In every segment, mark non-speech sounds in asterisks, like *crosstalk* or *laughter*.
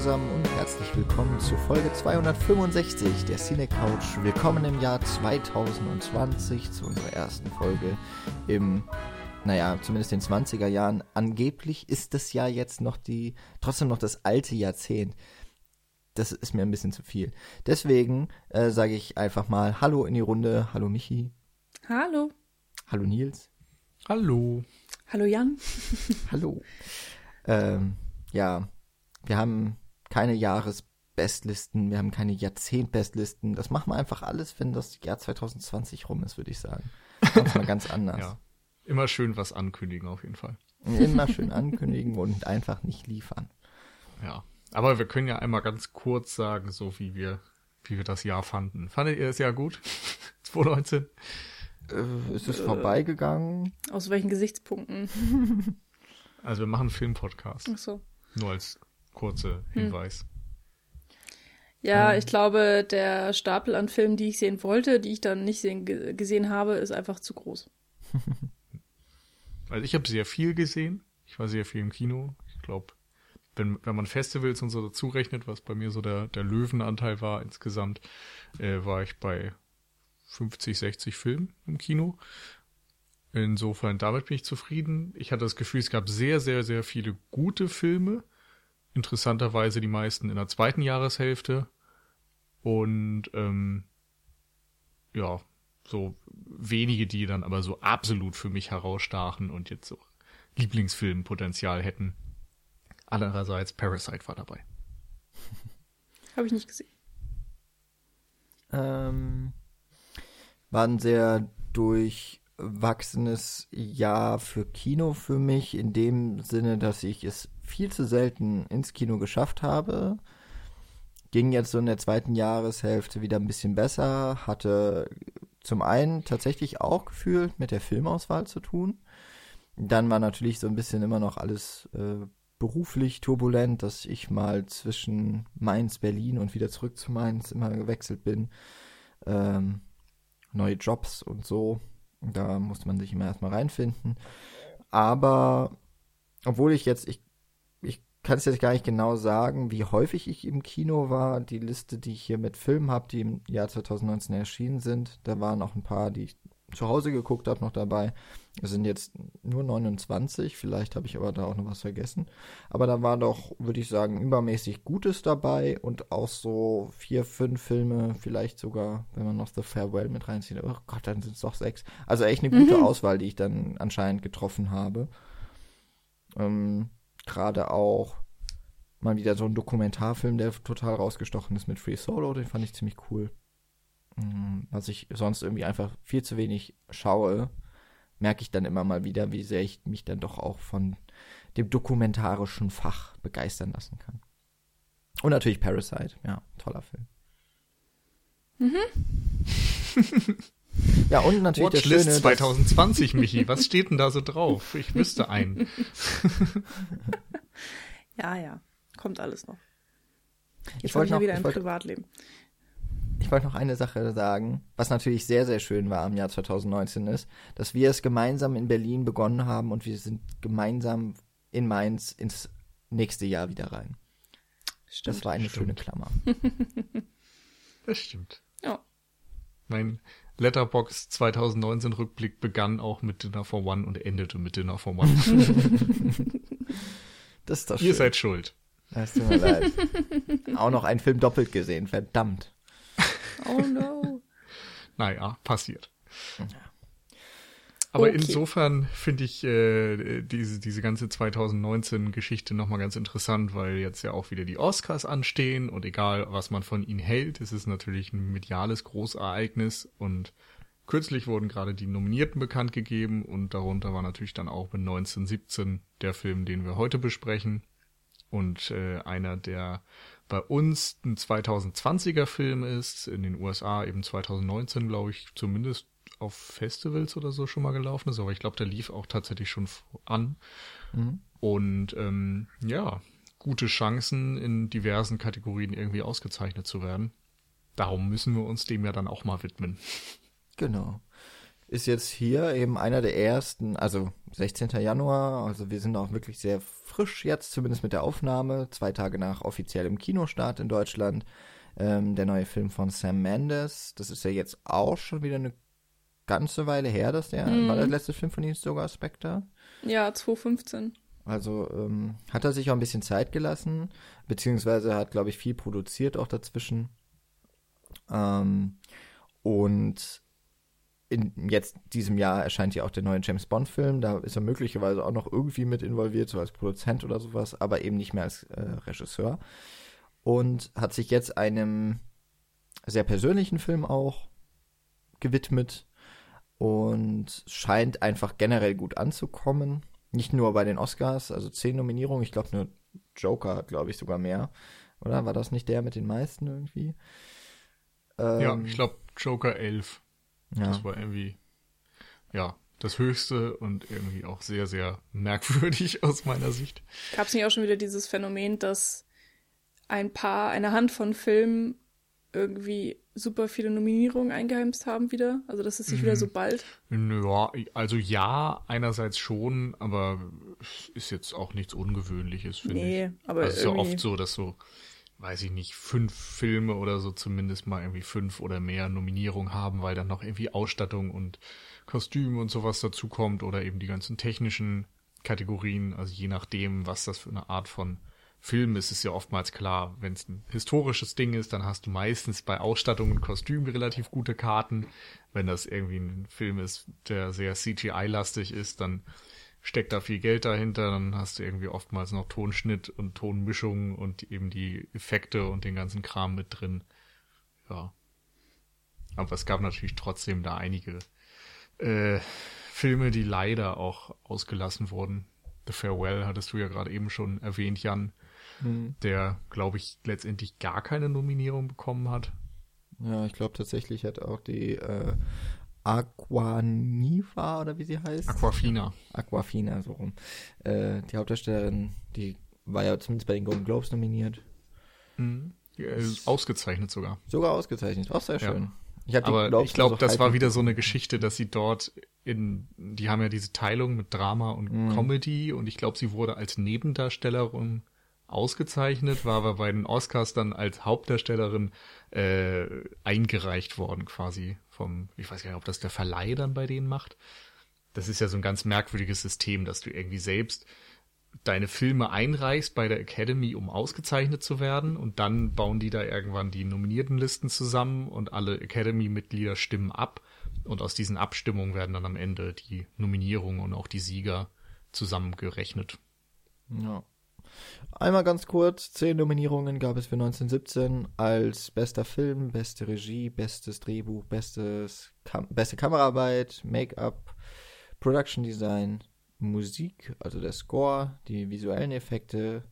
zusammen und herzlich willkommen zu Folge 265 der Cine Couch. Willkommen im Jahr 2020 zu unserer ersten Folge im, naja, zumindest den 20er Jahren. Angeblich ist das Jahr jetzt noch die, trotzdem noch das alte Jahrzehnt. Das ist mir ein bisschen zu viel. Deswegen äh, sage ich einfach mal Hallo in die Runde. Hallo Michi. Hallo. Hallo Nils. Hallo. Hallo Jan. Hallo. Ähm, ja, wir haben keine Jahresbestlisten, wir haben keine Jahrzehntbestlisten. Das machen wir einfach alles, wenn das Jahr 2020 rum ist, würde ich sagen. Das mal ganz *laughs* anders. ja. Immer schön was ankündigen, auf jeden Fall. Immer schön *laughs* ankündigen und einfach nicht liefern. Ja. Aber wir können ja einmal ganz kurz sagen, so wie wir, wie wir das Jahr fanden. Fandet ihr das Jahr gut? *laughs* 2019? Äh, ist es vorbeigegangen? Aus welchen Gesichtspunkten? Also wir machen einen Filmpodcast. Ach so. Nur als kurze Hinweis. Ja, Ähm. ich glaube, der Stapel an Filmen, die ich sehen wollte, die ich dann nicht sehen, ge- gesehen habe, ist einfach zu groß. *laughs* Also ich habe sehr viel gesehen. Ich war sehr viel im Kino. Ich glaube, wenn, wenn man Festivals und so dazu rechnet, was bei mir so der, der Löwenanteil war insgesamt, äh, war ich bei 50, 60 Filmen im Kino. Insofern, damit bin ich zufrieden. Ich hatte das Gefühl, es gab sehr, sehr, sehr viele gute Filme. Interessanterweise die meisten in der zweiten Jahreshälfte. Und ähm, ja, so wenige, die dann aber so absolut für mich herausstachen und jetzt so Lieblingsfilmpotenzial hätten. Andererseits Parasite war dabei. *laughs* Habe ich nicht gesehen. Ähm, war ein sehr durchwachsenes Jahr für Kino für mich, in dem Sinne, dass ich es viel zu selten ins Kino geschafft habe. Ging jetzt so in der zweiten Jahreshälfte wieder ein bisschen besser, hatte zum einen tatsächlich auch gefühlt mit der Filmauswahl zu tun. Dann war natürlich so ein bisschen immer noch alles äh, beruflich turbulent, dass ich mal zwischen Mainz, Berlin und wieder zurück zu Mainz immer gewechselt bin. Ähm, neue Jobs und so. Da musste man sich immer erstmal reinfinden. Aber obwohl ich jetzt, ich, ich kann es jetzt gar nicht genau sagen, wie häufig ich im Kino war. Die Liste, die ich hier mit Filmen habe, die im Jahr 2019 erschienen sind, da waren auch ein paar, die ich zu Hause geguckt habe, noch dabei. Es sind jetzt nur 29, vielleicht habe ich aber da auch noch was vergessen. Aber da war doch, würde ich sagen, übermäßig Gutes dabei und auch so vier, fünf Filme, vielleicht sogar, wenn man noch The Farewell mit reinzieht. Oh Gott, dann sind es doch sechs. Also echt eine gute Auswahl, die ich dann anscheinend getroffen habe. Ähm, Gerade auch mal wieder so ein Dokumentarfilm, der total rausgestochen ist mit Free Solo, den fand ich ziemlich cool. Mm, Was ich sonst irgendwie einfach viel zu wenig schaue, merke ich dann immer mal wieder, wie sehr ich mich dann doch auch von dem dokumentarischen Fach begeistern lassen kann. Und natürlich Parasite, ja, toller Film. ja, und natürlich das Watchlist Schöne, dass- 2020, Michi. Was steht denn da so drauf? Ich wüsste einen. *laughs* Ja, ja. Kommt alles noch. Ich Jetzt wollte ich ja noch, wieder ich ein wollte, Privatleben. Ich wollte noch eine Sache sagen, was natürlich sehr, sehr schön war im Jahr 2019 ist, dass wir es gemeinsam in Berlin begonnen haben und wir sind gemeinsam in Mainz ins nächste Jahr wieder rein. Stimmt. Das war eine Stimmt. schöne Klammer. *laughs* Das stimmt. Ja. Mein Letterbox 2019 Rückblick begann auch mit Dinner for One und endete mit Dinner for One. *laughs* Das ist doch Ihr schön. seid schuld. Es tut mir leid. Auch noch einen Film doppelt gesehen, verdammt. Oh no. *laughs* Naja, passiert. Aber Okay. insofern finde ich äh, diese, diese ganze 2019-Geschichte nochmal ganz interessant, weil jetzt ja auch wieder die Oscars anstehen und egal, was man von ihnen hält, es ist natürlich ein mediales Großereignis und kürzlich wurden gerade die Nominierten bekannt gegeben und darunter war natürlich dann auch mit 1917 der Film, den wir heute besprechen und äh, einer, der bei uns ein 2020er Film ist, in den USA eben 2019, glaube ich, zumindest auf Festivals oder so schon mal gelaufen ist, aber ich glaube, der lief auch tatsächlich schon an. Mhm. Und ähm, ja, gute Chancen in diversen Kategorien irgendwie ausgezeichnet zu werden. Darum müssen wir uns dem ja dann auch mal widmen. Genau. Ist jetzt hier eben einer der ersten, also 16. Januar, also wir sind auch wirklich sehr frisch jetzt, zumindest mit der Aufnahme, zwei Tage nach offiziellem Kinostart in Deutschland. Ähm, der neue Film von Sam Mendes, das ist ja jetzt auch schon wieder eine ganze Weile her, dass der, Mhm. war der letzte Film von ihm sogar Spectre? Ja, 2015. Also ähm, hat er sich auch ein bisschen Zeit gelassen, beziehungsweise hat, glaube ich, viel produziert auch dazwischen. Ähm, und in jetzt diesem Jahr erscheint ja auch der neue James Bond-Film. Da ist er möglicherweise auch noch irgendwie mit involviert, so als Produzent oder sowas, aber eben nicht mehr als äh, Regisseur. Und hat sich jetzt einem sehr persönlichen Film auch gewidmet und scheint einfach generell gut anzukommen. Nicht nur bei den Oscars, also zehn Nominierungen. Ich glaube, nur Joker hat, glaube ich, sogar mehr. Oder war das nicht der mit den meisten irgendwie? ja, Ähm, ich glaube Joker 11. ja. Das war irgendwie, ja, das höchste und irgendwie auch sehr, sehr merkwürdig *laughs* aus meiner Sicht. Gab es nicht auch schon wieder dieses Phänomen, dass ein paar, eine Hand von Filmen irgendwie super viele Nominierungen eingeheimst haben wieder? Also, dass es sich wieder so bald. Ja, also ja, einerseits schon, aber es ist jetzt auch nichts Ungewöhnliches, finde ich. Nee, aber Also es ist ja oft so, dass so, weiß ich nicht, fünf Filme oder so zumindest mal irgendwie fünf oder mehr Nominierungen haben, weil dann noch irgendwie Ausstattung und Kostüm und sowas dazukommt oder eben die ganzen technischen Kategorien, also je nachdem, was das für eine Art von Film ist, ist ja oftmals klar, wenn es ein historisches Ding ist, dann hast du meistens bei Ausstattung und Kostüm relativ gute Karten. Wenn das irgendwie ein Film ist, der sehr CGI-lastig ist, dann steckt da viel Geld dahinter, dann hast du irgendwie oftmals noch Tonschnitt und Tonmischung und eben die Effekte und den ganzen Kram mit drin. Ja. Aber es gab natürlich trotzdem da einige äh, Filme, die leider auch ausgelassen wurden. The Farewell hattest du ja gerade eben schon erwähnt, Jan, Hm. der, glaube ich, letztendlich gar keine Nominierung bekommen hat. Ja, ich glaube tatsächlich hat auch die äh, Aquaniva oder wie sie heißt. Aquafina. Aquafina, so rum. Äh, die Hauptdarstellerin, die war ja zumindest bei den Golden Globes nominiert. Mhm. Ja, ausgezeichnet sogar. Sogar ausgezeichnet. Auch sehr Ja. schön. Ich hab die Aber Globes ich glaube, nur das war wieder so eine. Geschichte, dass sie dort in, die haben ja diese Teilung mit Drama und Mhm. Comedy und ich glaube, sie wurde als Nebendarstellerin ausgezeichnet, war aber bei den Oscars dann als Hauptdarstellerin äh, eingereicht worden quasi vom, ich weiß gar nicht, ob das der Verleih dann bei denen macht. Das ist ja so ein ganz merkwürdiges System, dass du irgendwie selbst deine Filme einreichst bei der Academy, um ausgezeichnet zu werden und dann bauen die da irgendwann die Nominiertenlisten zusammen und alle Academy-Mitglieder stimmen ab und aus diesen Abstimmungen werden dann am Ende die Nominierungen und auch die Sieger zusammengerechnet. Ja. Einmal ganz kurz, zehn Nominierungen gab es für 1917 als bester Film, beste Regie, bestes Drehbuch, bestes Kam beste Kameraarbeit, Make-up, Production Design, Musik, also der Score, die visuellen Effekte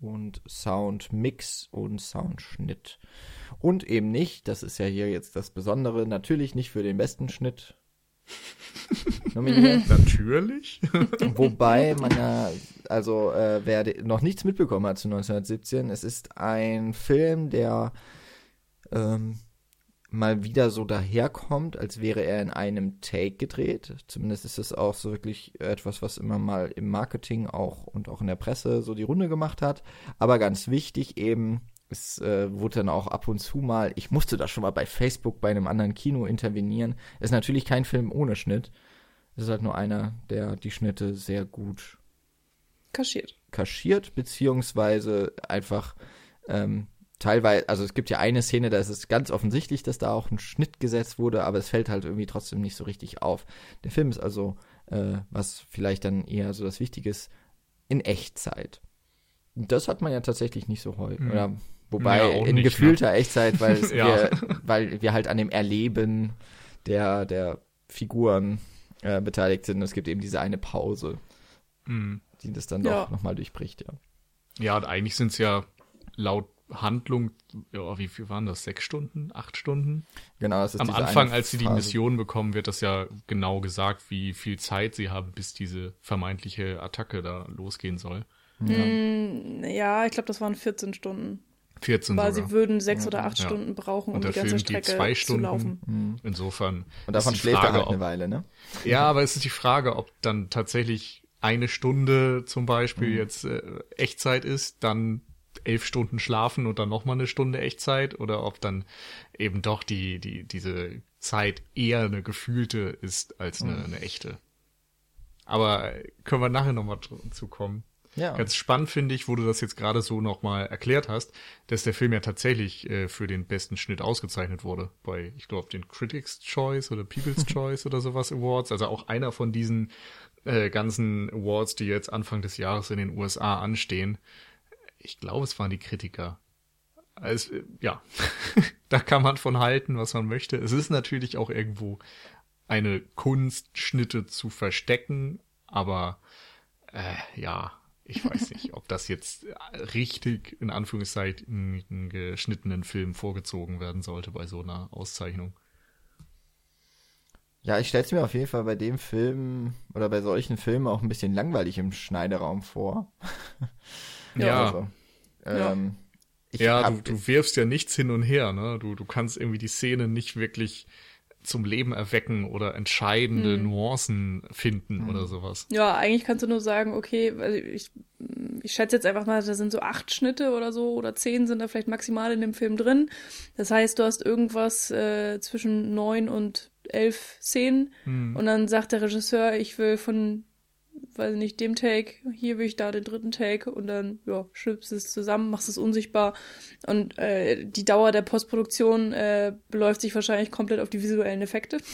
und Soundmix und Soundschnitt. Und eben nicht, das ist ja hier jetzt das Besondere, natürlich nicht für den besten Schnitt *laughs* nominiert. Natürlich. *laughs* Wobei man ja, also äh, wer noch nichts mitbekommen hat zu 1917, es ist ein Film, der ähm, mal wieder so daherkommt, als wäre er in einem Take gedreht. Zumindest ist es auch so wirklich etwas, was immer mal im Marketing auch und auch in der Presse so die Runde gemacht hat. Aber ganz wichtig eben, es äh, wurde dann auch ab und zu mal, ich musste da schon mal bei Facebook bei einem anderen Kino intervenieren. Es ist natürlich kein Film ohne Schnitt. Es ist halt nur einer, der die Schnitte sehr gut Kaschiert. kaschiert, beziehungsweise einfach ähm, teilweise, also es gibt ja eine Szene, da ist es ganz offensichtlich, dass da auch ein Schnitt gesetzt wurde, aber es fällt halt irgendwie trotzdem nicht so richtig auf. Der Film ist also, äh, was vielleicht dann eher so das Wichtige ist, in Echtzeit. Das hat man ja tatsächlich nicht so häufig. Mhm. Oder wobei Ja, in nicht, gefühlter Echtzeit, weil *laughs* Ja. wir, weil wir halt an dem Erleben der, der Figuren äh, beteiligt sind. Es gibt eben diese eine Pause, Mhm. die das dann Ja. doch nochmal durchbricht, ja. Ja, und eigentlich sind es ja laut Handlung, ja, wie viel waren das? Sechs Stunden? Acht Stunden? Genau, das ist Am Anfang, als sie die Phase. Mission bekommen, wird das ja genau gesagt, wie viel Zeit sie haben, bis diese vermeintliche Attacke da losgehen soll. Ja. Mm, ja, ich glaube, das waren 14 Stunden. 14 Aber sogar. sie würden sechs oder acht Ja. Stunden brauchen, um Und die ganze Film Strecke zwei zu Stunden. laufen. Insofern. Und davon ist die schläft Frage, er halt eine Weile, ne? Ja, aber es ist die Frage, ob dann tatsächlich eine Stunde zum Beispiel Mhm. jetzt äh, Echtzeit ist, dann elf Stunden schlafen und dann nochmal eine Stunde Echtzeit oder ob dann eben doch die, die, diese Zeit eher eine gefühlte ist als eine, Mhm. eine echte. Aber äh, können wir nachher nochmal zu kommen. Ja. Ganz spannend finde ich, wo du das jetzt gerade so nochmal erklärt hast, dass der Film ja tatsächlich äh, für den besten Schnitt ausgezeichnet wurde. Bei, ich glaube, den Critics' Choice oder People's *laughs* Choice oder sowas Awards. Also auch einer von diesen äh, ganzen Awards, die jetzt Anfang des Jahres in den USA anstehen. Ich glaube, es waren die Kritiker. Also, äh, ja, *laughs* da kann man von halten, was man möchte. Es ist natürlich auch irgendwo eine Kunst, Schnitte zu verstecken, aber äh, ja, ich weiß nicht, ob das jetzt richtig in Anführungszeichen einen geschnittenen Film vorgezogen werden sollte bei so einer Auszeichnung. Ja, ich stell's mir auf jeden Fall bei dem Film oder bei solchen Filmen auch ein bisschen langweilig im Schneideraum vor. *laughs* Ja. Also, Ja. ähm, ja, hab- du, du wirfst ja nichts hin und her, ne? Du, du kannst irgendwie die Szene nicht wirklich zum Leben erwecken oder entscheidende Nuancen finden oder sowas. Ja, eigentlich kannst du nur sagen, okay, also ich, ich schätze jetzt einfach mal, da sind so acht Schnitte oder so oder zehn sind da vielleicht maximal in dem Film drin. Das heißt, du hast irgendwas äh, zwischen neun und elf Szenen und dann sagt der Regisseur, ich will von, weiß ich nicht, dem Take, hier will ich da den dritten Take und dann, ja, schnippst es zusammen, machst es unsichtbar und äh, die Dauer der Postproduktion äh, beläuft sich wahrscheinlich komplett auf die visuellen Effekte. *laughs*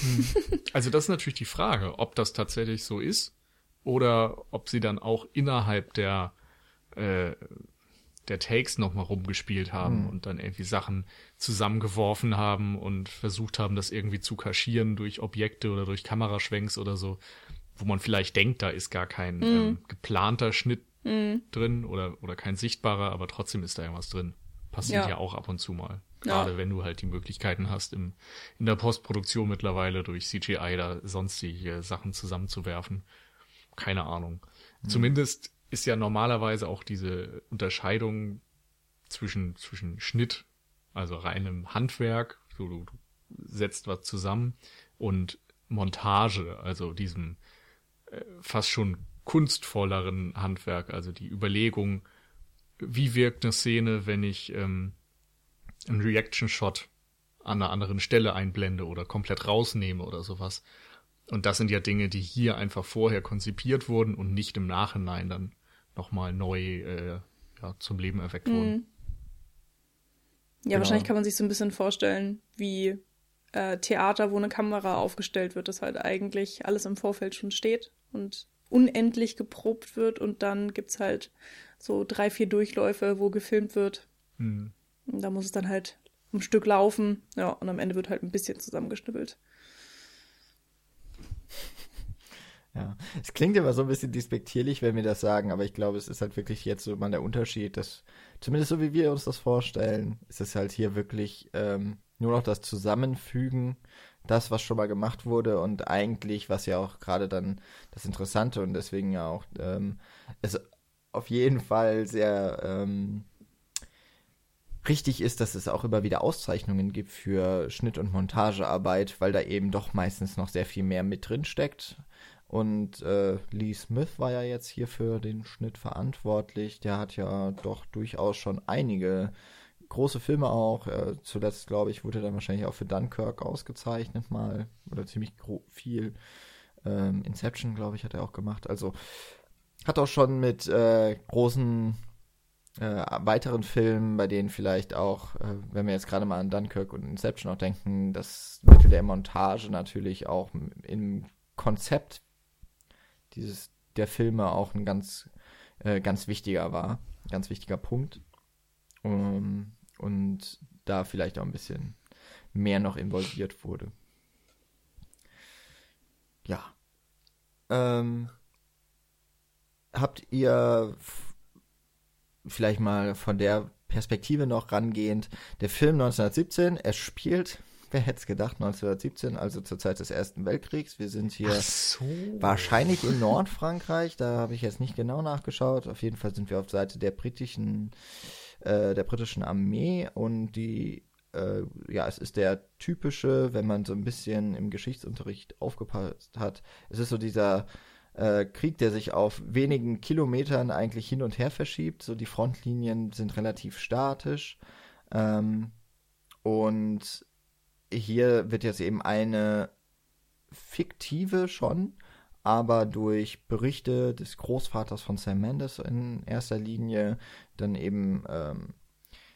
Also das ist natürlich die Frage, ob das tatsächlich so ist oder ob sie dann auch innerhalb der äh, der Takes noch mal rumgespielt haben und dann irgendwie Sachen zusammengeworfen haben und versucht haben, das irgendwie zu kaschieren durch Objekte oder durch Kameraschwenks oder so, wo man vielleicht denkt, da ist gar kein ähm, geplanter Schnitt drin oder oder kein sichtbarer, aber trotzdem ist da ja was drin. Passiert ja, Ja. auch ab und zu mal. Ja. Gerade wenn du halt die Möglichkeiten hast, im, in der Postproduktion mittlerweile durch CGI da sonstige Sachen zusammenzuwerfen. Keine Ahnung. Zumindest ist ja normalerweise auch diese Unterscheidung zwischen, zwischen Schnitt, also reinem Handwerk, so du, du setzt was zusammen, und Montage, also diesem fast schon kunstvolleren Handwerk, also die Überlegung, wie wirkt eine Szene, wenn ich ähm, einen Reaction-Shot an einer anderen Stelle einblende oder komplett rausnehme oder sowas. Und das sind ja Dinge, die hier einfach vorher konzipiert wurden und nicht im Nachhinein dann nochmal neu äh, ja, zum Leben erweckt wurden. Ja, Genau. wahrscheinlich kann man sich so ein bisschen vorstellen, wie äh, Theater, wo eine Kamera aufgestellt wird, das halt eigentlich alles im Vorfeld schon steht und unendlich geprobt wird und dann gibt's halt so drei, vier Durchläufe, wo gefilmt wird. Hm. Und da muss es dann halt ein Stück laufen, ja, und am Ende wird halt ein bisschen zusammengeschnippelt. *laughs* Ja, es klingt immer so ein bisschen despektierlich, wenn wir das sagen, aber ich glaube, es ist halt wirklich jetzt so mal der Unterschied, dass zumindest so wie wir uns das vorstellen, ist es halt hier wirklich ähm, nur noch das Zusammenfügen, das, was schon mal gemacht wurde und eigentlich, was ja auch gerade dann das Interessante und deswegen ja auch ähm, es auf jeden Fall sehr ähm, richtig ist, dass es auch immer wieder Auszeichnungen gibt für Schnitt- und Montagearbeit, weil da eben doch meistens noch sehr viel mehr mit drin steckt. Und äh, Lee Smith war ja jetzt hier für den Schnitt verantwortlich. Der hat ja doch durchaus schon einige große Filme auch. Äh, zuletzt, glaube ich, wurde er dann wahrscheinlich auch für Dunkirk ausgezeichnet mal. Oder ziemlich viel. Ähm, Inception, glaube ich, hat er auch gemacht. Also hat auch schon mit äh, großen äh, weiteren Filmen, bei denen vielleicht auch, äh, wenn wir jetzt gerade mal an Dunkirk und Inception auch denken, das Mittel der Montage natürlich auch im Konzept dieses der Filme auch ein ganz äh, ganz wichtiger war, ganz wichtiger Punkt um, und da vielleicht auch ein bisschen mehr noch involviert wurde. Ja. Ähm, habt ihr vielleicht mal von der Perspektive noch rangehend, der Film 1917, er spielt, wer hätte es gedacht, 1917, also zur Zeit des Ersten Weltkriegs. Wir sind hier so. wahrscheinlich in Nordfrankreich, da habe ich jetzt nicht genau nachgeschaut. Auf jeden Fall sind wir auf Seite der britischen äh, der britischen Armee und die, äh, ja, es ist der typische, wenn man so ein bisschen im Geschichtsunterricht aufgepasst hat, es ist so dieser äh, Krieg, der sich auf wenigen Kilometern eigentlich hin und her verschiebt. So die Frontlinien sind relativ statisch. Ähm, und hier wird jetzt eben eine fiktive schon, aber durch Berichte des Großvaters von Sam Mendes in erster Linie dann eben ähm,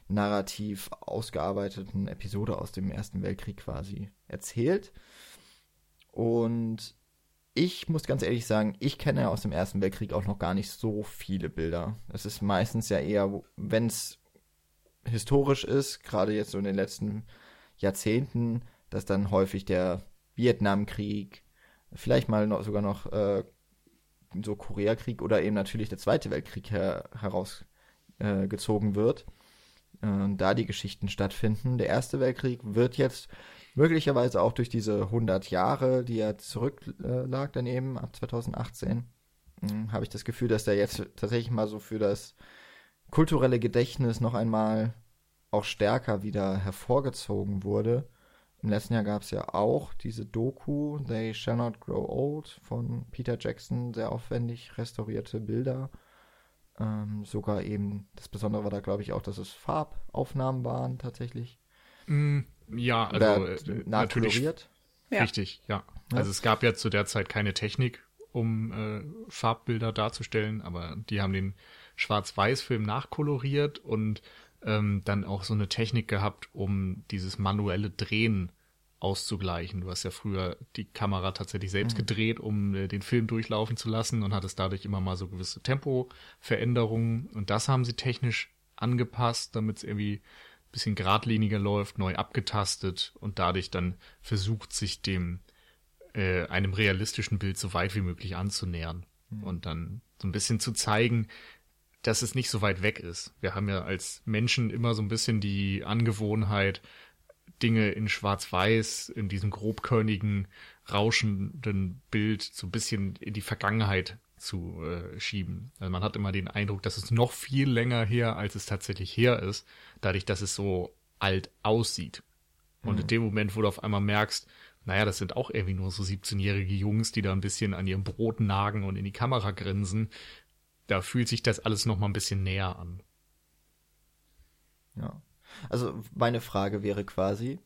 narrativ ausgearbeiteten Episode aus dem Ersten Weltkrieg quasi erzählt. Und ich muss ganz ehrlich sagen, ich kenne aus dem Ersten Weltkrieg auch noch gar nicht so viele Bilder. Es ist meistens ja eher, wenn es historisch ist, gerade jetzt so in den letzten Jahrzehnten, dass dann häufig der Vietnamkrieg, vielleicht mal noch, sogar noch äh, so Koreakrieg oder eben natürlich der Zweite Weltkrieg her herausgezogen äh, wird. Äh, da die Geschichten stattfinden. Der Erste Weltkrieg wird jetzt möglicherweise auch durch diese 100 Jahre, die ja zurücklag daneben ab 2018, hm, habe ich das Gefühl, dass der jetzt tatsächlich mal so für das kulturelle Gedächtnis noch einmal auch stärker wieder hervorgezogen wurde. Im letzten Jahr gab es ja auch diese Doku They Shall Not Grow Old von Peter Jackson, sehr aufwendig restaurierte Bilder. Ähm, sogar eben, das Besondere war da, glaube ich, auch, dass es Farbaufnahmen waren tatsächlich. Mm, ja, also äh, natürlich. Ja. Richtig, ja. ja. Also es gab ja zu der Zeit keine Technik, um äh, Farbbilder darzustellen, aber die haben den Schwarz-Weiß-Film nachkoloriert und ähm, dann auch so eine Technik gehabt, um dieses manuelle Drehen auszugleichen. Du hast ja früher die Kamera tatsächlich selbst mhm. gedreht, um äh, den Film durchlaufen zu lassen und hattest dadurch immer mal so gewisse Tempoveränderungen. Und das haben sie technisch angepasst, damit es irgendwie ein bisschen geradliniger läuft, neu abgetastet und dadurch dann versucht, sich dem äh, einem realistischen Bild so weit wie möglich anzunähern. Mhm. Und dann so ein bisschen zu zeigen, dass es nicht so weit weg ist. Wir haben ja als Menschen immer so ein bisschen die Angewohnheit, Dinge in Schwarz-Weiß, in diesem grobkörnigen, rauschenden Bild so ein bisschen in die Vergangenheit zu äh, schieben. Also man hat immer den Eindruck, dass es noch viel länger her, als es tatsächlich her ist, dadurch, dass es so alt aussieht. Und mhm. in dem Moment, wo du auf einmal merkst, naja, das sind auch irgendwie nur so 17-jährige Jungs, die da ein bisschen an ihrem Brot nagen und in die Kamera grinsen, da fühlt sich das alles noch mal ein bisschen näher an. Ja. Also meine Frage wäre quasi,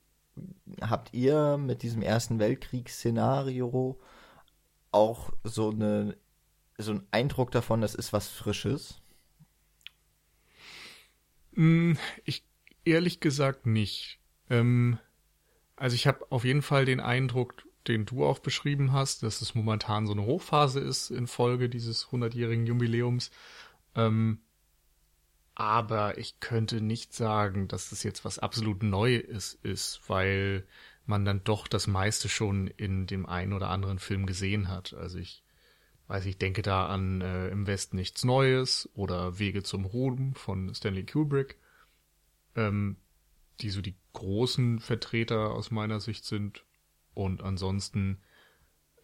habt ihr mit diesem Ersten Weltkriegsszenario auch so eine so einen Eindruck davon, das ist was Frisches? Hm, ich ehrlich gesagt nicht. Ähm, also ich habe auf jeden Fall den Eindruck, den du auch beschrieben hast, dass es momentan so eine Hochphase ist infolge dieses 100-jährigen Jubiläums. Ähm, aber ich könnte nicht sagen, dass das jetzt was absolut Neues ist, weil man dann doch das meiste schon in dem einen oder anderen Film gesehen hat. Also ich weiß, ich denke da an äh, Im Westen nichts Neues oder Wege zum Ruhm von Stanley Kubrick, ähm, die so die großen Vertreter aus meiner Sicht sind. Und ansonsten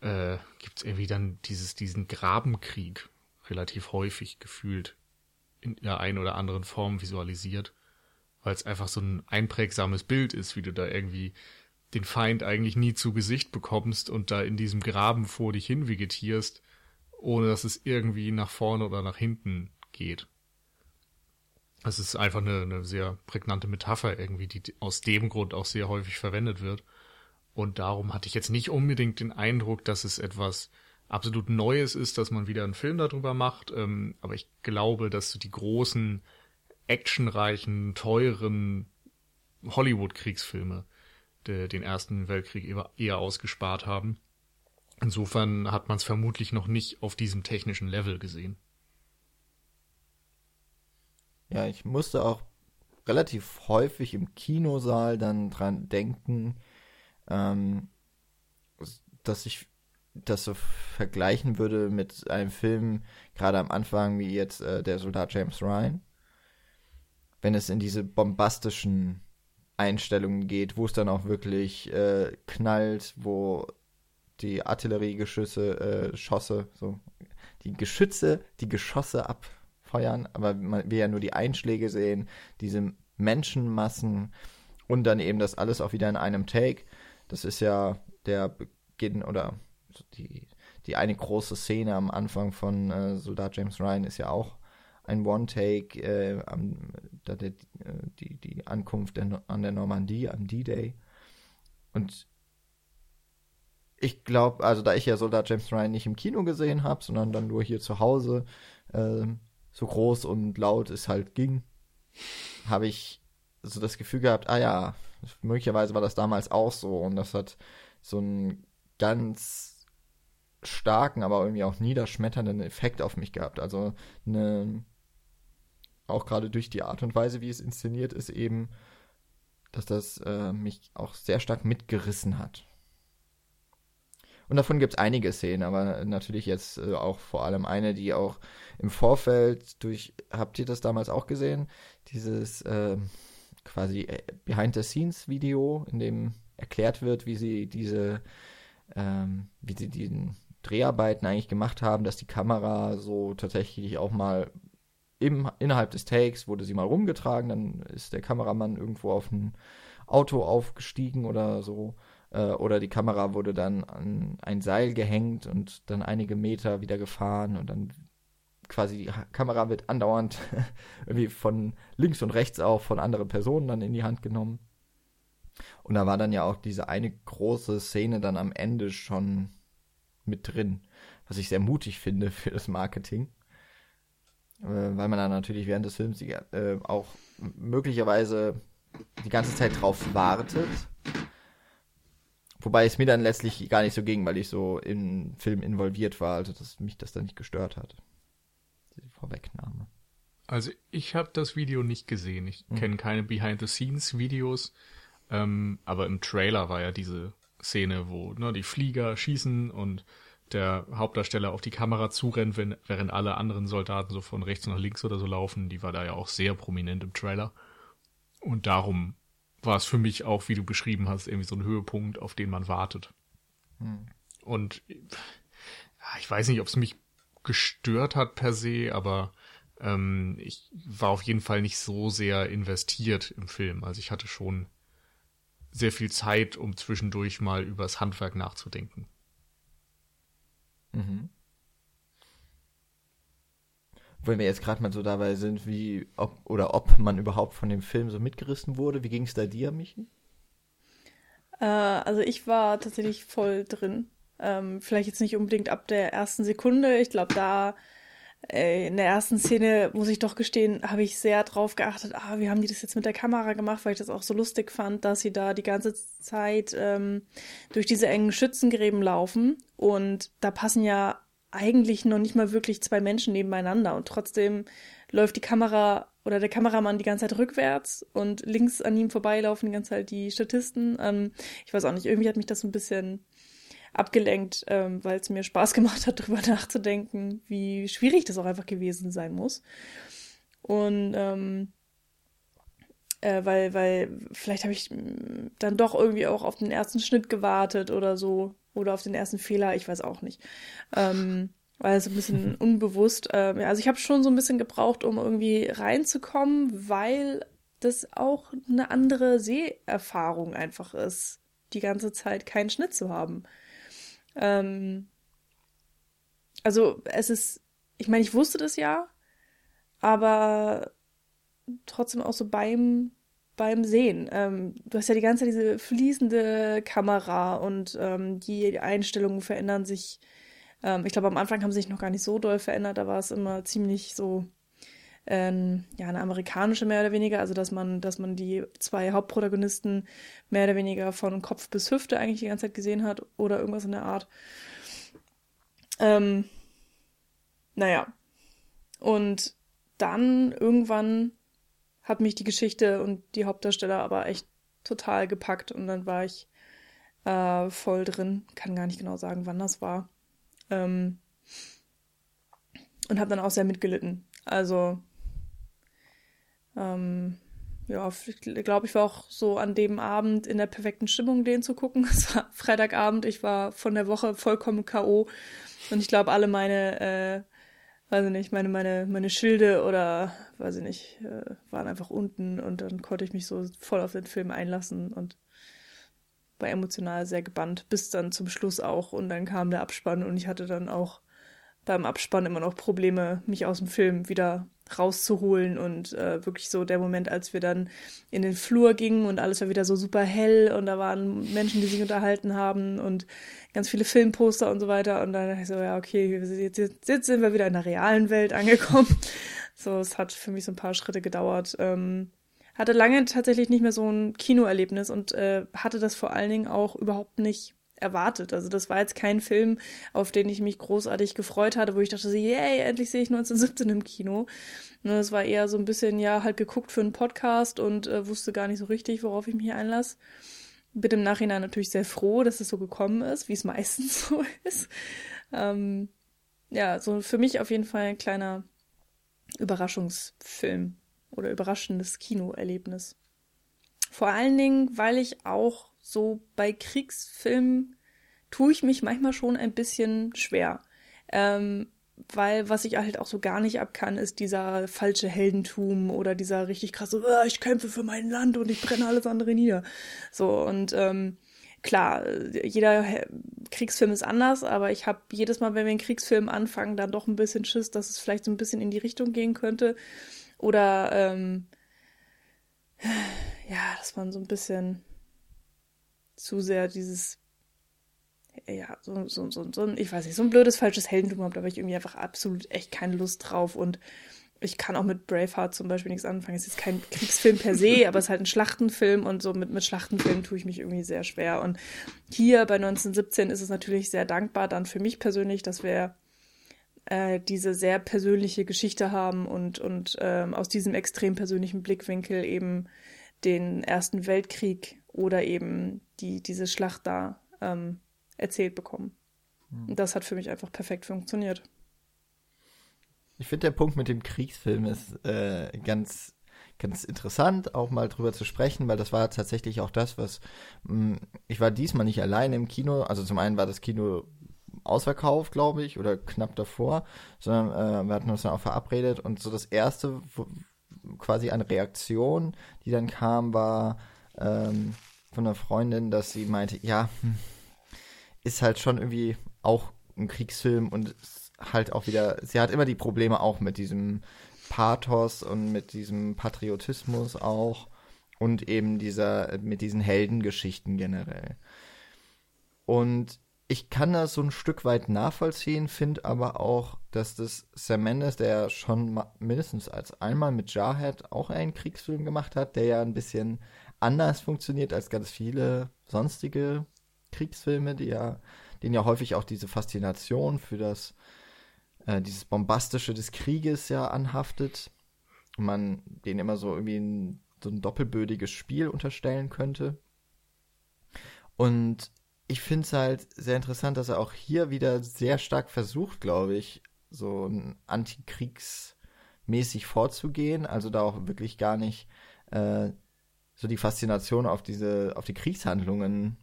äh, gibt es irgendwie dann dieses, diesen Grabenkrieg relativ häufig gefühlt in der einen oder anderen Form visualisiert, weil es einfach so ein einprägsames Bild ist, wie du da irgendwie den Feind eigentlich nie zu Gesicht bekommst und da in diesem Graben vor dich hin vegetierst, ohne dass es irgendwie nach vorne oder nach hinten geht. Es ist einfach eine, eine sehr prägnante Metapher irgendwie, die aus dem Grund auch sehr häufig verwendet wird. Und darum hatte ich jetzt nicht unbedingt den Eindruck, dass es etwas absolut Neues ist, dass man wieder einen Film darüber macht. Ähm, aber ich glaube, dass die großen, actionreichen, teuren Hollywood-Kriegsfilme den Ersten Weltkrieg eher ausgespart haben. Insofern hat man es vermutlich noch nicht auf diesem technischen Level gesehen. Ja, ich musste auch relativ häufig im Kinosaal dann dran denken, ähm, dass ich das so vergleichen würde mit einem Film, gerade am Anfang, wie jetzt äh, der Soldat James Ryan. Wenn es in diese bombastischen Einstellungen geht, wo es dann auch wirklich äh, knallt, wo die Artilleriegeschüsse, äh, Schosse, so, die Geschütze, die Geschosse ab feuern, aber man, wir ja nur die Einschläge sehen, diese Menschenmassen und dann eben das alles auch wieder in einem Take. Das ist ja der Beginn oder die, die eine große Szene am Anfang von äh, Soldat James Ryan ist ja auch ein One-Take, äh, da der, äh, die, die Ankunft der, an der Normandie, am D-Day. Und ich glaube, also da ich ja Soldat James Ryan nicht im Kino gesehen habe, sondern dann nur hier zu Hause, äh, so groß und laut es halt ging, habe ich so das Gefühl gehabt, ah ja, möglicherweise war das damals auch so und das hat so einen ganz starken, aber irgendwie auch niederschmetternden Effekt auf mich gehabt. Also eine, auch gerade durch die Art und Weise, wie es inszeniert ist, eben, dass das äh, mich auch sehr stark mitgerissen hat. Und davon gibt es einige Szenen, aber natürlich jetzt äh, auch vor allem eine, die auch im Vorfeld durch, habt ihr das damals auch gesehen? Dieses äh, quasi Behind-the-Scenes-Video, in dem erklärt wird, wie sie diese, ähm, wie sie diesen Dreharbeiten eigentlich gemacht haben, dass die Kamera so tatsächlich auch mal im, innerhalb des Takes wurde sie mal rumgetragen, dann ist der Kameramann irgendwo auf ein Auto aufgestiegen oder so. Äh, oder die Kamera wurde dann an ein Seil gehängt und dann einige Meter wieder gefahren und dann quasi die Kamera wird andauernd *laughs* irgendwie von links und rechts auch von anderen Personen dann in die Hand genommen. Und da war dann ja auch diese eine große Szene dann am Ende schon mit drin, was ich sehr mutig finde für das Marketing. Äh, weil man dann natürlich während des Films die, äh, auch möglicherweise die ganze Zeit drauf wartet. Wobei es mir dann letztlich gar nicht so ging, weil ich so im Film involviert war, also dass mich das dann nicht gestört hat. Die Vorwegnahme. Also ich habe das Video nicht gesehen. Ich mhm. kenne keine Behind-the-Scenes-Videos. Ähm, aber im Trailer war ja diese Szene, wo ne, die Flieger schießen und der Hauptdarsteller auf die Kamera zurennt, wenn, während alle anderen Soldaten so von rechts nach links oder so laufen. Die war da ja auch sehr prominent im Trailer. Und darum war es für mich auch, wie du beschrieben hast, irgendwie so ein Höhepunkt, auf den man wartet. Hm. Und ich weiß nicht, ob es mich gestört hat per se, aber ähm, ich war auf jeden Fall nicht so sehr investiert im Film. Also ich hatte schon sehr viel Zeit, um zwischendurch mal übers Handwerk nachzudenken. Mhm. Wenn wir jetzt gerade mal so dabei sind, wie ob oder ob man überhaupt von dem Film so mitgerissen wurde, wie ging es da dir, Michi? Äh, also ich war tatsächlich voll drin. Ähm, vielleicht jetzt nicht unbedingt ab der ersten Sekunde. Ich glaube, da in der ersten Szene, muss ich doch gestehen, habe ich sehr drauf geachtet, ah, wie haben die das jetzt mit der Kamera gemacht, weil ich das auch so lustig fand, dass sie da die ganze Zeit ähm, durch diese engen Schützengräben laufen. Und da passen ja eigentlich noch nicht mal wirklich zwei Menschen nebeneinander. Und trotzdem läuft die Kamera oder der Kameramann die ganze Zeit rückwärts und links an ihm vorbeilaufen die ganze Zeit die Statisten. Ähm, ich weiß auch nicht, irgendwie hat mich das so ein bisschen abgelenkt, ähm, weil es mir Spaß gemacht hat, *laughs* darüber nachzudenken, wie schwierig das auch einfach gewesen sein muss. Und ähm, äh, weil, weil vielleicht habe ich mm, dann doch irgendwie auch auf den ersten Schnitt gewartet oder so oder auf den ersten Fehler, ich weiß auch nicht. Ähm, weil es ein bisschen *laughs* unbewusst, äh, also ich habe schon so ein bisschen gebraucht, um irgendwie reinzukommen, weil das auch eine andere Seherfahrung einfach ist, die ganze Zeit keinen Schnitt zu haben. Ähm, also es ist, ich meine, ich wusste das ja, aber trotzdem auch so beim beim Sehen. Ähm, du hast ja die ganze Zeit diese fließende Kamera und ähm, die Einstellungen verändern sich. Ähm, ich glaube, am Anfang haben sie sich noch gar nicht so doll verändert, da war es immer ziemlich so ähm, ja, eine amerikanische mehr oder weniger, also dass man, dass man die zwei Hauptprotagonisten mehr oder weniger von Kopf bis Hüfte eigentlich die ganze Zeit gesehen hat oder irgendwas in der Art. Ähm, naja. Und dann irgendwann hat mich die Geschichte und die Hauptdarsteller aber echt total gepackt und dann war ich äh, voll drin. Kann gar nicht genau sagen, wann das war. Ähm, und habe dann auch sehr mitgelitten. Also ähm, ja, ich glaube, ich war auch so an dem Abend in der perfekten Stimmung, den zu gucken. *laughs* Es war Freitagabend, ich war von der Woche vollkommen K.O. Und ich glaube, alle meine, äh, weiß ich nicht, meine, meine, meine Schilde oder, weiß ich nicht, äh, waren einfach unten und dann konnte ich mich so voll auf den Film einlassen und war emotional sehr gebannt, bis dann zum Schluss auch und dann kam der Abspann und ich hatte dann auch beim Abspann immer noch Probleme, mich aus dem Film wieder rauszuholen und äh, wirklich so der Moment, als wir dann in den Flur gingen und alles war wieder so super hell und da waren Menschen, die sich unterhalten haben und ganz viele Filmposter und so weiter und dann dachte ich so, ja, okay, jetzt, jetzt, sind wir wieder in der realen Welt angekommen. *laughs* so, es hat für mich so ein paar Schritte gedauert. Ähm, hatte lange tatsächlich nicht mehr so ein Kinoerlebnis und äh, hatte das vor allen Dingen auch überhaupt nicht erwartet. Also das war jetzt kein Film, auf den ich mich großartig gefreut hatte, wo ich dachte, yay, endlich sehe ich 1917 im Kino. Ne, es war eher so ein bisschen, ja, halt geguckt für einen Podcast und äh, wusste gar nicht so richtig, worauf ich mich einlasse. Bin im Nachhinein natürlich sehr froh, dass es so gekommen ist, wie es meistens *laughs* so ist. Ähm, ja, so für mich auf jeden Fall ein kleiner Überraschungsfilm oder überraschendes Kinoerlebnis. Vor allen Dingen, weil ich auch so bei Kriegsfilmen tue ich mich manchmal schon ein bisschen schwer. Ähm, weil was ich halt auch so gar nicht abkann, ist dieser falsche Heldentum oder dieser richtig krasse, oh, ich kämpfe für mein Land und ich brenne alles andere nieder. So, und ähm, klar, jeder Kriegsfilm ist anders, aber ich habe jedes Mal, wenn wir einen Kriegsfilm anfangen, dann doch ein bisschen Schiss, dass es vielleicht so ein bisschen in die Richtung gehen könnte. Oder ähm, ja, dass man so ein bisschen zu sehr dieses, ja, so, so, so, so ein, ich weiß nicht, so ein blödes, falsches Heldentum habe, da habe ich irgendwie einfach absolut echt keine Lust drauf und ich kann auch mit Braveheart zum Beispiel nichts anfangen. Es ist jetzt kein Kriegsfilm per se, *laughs* aber es ist halt ein Schlachtenfilm und so mit, mit Schlachtenfilmen tue ich mich irgendwie sehr schwer. Und hier bei 1917 ist es natürlich sehr dankbar dann für mich persönlich, dass wir äh, diese sehr persönliche Geschichte haben und, und ähm, aus diesem extrem persönlichen Blickwinkel eben den Ersten Weltkrieg oder eben die, diese Schlacht da ähm, erzählt bekommen. Mhm. Und das hat für mich einfach perfekt funktioniert. Ich finde, der Punkt mit dem Kriegsfilm ist äh, ganz, ganz interessant, auch mal drüber zu sprechen, weil das war tatsächlich auch das, was mh, hm, ich war diesmal nicht alleine im Kino. Also zum einen war das Kino ausverkauft, glaube ich, oder knapp davor, sondern äh, wir hatten uns dann auch verabredet und so das erste wo, quasi eine Reaktion, die dann kam, war ähm, von einer Freundin, dass sie meinte, ja, hm, ist halt schon irgendwie auch ein Kriegsfilm und halt auch wieder, sie hat immer die Probleme auch mit diesem Pathos und mit diesem Patriotismus auch und eben dieser, mit diesen Heldengeschichten generell. Und ich kann das so ein Stück weit nachvollziehen, finde aber auch, dass das Sam Mendes, der schon mindestens als einmal mit Jarhead auch einen Kriegsfilm gemacht hat, der ja ein bisschen anders funktioniert als ganz viele sonstige Kriegsfilme, die ja, denen ja häufig auch diese Faszination für das, äh, dieses Bombastische des Krieges ja anhaftet. Und man denen immer so irgendwie ein, so ein doppelbödiges Spiel unterstellen könnte. Und ich finde es halt sehr interessant, dass er auch hier wieder sehr stark versucht, glaube ich, so ein Antikriegsmäßig vorzugehen. Also da auch wirklich gar nicht äh, so die Faszination auf diese, auf die Kriegshandlungen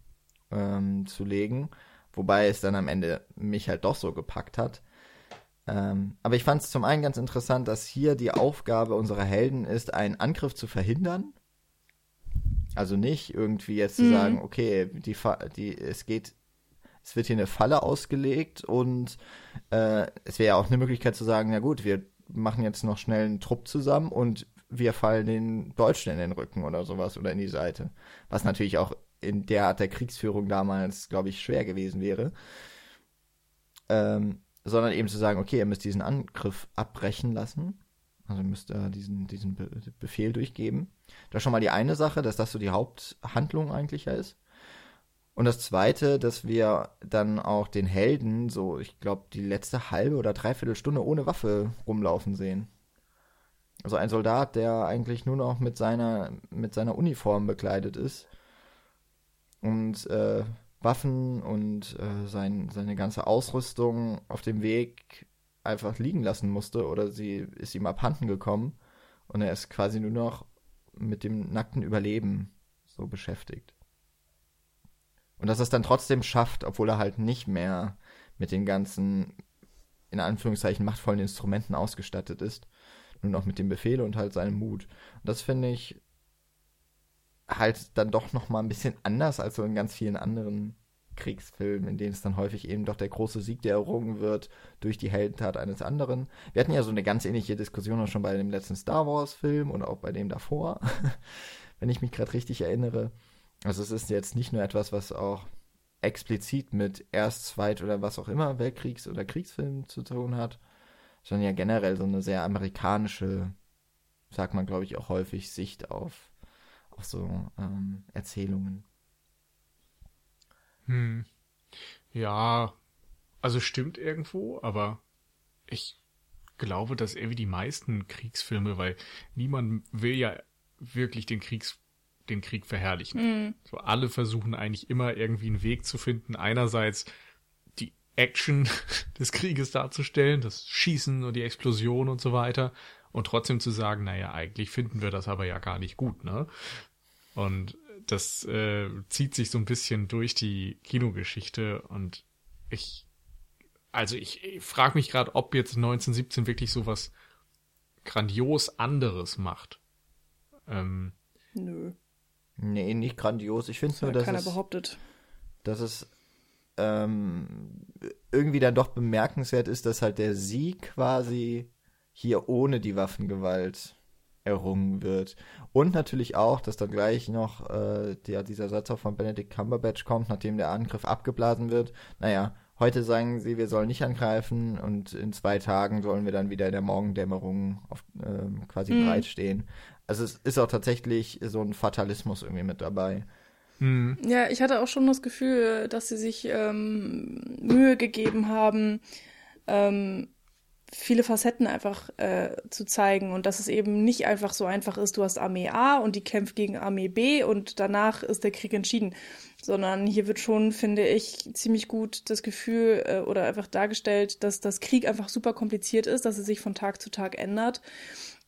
ähm, zu legen, wobei es dann am Ende mich halt doch so gepackt hat. Ähm, aber ich fand es zum einen ganz interessant, dass hier die Aufgabe unserer Helden ist, einen Angriff zu verhindern. Also nicht irgendwie jetzt zu mhm. sagen, okay, die, die, es geht, es wird hier eine Falle ausgelegt und äh, es wäre ja auch eine Möglichkeit zu sagen, na gut, wir machen jetzt noch schnell einen Trupp zusammen und wir fallen den Deutschen in den Rücken oder sowas oder in die Seite. Was natürlich auch in der Art der Kriegsführung damals, glaube ich, schwer gewesen wäre. Ähm, sondern eben zu sagen, okay, ihr müsst diesen Angriff abbrechen lassen. Also ihr müsst da diesen, diesen Be Befehl durchgeben. Das ist schon mal die eine Sache, dass das so die Haupthandlung eigentlich ist. Und das zweite, dass wir dann auch den Helden so, ich glaube, die letzte halbe oder dreiviertel Stunde ohne Waffe rumlaufen sehen. Also ein Soldat, der eigentlich nur noch mit seiner, mit seiner Uniform bekleidet ist und äh, Waffen und äh, sein, seine ganze Ausrüstung auf dem Weg einfach liegen lassen musste oder sie ist ihm abhanden gekommen und er ist quasi nur noch mit dem nackten Überleben so beschäftigt. Und dass er es dann trotzdem schafft, obwohl er halt nicht mehr mit den ganzen in Anführungszeichen machtvollen Instrumenten ausgestattet ist. Nur noch mit dem Befehl und halt seinem Mut. Und das finde ich halt dann doch noch mal ein bisschen anders als so in ganz vielen anderen Kriegsfilmen, in denen es dann häufig eben doch der große Sieg, der errungen wird durch die Heldentat eines anderen. Wir hatten ja so eine ganz ähnliche Diskussion auch schon bei dem letzten Star Wars-Film und auch bei dem davor, *laughs* wenn ich mich gerade richtig erinnere. Also es ist jetzt nicht nur etwas, was auch explizit mit Erst-, Zweit- oder was auch immer Weltkriegs- oder Kriegsfilmen zu tun hat, sondern ja generell so eine sehr amerikanische, sagt man glaube ich auch häufig, Sicht auf, auf so ähm, Erzählungen. Hm. Ja, also stimmt irgendwo, aber ich glaube, dass er wie die meisten Kriegsfilme, weil niemand will ja wirklich den Kriegs den Krieg verherrlichen. Mhm. So alle versuchen eigentlich immer irgendwie einen Weg zu finden, einerseits Action *laughs* des Krieges darzustellen, das Schießen und die Explosion und so weiter und trotzdem zu sagen, naja, eigentlich finden wir das aber ja gar nicht gut, ne? Und das äh, zieht sich so ein bisschen durch die Kinogeschichte und ich, also ich, ich frage mich gerade, ob jetzt 1917 wirklich so was grandios anderes macht. Ähm, Nö. Nee, nicht grandios. Ich finde nur, dass keiner es, behauptet. dass es ähm, irgendwie dann doch bemerkenswert ist, dass halt der Sieg quasi hier ohne die Waffengewalt errungen wird. Und natürlich auch, dass dann gleich noch äh, der, dieser Satz auch von Benedict Cumberbatch kommt, nachdem der Angriff abgeblasen wird. Naja, heute sagen sie, wir sollen nicht angreifen und in zwei Tagen sollen wir dann wieder in der Morgendämmerung auf, äh, quasi mhm. bereitstehen. Also es ist auch tatsächlich so ein Fatalismus irgendwie mit dabei. Mhm. Ja, ich hatte auch schon das Gefühl, dass sie sich ähm, Mühe gegeben haben, ähm, viele Facetten einfach äh, zu zeigen und dass es eben nicht einfach so einfach ist, du hast Armee A und die kämpft gegen Armee B und danach ist der Krieg entschieden, sondern hier wird schon, finde ich, ziemlich gut das Gefühl äh, oder einfach dargestellt, dass das Krieg einfach super kompliziert ist, dass es sich von Tag zu Tag ändert,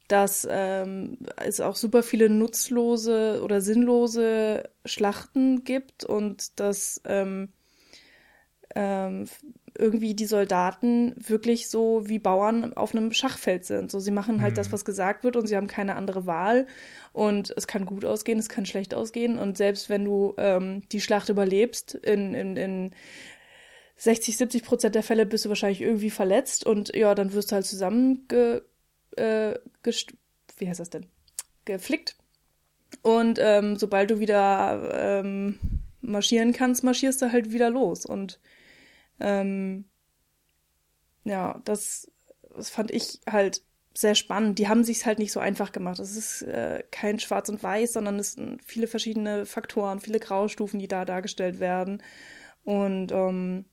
dass ähm, es auch super viele nutzlose oder sinnlose Schlachten gibt und dass ähm, ähm, irgendwie die Soldaten wirklich so wie Bauern auf einem Schachfeld sind. So, sie machen halt mhm. das, was gesagt wird und sie haben keine andere Wahl. Und es kann gut ausgehen, es kann schlecht ausgehen. Und selbst wenn du ähm, die Schlacht überlebst, in, in, in 60, 70 Prozent der Fälle bist du wahrscheinlich irgendwie verletzt und ja, dann wirst du halt zusammenge, äh, wie heißt das denn? Geflickt. Und ähm, sobald du wieder ähm, marschieren kannst, marschierst du halt wieder los. Und ähm, ja, das, das fand ich halt sehr spannend. Die haben sich halt nicht so einfach gemacht. Es ist äh, kein Schwarz und Weiß, sondern es sind viele verschiedene Faktoren, viele Graustufen, die da dargestellt werden. Und ähm,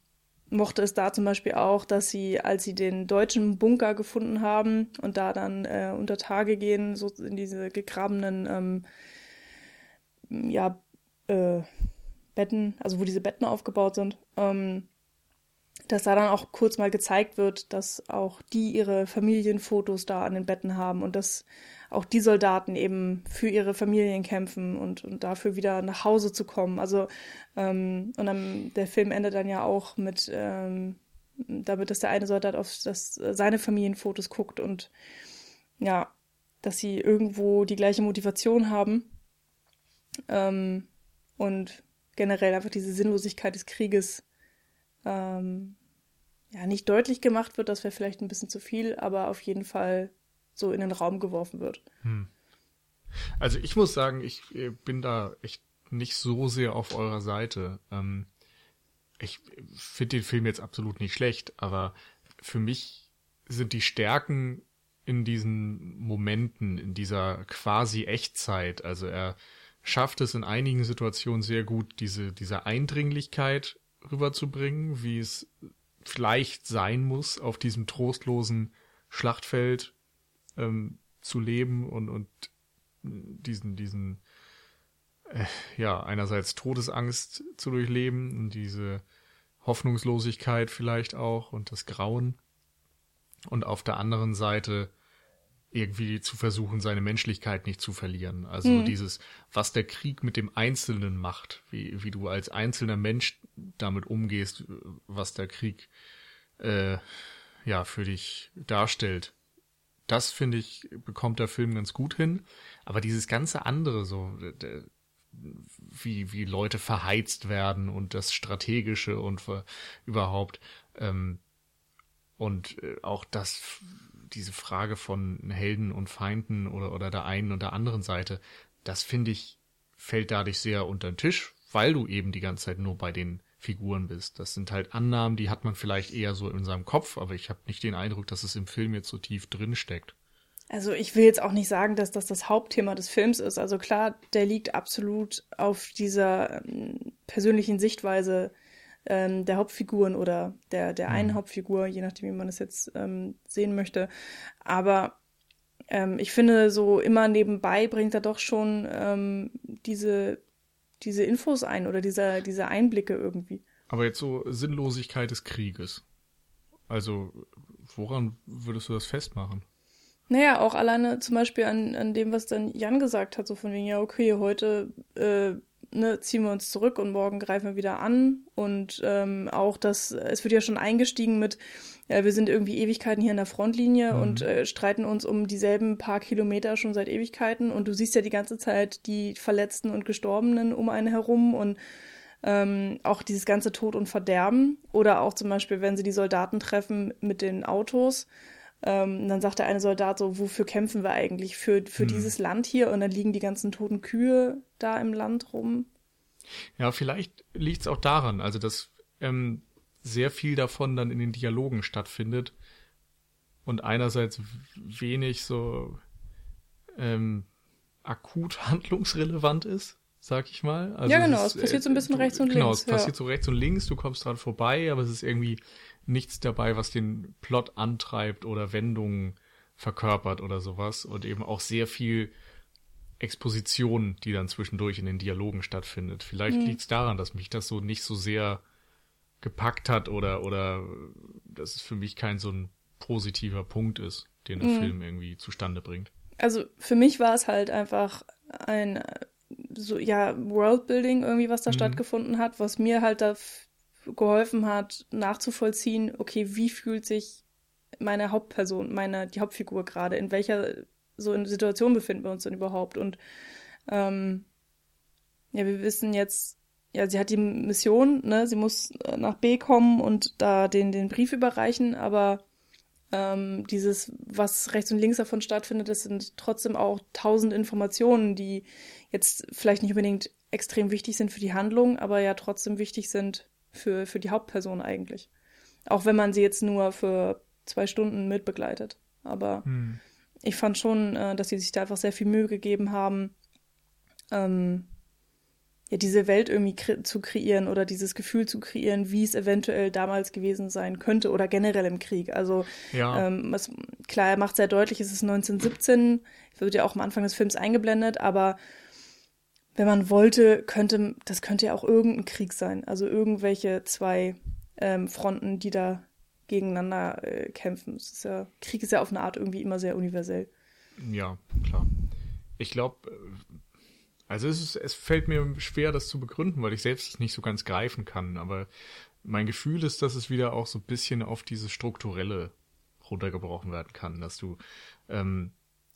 mochte es da zum Beispiel auch, dass sie, als sie den deutschen Bunker gefunden haben und da dann äh, unter Tage gehen, so in diese gegrabenen ähm, ja, äh, Betten, also wo diese Betten aufgebaut sind, ähm, dass da dann auch kurz mal gezeigt wird, dass auch die ihre Familienfotos da an den Betten haben und dass auch die Soldaten eben für ihre Familien kämpfen und, und dafür wieder nach Hause zu kommen. Also ähm, und dann der Film endet dann ja auch mit ähm, damit, dass der eine Soldat auf das, seine Familienfotos guckt und ja, dass sie irgendwo die gleiche Motivation haben ähm, und generell einfach diese Sinnlosigkeit des Krieges ähm, ja, nicht deutlich gemacht wird, das wäre vielleicht ein bisschen zu viel, aber auf jeden Fall so in den Raum geworfen wird. Hm. Also ich muss sagen, ich äh, bin da echt nicht so sehr auf eurer Seite. Ähm, ich finde den Film jetzt absolut nicht schlecht, aber für mich sind die Stärken in diesen Momenten, in dieser quasi Echtzeit, also er schafft es in einigen Situationen sehr gut, diese, diese Eindringlichkeit rüberzubringen, wie es vielleicht sein muss, auf diesem trostlosen Schlachtfeld ähm, zu leben und, und diesen, diesen, äh, ja, einerseits Todesangst zu durchleben und diese Hoffnungslosigkeit vielleicht auch und das Grauen. Und auf der anderen Seite irgendwie zu versuchen, seine Menschlichkeit nicht zu verlieren. Also mhm. dieses, was der Krieg mit dem Einzelnen macht, wie, wie du als einzelner Mensch damit umgehst, was der Krieg äh, ja, für dich darstellt. Das finde ich, bekommt der Film ganz gut hin. Aber dieses ganze andere, so, wie, wie Leute verheizt werden und das Strategische und überhaupt, ähm, und äh, auch das, diese Frage von Helden und Feinden oder, oder der einen und der anderen Seite, das finde ich, fällt dadurch sehr unter den Tisch, weil du eben die ganze Zeit nur bei den Figuren bist. Das sind halt Annahmen, die hat man vielleicht eher so in seinem Kopf, aber ich habe nicht den Eindruck, dass es im Film jetzt so tief drin steckt. Also ich will jetzt auch nicht sagen, dass das das Hauptthema des Films ist. Also klar, der liegt absolut auf dieser ähm, persönlichen Sichtweise ähm, der Hauptfiguren oder der, der einen mhm. Hauptfigur, je nachdem, wie man es jetzt ähm, sehen möchte. Aber ähm, ich finde, so immer nebenbei bringt er doch schon ähm, diese, diese Infos ein oder diese, diese Einblicke irgendwie. Aber jetzt so Sinnlosigkeit des Krieges. Also, woran würdest du das festmachen? Naja, auch alleine zum Beispiel an, an dem, was dann Jan gesagt hat, so von wegen, ja, okay, heute äh, ne, ziehen wir uns zurück und morgen greifen wir wieder an. Und ähm, auch das, es wird ja schon eingestiegen mit, ja, wir sind irgendwie Ewigkeiten hier in der Frontlinie mhm. und äh, streiten uns um dieselben paar Kilometer schon seit Ewigkeiten. Und du siehst ja die ganze Zeit die Verletzten und Gestorbenen um einen herum und ähm, auch dieses ganze Tod und Verderben. Oder auch zum Beispiel, wenn sie die Soldaten treffen mit den Autos. Ähm, dann sagt der eine Soldat so, wofür kämpfen wir eigentlich? Für, für hm. dieses Land hier? Und dann liegen die ganzen toten Kühe da im Land rum. Ja, vielleicht liegt es auch daran, also dass ähm, sehr viel davon dann in den Dialogen stattfindet und einerseits wenig so ähm, akut *laughs* handlungsrelevant ist, sag ich mal. Also ja, genau, es, es passiert so ein bisschen äh, rechts und genau, links. Genau, es passiert ja. so rechts und links, du kommst dran vorbei, aber es ist irgendwie nichts dabei, was den Plot antreibt oder Wendungen verkörpert oder sowas und eben auch sehr viel Exposition, die dann zwischendurch in den Dialogen stattfindet. Vielleicht mhm. liegt es daran, dass mich das so nicht so sehr gepackt hat oder oder dass es für mich kein so ein positiver Punkt ist, den der mhm. Film irgendwie zustande bringt. Also für mich war es halt einfach ein so ja Worldbuilding irgendwie, was da mhm. stattgefunden hat, was mir halt da geholfen hat, nachzuvollziehen, okay, wie fühlt sich meine Hauptperson, meine, die Hauptfigur gerade, in welcher so in Situation befinden wir uns denn überhaupt? Und ähm, ja, wir wissen jetzt, ja, sie hat die Mission, ne, sie muss äh, nach B kommen und da den, den Brief überreichen, aber ähm, dieses, was rechts und links davon stattfindet, das sind trotzdem auch tausend Informationen, die jetzt vielleicht nicht unbedingt extrem wichtig sind für die Handlung, aber ja trotzdem wichtig sind für, für die Hauptperson eigentlich. Auch wenn man sie jetzt nur für zwei Stunden mitbegleitet. Aber hm. ich fand schon, äh, dass sie sich da einfach sehr viel Mühe gegeben haben, ähm, ja, diese Welt irgendwie kre zu kreieren oder dieses Gefühl zu kreieren, wie es eventuell damals gewesen sein könnte oder generell im Krieg. Also ja. ähm, was, klar, er macht sehr deutlich, es ist 1917, wird ja auch am Anfang des Films eingeblendet, aber wenn man wollte, könnte, das könnte ja auch irgendein Krieg sein. Also irgendwelche zwei ähm, Fronten, die da gegeneinander äh, kämpfen. Ist ja, Krieg ist ja auf eine Art irgendwie immer sehr universell. Ja, klar. Ich glaube, also es, ist, es fällt mir schwer, das zu begründen, weil ich selbst nicht so ganz greifen kann. Aber mein Gefühl ist, dass es wieder auch so ein bisschen auf dieses Strukturelle runtergebrochen werden kann, dass du ähm,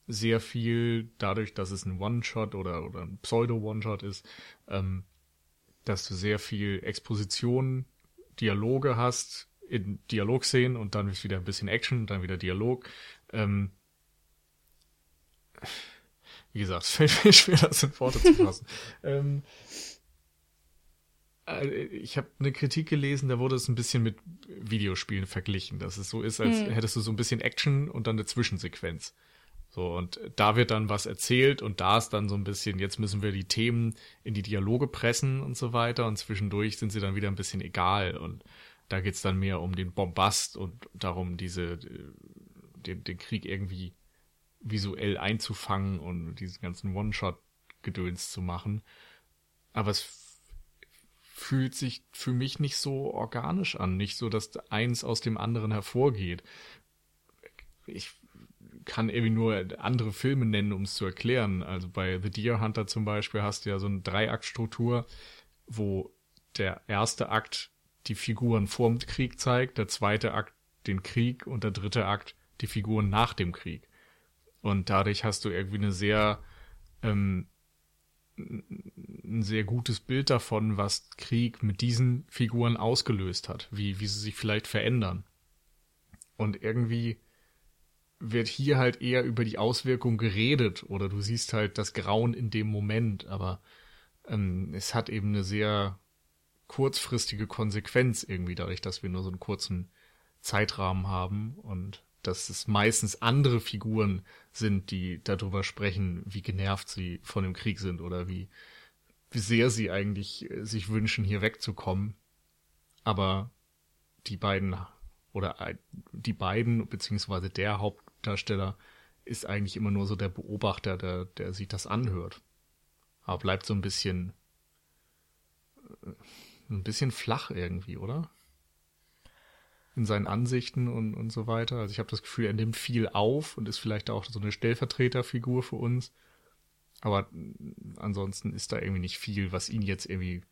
sehr viel dadurch, dass es ein One-Shot oder, oder ein Pseudo-One-Shot ist, ähm, dass du sehr viel Exposition, Dialoge hast in Dialogszenen und dann ist wieder ein bisschen Action, dann wieder Dialog. Ähm, wie gesagt, es fällt mir *laughs* schwer, das in Worte zu fassen. *laughs* ähm, äh, ich habe eine Kritik gelesen, da wurde es ein bisschen mit Videospielen verglichen, dass es so ist, als hm. hättest du so ein bisschen Action und dann eine Zwischensequenz. So, und da wird dann was erzählt und da ist dann so ein bisschen, jetzt müssen wir die Themen in die Dialoge pressen und so weiter und zwischendurch sind sie dann wieder ein bisschen egal und da geht's dann mehr um den Bombast und darum, diese, den, den Krieg irgendwie visuell einzufangen und diesen ganzen One-Shot-Gedöns zu machen. Aber es fühlt sich für mich nicht so organisch an, nicht so, dass eins aus dem anderen hervorgeht. Ich kann irgendwie nur andere Filme nennen, um es zu erklären. Also bei The Deer Hunter zum Beispiel hast du ja so eine Dreiaktstruktur, wo der erste Akt die Figuren vorm Krieg zeigt, der zweite Akt den Krieg und der dritte Akt die Figuren nach dem Krieg. Und dadurch hast du irgendwie eine sehr, ähm, ein sehr gutes Bild davon, was Krieg mit diesen Figuren ausgelöst hat, wie, wie sie sich vielleicht verändern. Und irgendwie wird hier halt eher über die Auswirkung geredet oder du siehst halt das Grauen in dem Moment, aber ähm, es hat eben eine sehr kurzfristige Konsequenz irgendwie dadurch, dass wir nur so einen kurzen Zeitrahmen haben und dass es meistens andere Figuren sind, die darüber sprechen, wie genervt sie von dem Krieg sind oder wie, wie sehr sie eigentlich äh, sich wünschen, hier wegzukommen. Aber die beiden oder die beiden, beziehungsweise der Hauptdarsteller, ist eigentlich immer nur so der Beobachter, der, der sich das anhört. Aber bleibt so ein bisschen, äh, ein bisschen flach irgendwie, oder? In seinen Ansichten und, und so weiter. Also ich habe das Gefühl, er nimmt viel auf und ist vielleicht auch so eine Stellvertreterfigur für uns. Aber ansonsten ist da irgendwie nicht viel, was ihn jetzt irgendwie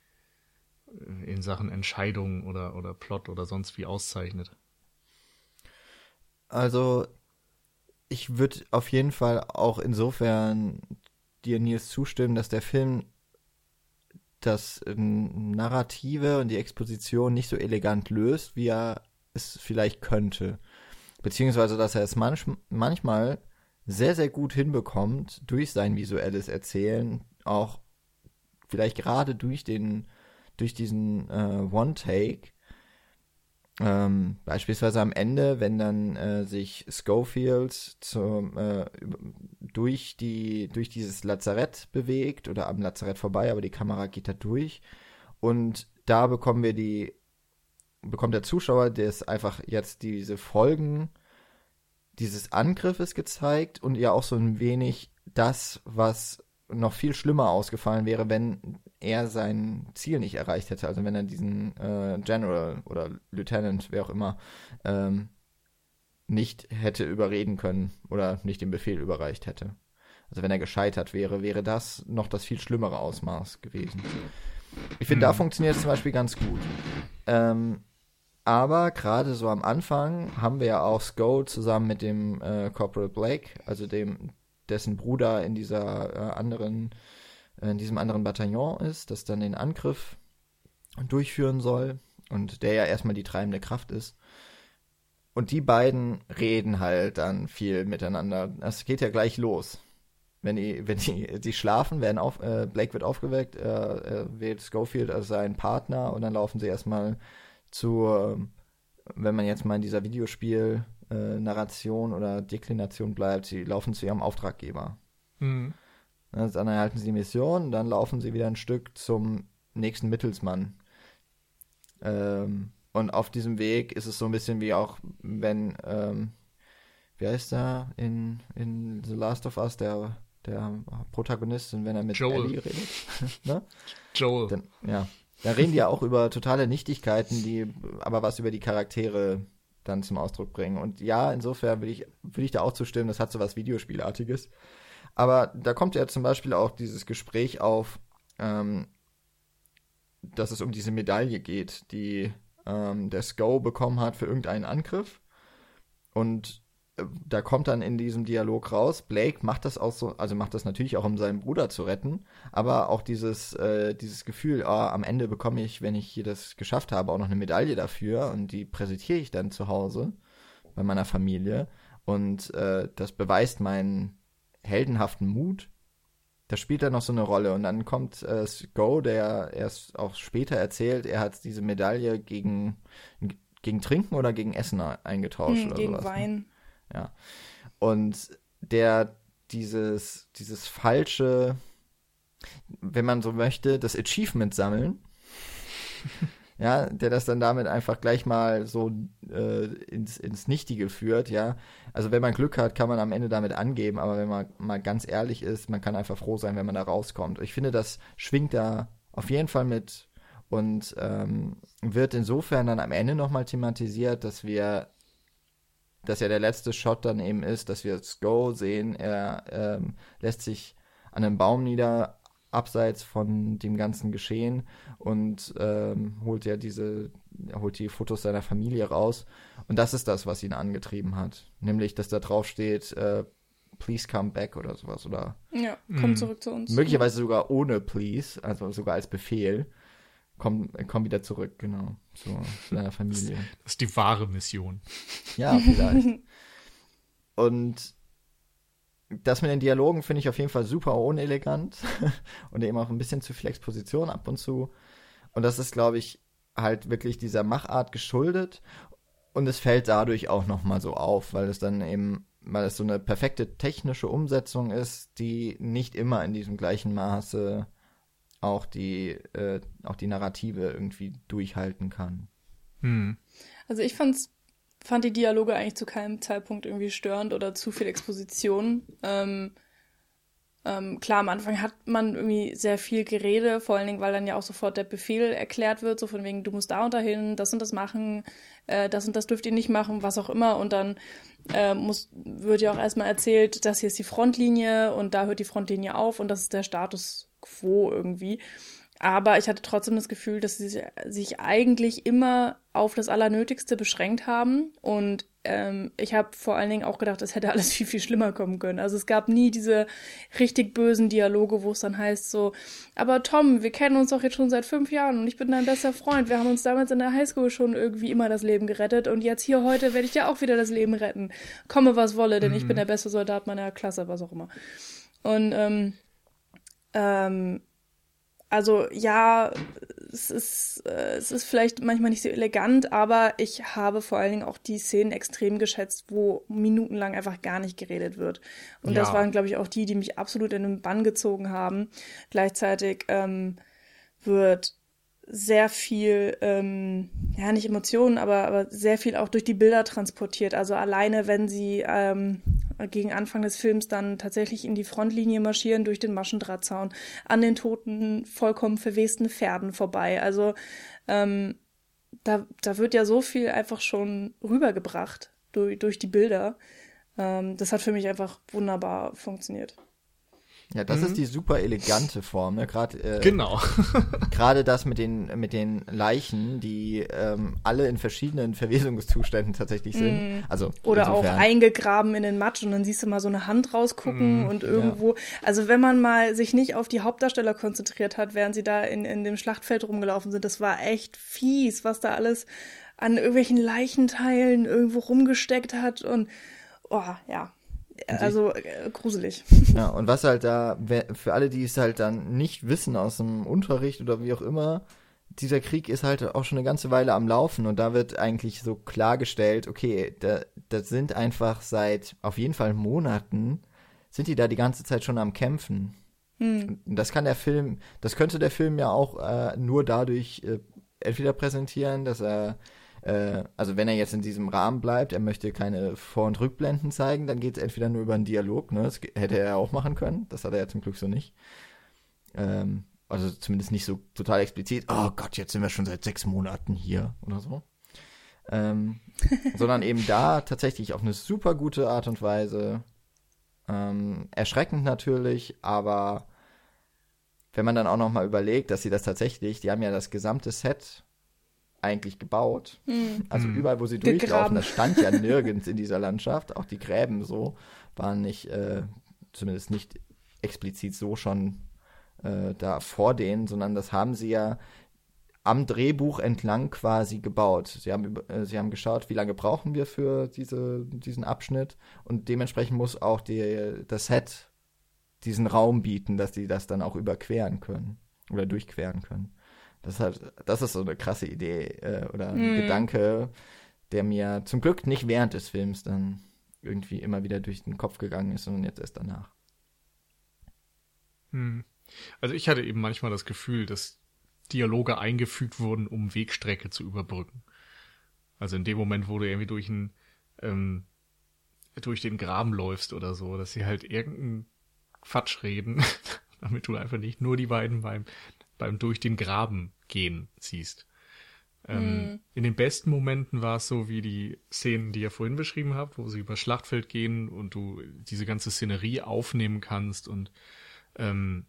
äh, in Sachen Entscheidungen oder, oder Plot oder sonst wie auszeichnet. Also, ich würde auf jeden Fall auch insofern dir Nils zustimmen, dass der Film das ähm, Narrative und die Exposition nicht so elegant löst, wie er es vielleicht könnte. Beziehungsweise, dass er es manch, manchmal sehr, sehr gut hinbekommt, durch sein visuelles Erzählen, auch vielleicht gerade durch den, durch diesen äh, One-Take, ähm, beispielsweise am Ende, wenn dann äh, sich Schofield zum, äh, durch, die, durch dieses Lazarett bewegt oder am Lazarett vorbei, aber die Kamera geht da durch. Und da bekommen wir die, bekommt der Zuschauer das einfach jetzt diese Folgen dieses Angriffes gezeigt und ja auch so ein wenig das, was noch viel schlimmer ausgefallen wäre, wenn er sein Ziel nicht erreicht hätte. Also wenn er diesen äh, General oder Lieutenant, wer auch immer, ähm, nicht hätte überreden können oder nicht den Befehl überreicht hätte. Also wenn er gescheitert wäre, wäre das noch das viel schlimmere Ausmaß gewesen. Ich finde, mhm. da funktioniert es zum Beispiel ganz gut. Ähm, aber gerade so am Anfang haben wir ja auch Skull zusammen mit dem äh, Corporal Blake, also dem dessen Bruder in dieser äh, anderen, äh, in diesem anderen Bataillon ist, das dann den Angriff durchführen soll und der ja erstmal die treibende Kraft ist. Und die beiden reden halt dann viel miteinander. Das geht ja gleich los. Wenn die, wenn die, die schlafen, werden auf, äh, Blake wird aufgeweckt, er, er wählt Schofield als seinen Partner und dann laufen sie erstmal zu, wenn man jetzt mal in dieser Videospiel äh, oder Deklination bleibt, sie laufen zu ihrem Auftraggeber. Mhm. Dann erhalten sie die Mission, dann laufen sie wieder ein Stück zum nächsten Mittelsmann. Ähm, und auf diesem Weg ist es so ein bisschen wie auch, wenn, ähm, wie heißt der in, in The Last of Us, der, der Protagonist, wenn er mit Joel. Ellie redet? *laughs* ne? Joel. Dann, ja. Da reden die ja auch über totale Nichtigkeiten, die aber was über die Charaktere dann zum Ausdruck bringen. Und ja, insofern will ich, will ich da auch zustimmen, das hat so was Videospielartiges. Aber da kommt ja zum Beispiel auch dieses Gespräch auf, ähm, dass es um diese Medaille geht, die ähm, der Sko bekommen hat für irgendeinen Angriff. Und da kommt dann in diesem Dialog raus, Blake macht das auch so, also macht das natürlich auch, um seinen Bruder zu retten, aber auch dieses, äh, dieses Gefühl, oh, am Ende bekomme ich, wenn ich hier das geschafft habe, auch noch eine Medaille dafür und die präsentiere ich dann zu Hause bei meiner Familie und äh, das beweist meinen heldenhaften Mut. Das spielt dann noch so eine Rolle und dann kommt äh, Go, der erst auch später erzählt, er hat diese Medaille gegen, gegen Trinken oder gegen Essen eingetauscht hm, oder gegen sowas. Ne? Wein. Ja. Und der dieses, dieses falsche, wenn man so möchte, das Achievement sammeln, *laughs* ja, der das dann damit einfach gleich mal so äh, ins, ins Nichtige führt, ja. Also wenn man Glück hat, kann man am Ende damit angeben, aber wenn man mal ganz ehrlich ist, man kann einfach froh sein, wenn man da rauskommt. Ich finde, das schwingt da auf jeden Fall mit und ähm, wird insofern dann am Ende nochmal thematisiert, dass wir dass ja der letzte Shot dann eben ist, dass wir Sko sehen, er ähm, lässt sich an einem Baum nieder, abseits von dem ganzen Geschehen und ähm, holt ja diese, holt die Fotos seiner Familie raus. Und das ist das, was ihn angetrieben hat. Nämlich, dass da drauf steht, äh, please come back oder sowas. Oder ja, komm mhm. zurück zu uns. Möglicherweise sogar ohne please, also sogar als Befehl. Komm, komm wieder zurück, genau, zu, zu deiner Familie. Das ist die wahre Mission. Ja, vielleicht. *laughs* und das mit den Dialogen finde ich auf jeden Fall super unelegant *laughs* und eben auch ein bisschen zu viel Exposition ab und zu. Und das ist, glaube ich, halt wirklich dieser Machart geschuldet. Und es fällt dadurch auch nochmal so auf, weil es dann eben, weil es so eine perfekte technische Umsetzung ist, die nicht immer in diesem gleichen Maße auch die, äh, auch die Narrative irgendwie durchhalten kann. Hm. Also ich fand's fand die Dialoge eigentlich zu keinem Zeitpunkt irgendwie störend oder zu viel Exposition. Ähm, ähm, klar, am Anfang hat man irgendwie sehr viel Gerede, vor allen Dingen, weil dann ja auch sofort der Befehl erklärt wird, so von wegen, du musst da und dahin, das und das machen, äh, das und das dürft ihr nicht machen, was auch immer. Und dann äh, muss, wird ja auch erstmal erzählt, das hier ist die Frontlinie und da hört die Frontlinie auf und das ist der Status quo irgendwie. Aber ich hatte trotzdem das Gefühl, dass sie sich eigentlich immer auf das Allernötigste beschränkt haben. Und ähm, ich habe vor allen Dingen auch gedacht, es hätte alles *laughs* viel, viel schlimmer kommen können. Also es gab nie diese richtig bösen Dialoge, wo es dann heißt so, aber Tom, wir kennen uns doch jetzt schon seit fünf Jahren und ich bin dein bester Freund. Wir haben uns damals in der Highschool schon irgendwie immer das Leben gerettet und jetzt hier heute werde ich dir auch wieder das Leben retten. Komme, was wolle, denn mhm. ich bin der beste Soldat meiner Klasse, was auch immer. Und ähm, ähm, also ja, es ist, äh, es ist vielleicht manchmal nicht so elegant, aber ich habe vor allen Dingen auch die Szenen extrem geschätzt, wo minutenlang einfach gar nicht geredet wird. Und ja. das waren, glaube ich, auch die, die mich absolut in den Bann gezogen haben. Gleichzeitig ähm, wird sehr viel, ähm, ja, nicht Emotionen, aber, aber sehr viel auch durch die Bilder transportiert. Also alleine, wenn sie ähm, gegen Anfang des Films dann tatsächlich in die Frontlinie marschieren durch den Maschendrahtzaun, an den toten, vollkommen verwesten Pferden vorbei. Also ähm, da, da wird ja so viel einfach schon rübergebracht durch, durch die Bilder. Ähm, das hat für mich einfach wunderbar funktioniert. Ja, das mhm. ist die super elegante Form, ne? Gerade äh, genau. *laughs* gerade das mit den mit den Leichen, die ähm, alle in verschiedenen Verwesungszuständen tatsächlich sind. Mhm. Also oder insofern. auch eingegraben in den Matsch und dann siehst du mal so eine Hand rausgucken mhm, und irgendwo. Ja. Also wenn man mal sich nicht auf die Hauptdarsteller konzentriert hat, während sie da in in dem Schlachtfeld rumgelaufen sind, das war echt fies, was da alles an irgendwelchen Leichenteilen irgendwo rumgesteckt hat und oh ja also äh, gruselig. Ja, und was halt da, für alle, die es halt dann nicht wissen aus dem Unterricht oder wie auch immer, dieser Krieg ist halt auch schon eine ganze Weile am Laufen und da wird eigentlich so klargestellt, okay, da, das sind einfach seit auf jeden Fall Monaten, sind die da die ganze Zeit schon am Kämpfen. Hm. Das kann der Film, das könnte der Film ja auch äh, nur dadurch äh, entweder präsentieren, dass er äh, also wenn er jetzt in diesem Rahmen bleibt, er möchte keine Vor- und Rückblenden zeigen, dann geht es entweder nur über einen Dialog, ne? Das hätte er auch machen können, das hat er ja zum Glück so nicht. Ähm, also zumindest nicht so total explizit, oh Gott, jetzt sind wir schon seit sechs Monaten hier oder so. Ähm, *laughs* sondern eben da tatsächlich auf eine super gute Art und Weise. Ähm, erschreckend natürlich, aber wenn man dann auch noch mal überlegt, dass sie das tatsächlich, die haben ja das gesamte Set eigentlich gebaut. Mhm. Also hm. überall, wo sie durchlaufen, Gegraben. das stand ja *laughs* nirgends in dieser Landschaft. Auch die Gräben so waren nicht, äh, zumindest nicht explizit so schon äh, da vor denen, sondern das haben sie ja am Drehbuch entlang quasi gebaut. Sie haben, äh, sie haben geschaut, wie lange brauchen wir für diese, diesen Abschnitt und dementsprechend muss auch die, das Set diesen Raum bieten, dass sie das dann auch überqueren können oder durchqueren können. Das ist, halt, das ist so eine krasse Idee äh, oder ein mm. Gedanke, der mir zum Glück nicht während des Films dann irgendwie immer wieder durch den Kopf gegangen ist, sondern jetzt erst danach. Hm. Also ich hatte eben manchmal das Gefühl, dass Dialoge eingefügt wurden, um Wegstrecke zu überbrücken. Also in dem Moment, wo du irgendwie durch ein ähm, durch den Graben läufst oder so, dass sie halt irgendeinen Quatsch reden, *laughs* damit du einfach nicht nur die beiden beim beim durch den Graben gehen siehst. Ähm, mm. In den besten Momenten war es so wie die Szenen, die ihr vorhin beschrieben habt, wo sie über Schlachtfeld gehen und du diese ganze Szenerie aufnehmen kannst und ähm,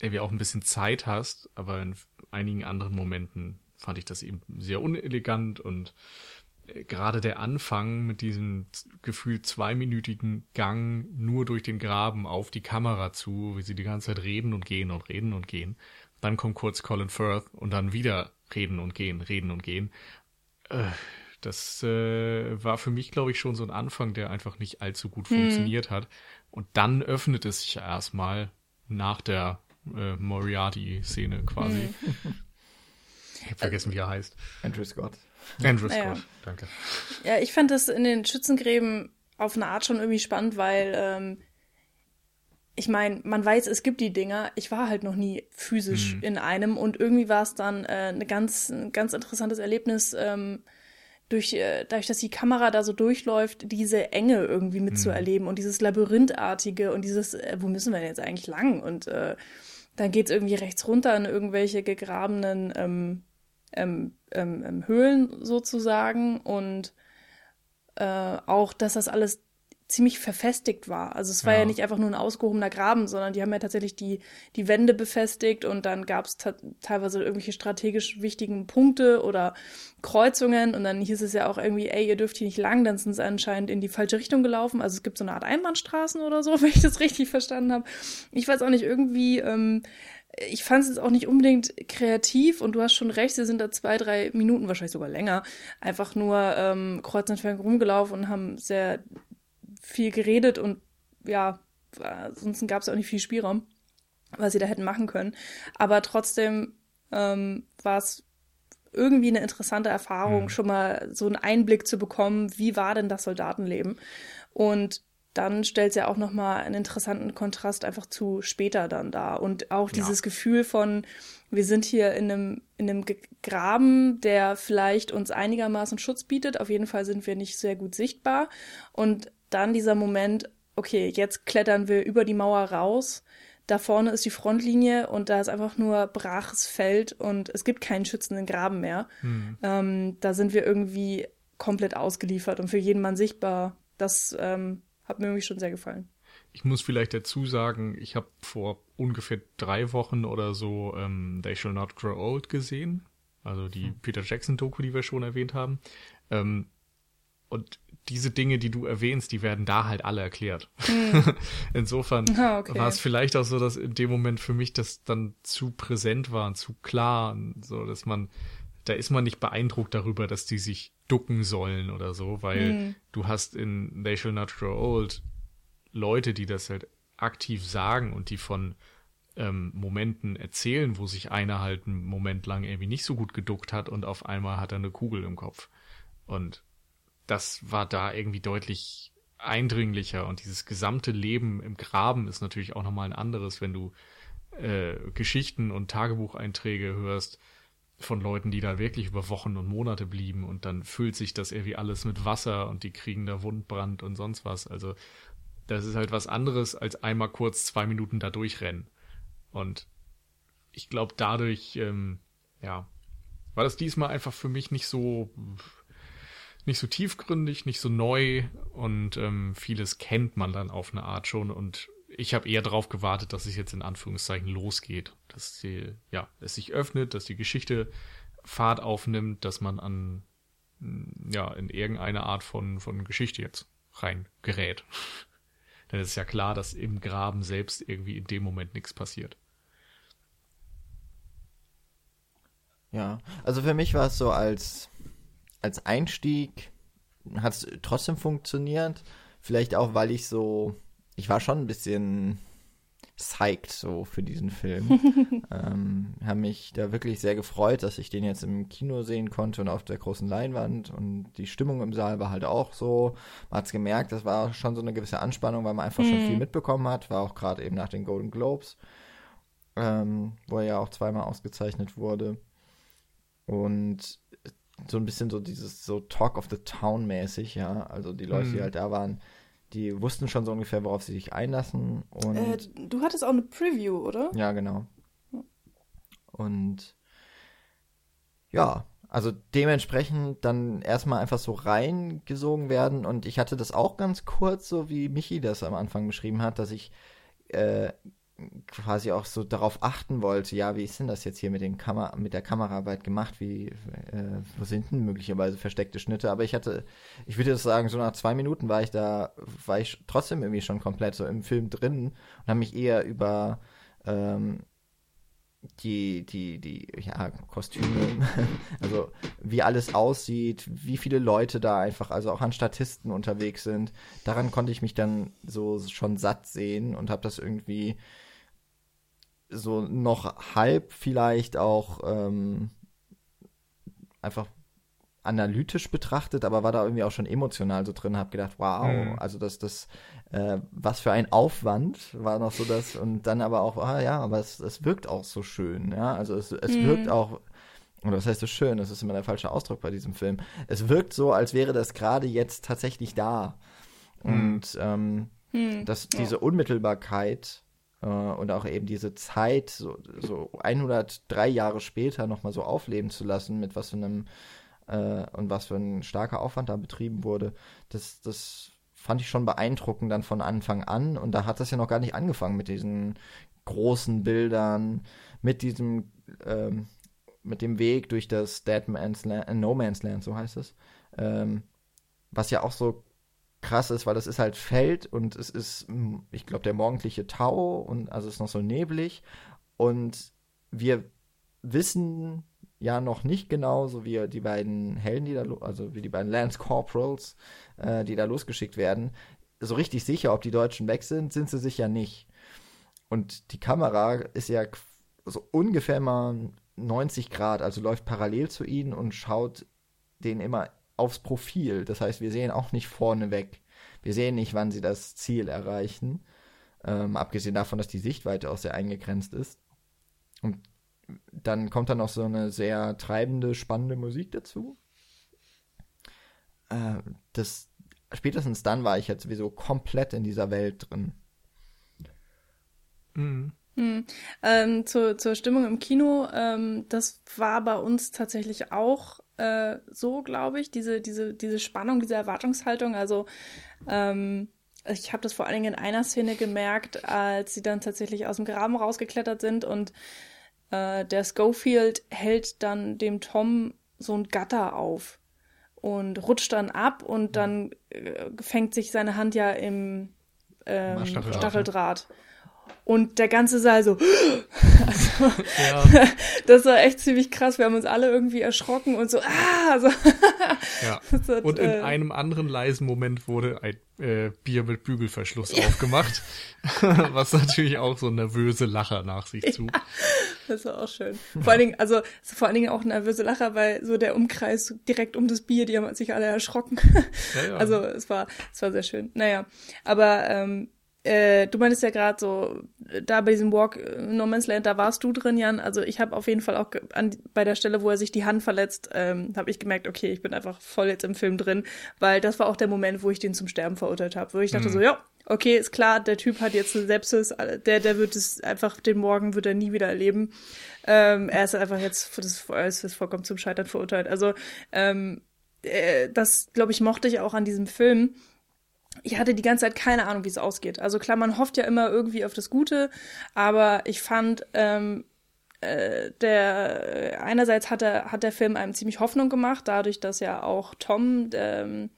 irgendwie auch ein bisschen Zeit hast, aber in einigen anderen Momenten fand ich das eben sehr unelegant und äh, gerade der Anfang mit diesem gefühlt zweiminütigen Gang nur durch den Graben auf die Kamera zu, wie sie die ganze Zeit reden und gehen und reden und gehen. Dann kommt kurz Colin Firth und dann wieder reden und gehen, reden und gehen. Äh, das äh, war für mich, glaube ich, schon so ein Anfang, der einfach nicht allzu gut hm. funktioniert hat. Und dann öffnet es sich erstmal nach der äh, Moriarty-Szene quasi. Hm. Ich habe vergessen, wie er heißt. Andrew Scott. Andrew Scott, ja. danke. Ja, ich fand das in den Schützengräben auf eine Art schon irgendwie spannend, weil ähm, ich meine, man weiß, es gibt die Dinger. Ich war halt noch nie physisch mhm. in einem und irgendwie war es dann äh, eine ganz, ein ganz interessantes Erlebnis, ähm, durch, äh, dadurch, dass die Kamera da so durchläuft, diese Enge irgendwie mitzuerleben mhm. und dieses Labyrinthartige und dieses, äh, wo müssen wir denn jetzt eigentlich lang? Und äh, dann geht's irgendwie rechts runter in irgendwelche gegrabenen ähm, ähm, ähm, ähm Höhlen sozusagen und äh, auch, dass das alles ziemlich verfestigt war. Also es war ja, ja nicht einfach nur ein ausgehobener Graben, sondern die haben ja tatsächlich die, die Wände befestigt und dann gab es teilweise irgendwelche strategisch wichtigen Punkte oder Kreuzungen und dann hieß es ja auch irgendwie, ey, ihr dürft hier nicht lang, dann sind sie anscheinend in die falsche Richtung gelaufen. Also es gibt so eine Art Einbahnstraßen oder so, *laughs* wenn ich das richtig verstanden habe. Ich weiß auch nicht, irgendwie, ähm, ich fand es jetzt auch nicht unbedingt kreativ und du hast schon recht, sie sind da zwei, drei Minuten, wahrscheinlich sogar länger, einfach nur ähm, kreuz und rumgelaufen und haben sehr viel geredet und ja, ansonsten gab es auch nicht viel Spielraum, was sie da hätten machen können. Aber trotzdem ähm, war es irgendwie eine interessante Erfahrung, mhm. schon mal so einen Einblick zu bekommen, wie war denn das Soldatenleben? Und dann stellt es ja auch nochmal einen interessanten Kontrast einfach zu später dann da. Und auch dieses ja. Gefühl von, wir sind hier in einem, in einem Graben, der vielleicht uns einigermaßen Schutz bietet. Auf jeden Fall sind wir nicht sehr gut sichtbar. Und dann dieser Moment, okay, jetzt klettern wir über die Mauer raus. Da vorne ist die Frontlinie und da ist einfach nur braches Feld und es gibt keinen schützenden Graben mehr. Mhm. Ähm, da sind wir irgendwie komplett ausgeliefert und für jeden Mann sichtbar. Das ähm, hat mir irgendwie schon sehr gefallen. Ich muss vielleicht dazu sagen, ich habe vor ungefähr drei Wochen oder so ähm, They Shall Not Grow Old gesehen. Also die hm. Peter Jackson-Doku, die wir schon erwähnt haben. Ähm, und diese Dinge, die du erwähnst, die werden da halt alle erklärt. Hm. *laughs* Insofern ah, okay. war es vielleicht auch so, dass in dem Moment für mich das dann zu präsent war und zu klar, und so dass man, da ist man nicht beeindruckt darüber, dass die sich ducken sollen oder so, weil hm. du hast in They Shall Not Grow Old Leute, die das halt aktiv sagen und die von ähm, Momenten erzählen, wo sich einer halt einen Moment lang irgendwie nicht so gut geduckt hat und auf einmal hat er eine Kugel im Kopf. Und das war da irgendwie deutlich eindringlicher und dieses gesamte Leben im Graben ist natürlich auch nochmal ein anderes, wenn du äh, Geschichten und Tagebucheinträge hörst von Leuten, die da wirklich über Wochen und Monate blieben und dann füllt sich das irgendwie alles mit Wasser und die kriegen da Wundbrand und sonst was. Also das ist halt was anderes als einmal kurz zwei Minuten da durchrennen. Und ich glaube dadurch, ähm, ja, war das diesmal einfach für mich nicht so nicht so tiefgründig, nicht so neu und ähm, vieles kennt man dann auf eine Art schon und ich habe eher darauf gewartet, dass es jetzt in Anführungszeichen losgeht, dass die, ja, es sich öffnet, dass die Geschichte Fahrt aufnimmt, dass man an ja in irgendeine Art von von Geschichte jetzt rein gerät. *laughs* Denn es ist ja klar, dass im Graben selbst irgendwie in dem Moment nichts passiert. Ja, also für mich war es so als als Einstieg hat es trotzdem funktioniert. Vielleicht auch, weil ich so, ich war schon ein bisschen psyched so für diesen Film. *laughs* ähm, habe mich da wirklich sehr gefreut, dass ich den jetzt im Kino sehen konnte und auf der großen Leinwand und die Stimmung im Saal war halt auch so. Man hat es gemerkt, das war schon so eine gewisse Anspannung, weil man einfach mhm. schon viel mitbekommen hat, war auch gerade eben nach den Golden Globes, ähm, wo er ja auch zweimal ausgezeichnet wurde. Und so ein bisschen so dieses so Talk of the Town mäßig, ja. Also die Leute, hm. die halt da waren, die wussten schon so ungefähr, worauf sie sich einlassen. Und äh, du hattest auch eine Preview, oder? Ja, genau. Und ja, also dementsprechend dann erstmal einfach so reingesogen werden. Und ich hatte das auch ganz kurz, so wie Michi das am Anfang beschrieben hat, dass ich äh, quasi auch so darauf achten wollte, ja, wie ist denn das jetzt hier mit, den Kamer mit der Kameraarbeit gemacht? Wie, äh, wo sind denn möglicherweise versteckte Schnitte? Aber ich hatte, ich würde sagen, so nach zwei Minuten war ich da, war ich trotzdem irgendwie schon komplett so im Film drin und habe mich eher über ähm, die, die, die, ja, Kostüme, *laughs* also wie alles aussieht, wie viele Leute da einfach, also auch an Statisten unterwegs sind. Daran konnte ich mich dann so schon satt sehen und habe das irgendwie so noch halb vielleicht auch ähm, einfach analytisch betrachtet, aber war da irgendwie auch schon emotional so drin, hab gedacht, wow, mhm. also das, das, äh, was für ein Aufwand war noch so das und dann aber auch, ah ja, aber es, es wirkt auch so schön, ja, also es, es mhm. wirkt auch, oder was heißt so schön, das ist immer der falsche Ausdruck bei diesem Film, es wirkt so, als wäre das gerade jetzt tatsächlich da mhm. und ähm, mhm. dass diese Unmittelbarkeit und auch eben diese Zeit so, so 103 Jahre später nochmal so aufleben zu lassen, mit was für einem äh, und was für ein starker Aufwand da betrieben wurde, das, das fand ich schon beeindruckend dann von Anfang an. Und da hat das ja noch gar nicht angefangen mit diesen großen Bildern, mit diesem, ähm, mit dem Weg durch das Dead Man's Land, äh, No Man's Land, so heißt es. Ähm, was ja auch so krass ist, weil das ist halt Feld und es ist, ich glaube, der morgendliche Tau und also es ist noch so neblig und wir wissen ja noch nicht genau, so wie die beiden Helden, die da, also wie die beiden Lance Corporals, äh, die da losgeschickt werden, so richtig sicher, ob die Deutschen weg sind, sind sie sich ja nicht. Und die Kamera ist ja so ungefähr mal 90 Grad, also läuft parallel zu ihnen und schaut denen immer aufs Profil. Das heißt, wir sehen auch nicht vorne weg. Wir sehen nicht, wann sie das Ziel erreichen. Ähm, abgesehen davon, dass die Sichtweite auch sehr eingegrenzt ist. Und dann kommt dann noch so eine sehr treibende, spannende Musik dazu. Äh, das, spätestens dann war ich jetzt sowieso komplett in dieser Welt drin. Mhm. Mhm. Ähm, zur, zur Stimmung im Kino, ähm, das war bei uns tatsächlich auch äh, so, glaube ich, diese, diese, diese Spannung, diese Erwartungshaltung. Also ähm, ich habe das vor allen Dingen in einer Szene gemerkt, als sie dann tatsächlich aus dem Graben rausgeklettert sind und äh, der Schofield hält dann dem Tom so ein Gatter auf und rutscht dann ab und dann äh, fängt sich seine Hand ja im ähm, Stacheldraht. Stacheldraht. Und der ganze Saal so. *gasps* Also, ja. das war echt ziemlich krass. Wir haben uns alle irgendwie erschrocken und so, ah! So. ja. *laughs* Hat, und in äh, einem anderen leisen Moment wurde ein äh, Bier mit Bügelverschluss ja. aufgemacht. *laughs* was natürlich auch so nervöse Lacher nach sich zog. Das war auch schön. Vor allen Dingen, also vor allen Dingen auch nervöse Lacher, weil so der Umkreis direkt um das Bier, die haben sich alle erschrocken. Also es war, es war sehr schön. Naja, aber ähm, äh, du meintest ja gerade so, da bei diesem Walk No Man's Land, da warst du drin, Jan. Also ich habe auf jeden Fall auch an, bei der Stelle, wo er sich die Hand verletzt, ähm, habe ich gemerkt, okay, ich bin einfach voll jetzt im Film drin, weil das war auch der Moment, wo ich den zum Sterben verurteilt habe, wo ich dachte mhm. so, ja, okay, ist klar, der Typ hat jetzt eine Sepsis, der, der wird es einfach, den Morgen wird er nie wieder erleben. Ähm, er ist einfach jetzt für das, das vollkommen zum Scheitern verurteilt. Also ähm, äh, das, glaube ich, mochte ich auch an diesem Film ich hatte die ganze Zeit keine Ahnung, wie es ausgeht. Also klar, man hofft ja immer irgendwie auf das Gute, aber ich fand, ähm, äh, der einerseits hat der, hat der Film einem ziemlich Hoffnung gemacht, dadurch, dass ja auch Tom ähm,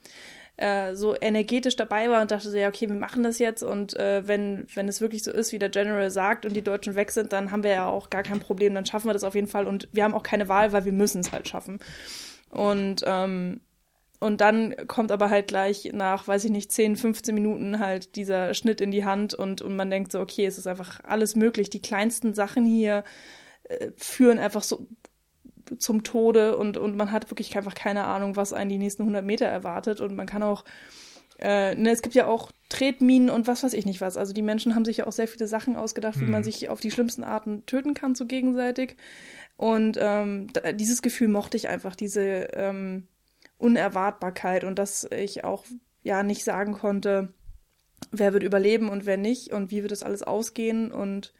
äh, so energetisch dabei war und dachte so, ja, okay, wir machen das jetzt und äh, wenn, wenn es wirklich so ist, wie der General sagt und die Deutschen weg sind, dann haben wir ja auch gar kein Problem, dann schaffen wir das auf jeden Fall und wir haben auch keine Wahl, weil wir müssen es halt schaffen. Und ähm, und dann kommt aber halt gleich nach, weiß ich nicht, 10, 15 Minuten halt dieser Schnitt in die Hand und, und man denkt so, okay, es ist einfach alles möglich. Die kleinsten Sachen hier äh, führen einfach so zum Tode und, und man hat wirklich einfach keine Ahnung, was einen die nächsten 100 Meter erwartet und man kann auch äh, ne, es gibt ja auch Tretminen und was weiß ich nicht was. Also die Menschen haben sich ja auch sehr viele Sachen ausgedacht, hm. wie man hm. sich auf die schlimmsten Arten töten kann, so gegenseitig. Und ähm, dieses Gefühl mochte ich einfach, diese ähm, Unerwartbarkeit und dass ich auch ja nicht sagen konnte, wer wird überleben und wer nicht und wie wird das alles ausgehen und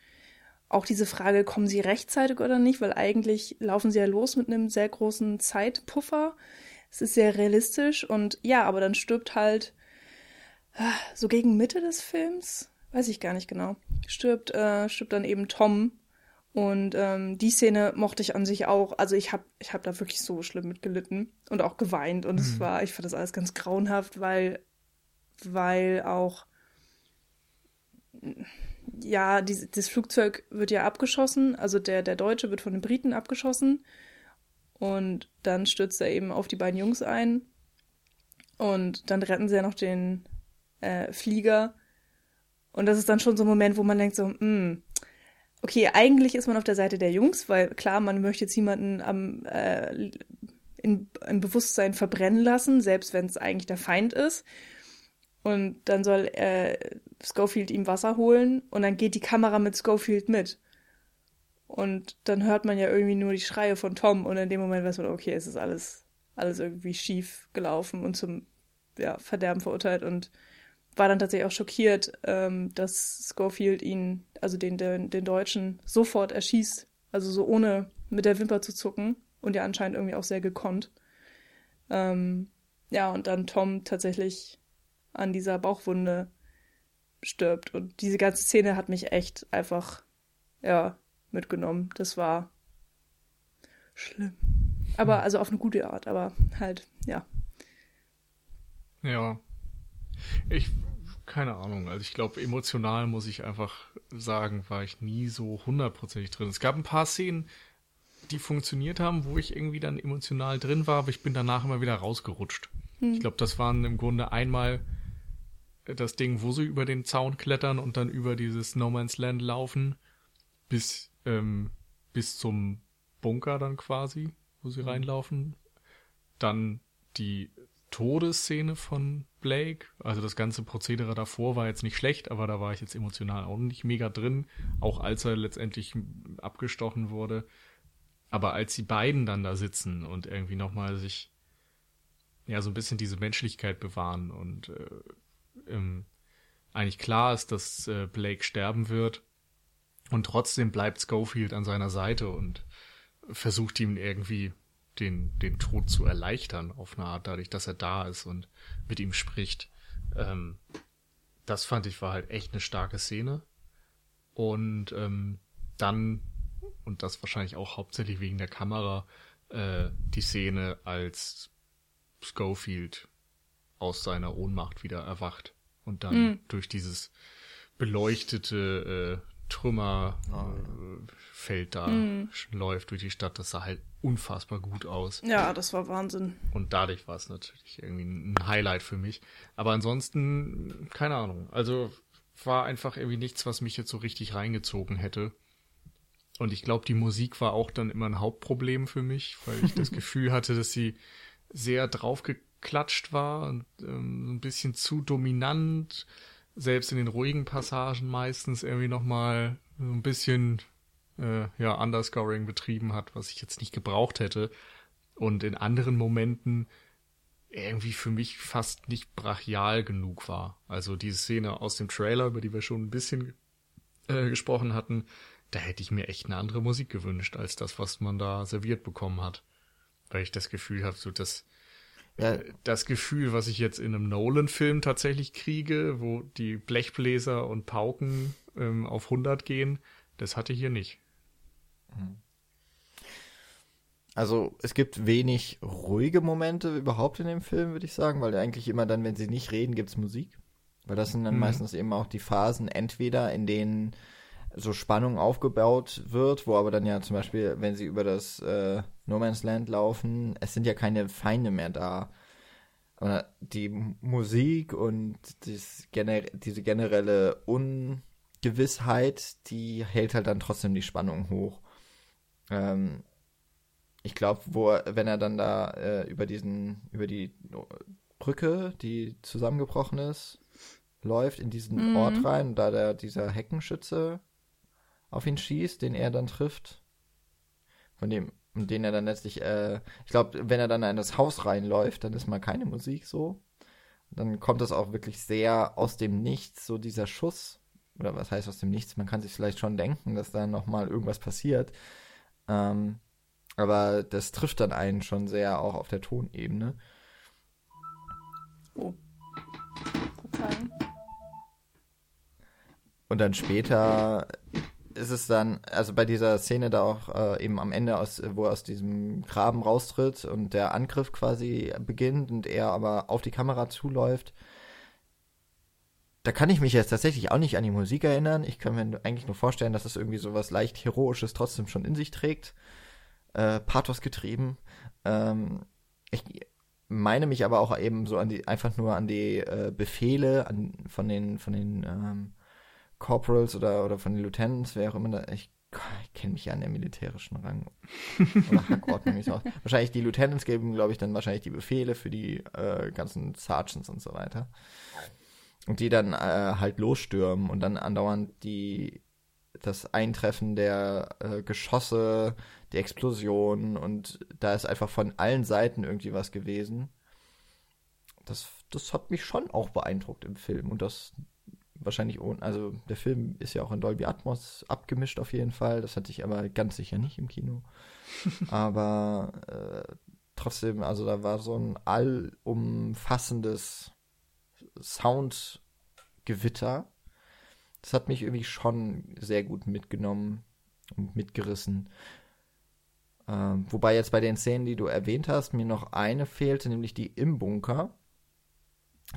auch diese Frage, kommen sie rechtzeitig oder nicht, weil eigentlich laufen sie ja los mit einem sehr großen Zeitpuffer. Es ist sehr realistisch und ja, aber dann stirbt halt ah, so gegen Mitte des Films weiß ich gar nicht genau, stirbt, äh, stirbt dann eben Tom. Und ähm, die Szene mochte ich an sich auch. Also ich habe ich hab da wirklich so schlimm mitgelitten und auch geweint. Und mhm. es war, ich fand das alles ganz grauenhaft, weil, weil auch ja, die, das Flugzeug wird ja abgeschossen, also der, der Deutsche wird von den Briten abgeschossen und dann stürzt er eben auf die beiden Jungs ein und dann retten sie ja noch den äh, Flieger und das ist dann schon so ein Moment, wo man denkt so, mh, hm, okay, eigentlich ist man auf der Seite der Jungs, weil klar, man möchte jetzt jemanden am äh, in, im Bewusstsein verbrennen lassen, selbst wenn es eigentlich der Feind ist. Und dann soll äh, Schofield ihm Wasser holen und dann geht die Kamera mit Schofield mit. Und dann hört man ja irgendwie nur die Schreie von Tom und in dem Moment weiß man, okay, es ist alles, alles irgendwie schief gelaufen und zum ja, Verderben verurteilt und war dann tatsächlich auch schockiert, ähm, dass Schofield ihn, also den, den, den Deutschen, sofort erschießt. Also so ohne mit der Wimper zu zucken und ja anscheinend irgendwie auch sehr gekonnt. Ähm, ja, und dann Tom tatsächlich an dieser Bauchwunde stirbt. Und diese ganze Szene hat mich echt einfach, ja, mitgenommen. Das war schlimm. Aber, also auf eine gute Art, aber halt, ja. Ja. Ich, keine Ahnung. Also ich glaube, emotional muss ich einfach sagen, war ich nie so hundertprozentig drin. Es gab ein paar Szenen, die funktioniert haben, wo ich irgendwie dann emotional drin war, aber ich bin danach immer wieder rausgerutscht. Hm. Ich glaube, das waren im Grunde einmal das Ding, wo sie über den Zaun klettern und dann über dieses No Man's Land laufen, bis, ähm, bis zum Bunker dann quasi, wo sie mhm. reinlaufen. Dann die Todesszene von Blake. Also das ganze Prozedere davor war jetzt nicht schlecht, aber da war ich jetzt emotional auch nicht mega drin, auch als er letztendlich abgestochen wurde. Aber als die beiden dann da sitzen und irgendwie nochmal sich ja so ein bisschen diese Menschlichkeit bewahren und äh, ähm, eigentlich klar ist, dass äh, Blake sterben wird. Und trotzdem bleibt Schofield an seiner Seite und versucht ihm irgendwie den, den Tod zu erleichtern, auf eine Art, dadurch, dass er da ist und mit ihm spricht. Ähm, das fand ich war halt echt eine starke Szene. Und ähm, dann, und das wahrscheinlich auch hauptsächlich wegen der Kamera, äh, die Szene, als Schofield aus seiner Ohnmacht wieder erwacht und dann mhm. durch dieses beleuchtete äh, Trümmerfeld da mhm. läuft durch die Stadt. Das sah halt unfassbar gut aus. Ja, das war Wahnsinn. Und dadurch war es natürlich irgendwie ein Highlight für mich. Aber ansonsten, keine Ahnung. Also war einfach irgendwie nichts, was mich jetzt so richtig reingezogen hätte. Und ich glaube, die Musik war auch dann immer ein Hauptproblem für mich, weil ich das *laughs* Gefühl hatte, dass sie sehr draufge geklatscht war und ähm, ein bisschen zu dominant, selbst in den ruhigen Passagen meistens irgendwie nochmal so ein bisschen äh, ja, Underscoring betrieben hat, was ich jetzt nicht gebraucht hätte. Und in anderen Momenten irgendwie für mich fast nicht brachial genug war. Also diese Szene aus dem Trailer, über die wir schon ein bisschen äh, gesprochen hatten, da hätte ich mir echt eine andere Musik gewünscht, als das, was man da serviert bekommen hat. Weil ich das Gefühl habe, so dass ja. das Gefühl, was ich jetzt in einem Nolan-Film tatsächlich kriege, wo die Blechbläser und Pauken ähm, auf 100 gehen, das hatte hier nicht. Mhm. Also es gibt wenig ruhige Momente überhaupt in dem Film, würde ich sagen, weil eigentlich immer dann, wenn sie nicht reden, gibt es Musik. Weil das sind dann mhm. meistens eben auch die Phasen, entweder in denen so Spannung aufgebaut wird, wo aber dann ja zum Beispiel, wenn sie über das äh, No Man's Land laufen, es sind ja keine Feinde mehr da. Aber die Musik und gener diese generelle Ungewissheit, die hält halt dann trotzdem die Spannung hoch. Ähm, ich glaube, wo, wenn er dann da äh, über diesen, über die Brücke, die zusammengebrochen ist, läuft in diesen mhm. Ort rein da der, dieser Heckenschütze auf ihn schießt, den er dann trifft. Von dem, den er dann letztlich, äh, ich glaube, wenn er dann in das Haus reinläuft, dann ist mal keine Musik so. Dann kommt das auch wirklich sehr aus dem Nichts, so dieser Schuss. Oder was heißt aus dem Nichts? Man kann sich vielleicht schon denken, dass da nochmal irgendwas passiert. Ähm, aber das trifft dann einen schon sehr auch auf der Tonebene. Oh. Verzeihung. Und dann später ist es dann, also bei dieser Szene da auch äh, eben am Ende, aus, wo er aus diesem Graben raustritt und der Angriff quasi beginnt und er aber auf die Kamera zuläuft, da kann ich mich jetzt tatsächlich auch nicht an die Musik erinnern. Ich kann mir eigentlich nur vorstellen, dass es irgendwie so was leicht Heroisches trotzdem schon in sich trägt. Äh, Pathos getrieben. Ähm, ich meine mich aber auch eben so an die, einfach nur an die äh, Befehle an, von den, von den ähm, Corporals oder, oder von den Lieutenants, wer auch immer da, ich, ich kenne mich ja an der militärischen Rang *laughs* oder Hackordnung nicht aus. Wahrscheinlich die Lieutenants geben, glaube ich, dann wahrscheinlich die Befehle für die äh, ganzen Sergeants und so weiter. Und die dann äh, halt losstürmen und dann andauernd die das Eintreffen der äh, Geschosse, die Explosion und da ist einfach von allen Seiten irgendwie was gewesen. Das, das hat mich schon auch beeindruckt im Film und das wahrscheinlich ohne, also der Film ist ja auch in Dolby Atmos abgemischt auf jeden Fall, das hatte ich aber ganz sicher nicht im Kino. *laughs* aber äh, trotzdem, also da war so ein allumfassendes Soundgewitter. Das hat mich irgendwie schon sehr gut mitgenommen und mitgerissen. Ähm, wobei jetzt bei den Szenen, die du erwähnt hast, mir noch eine fehlte, nämlich die im Bunker.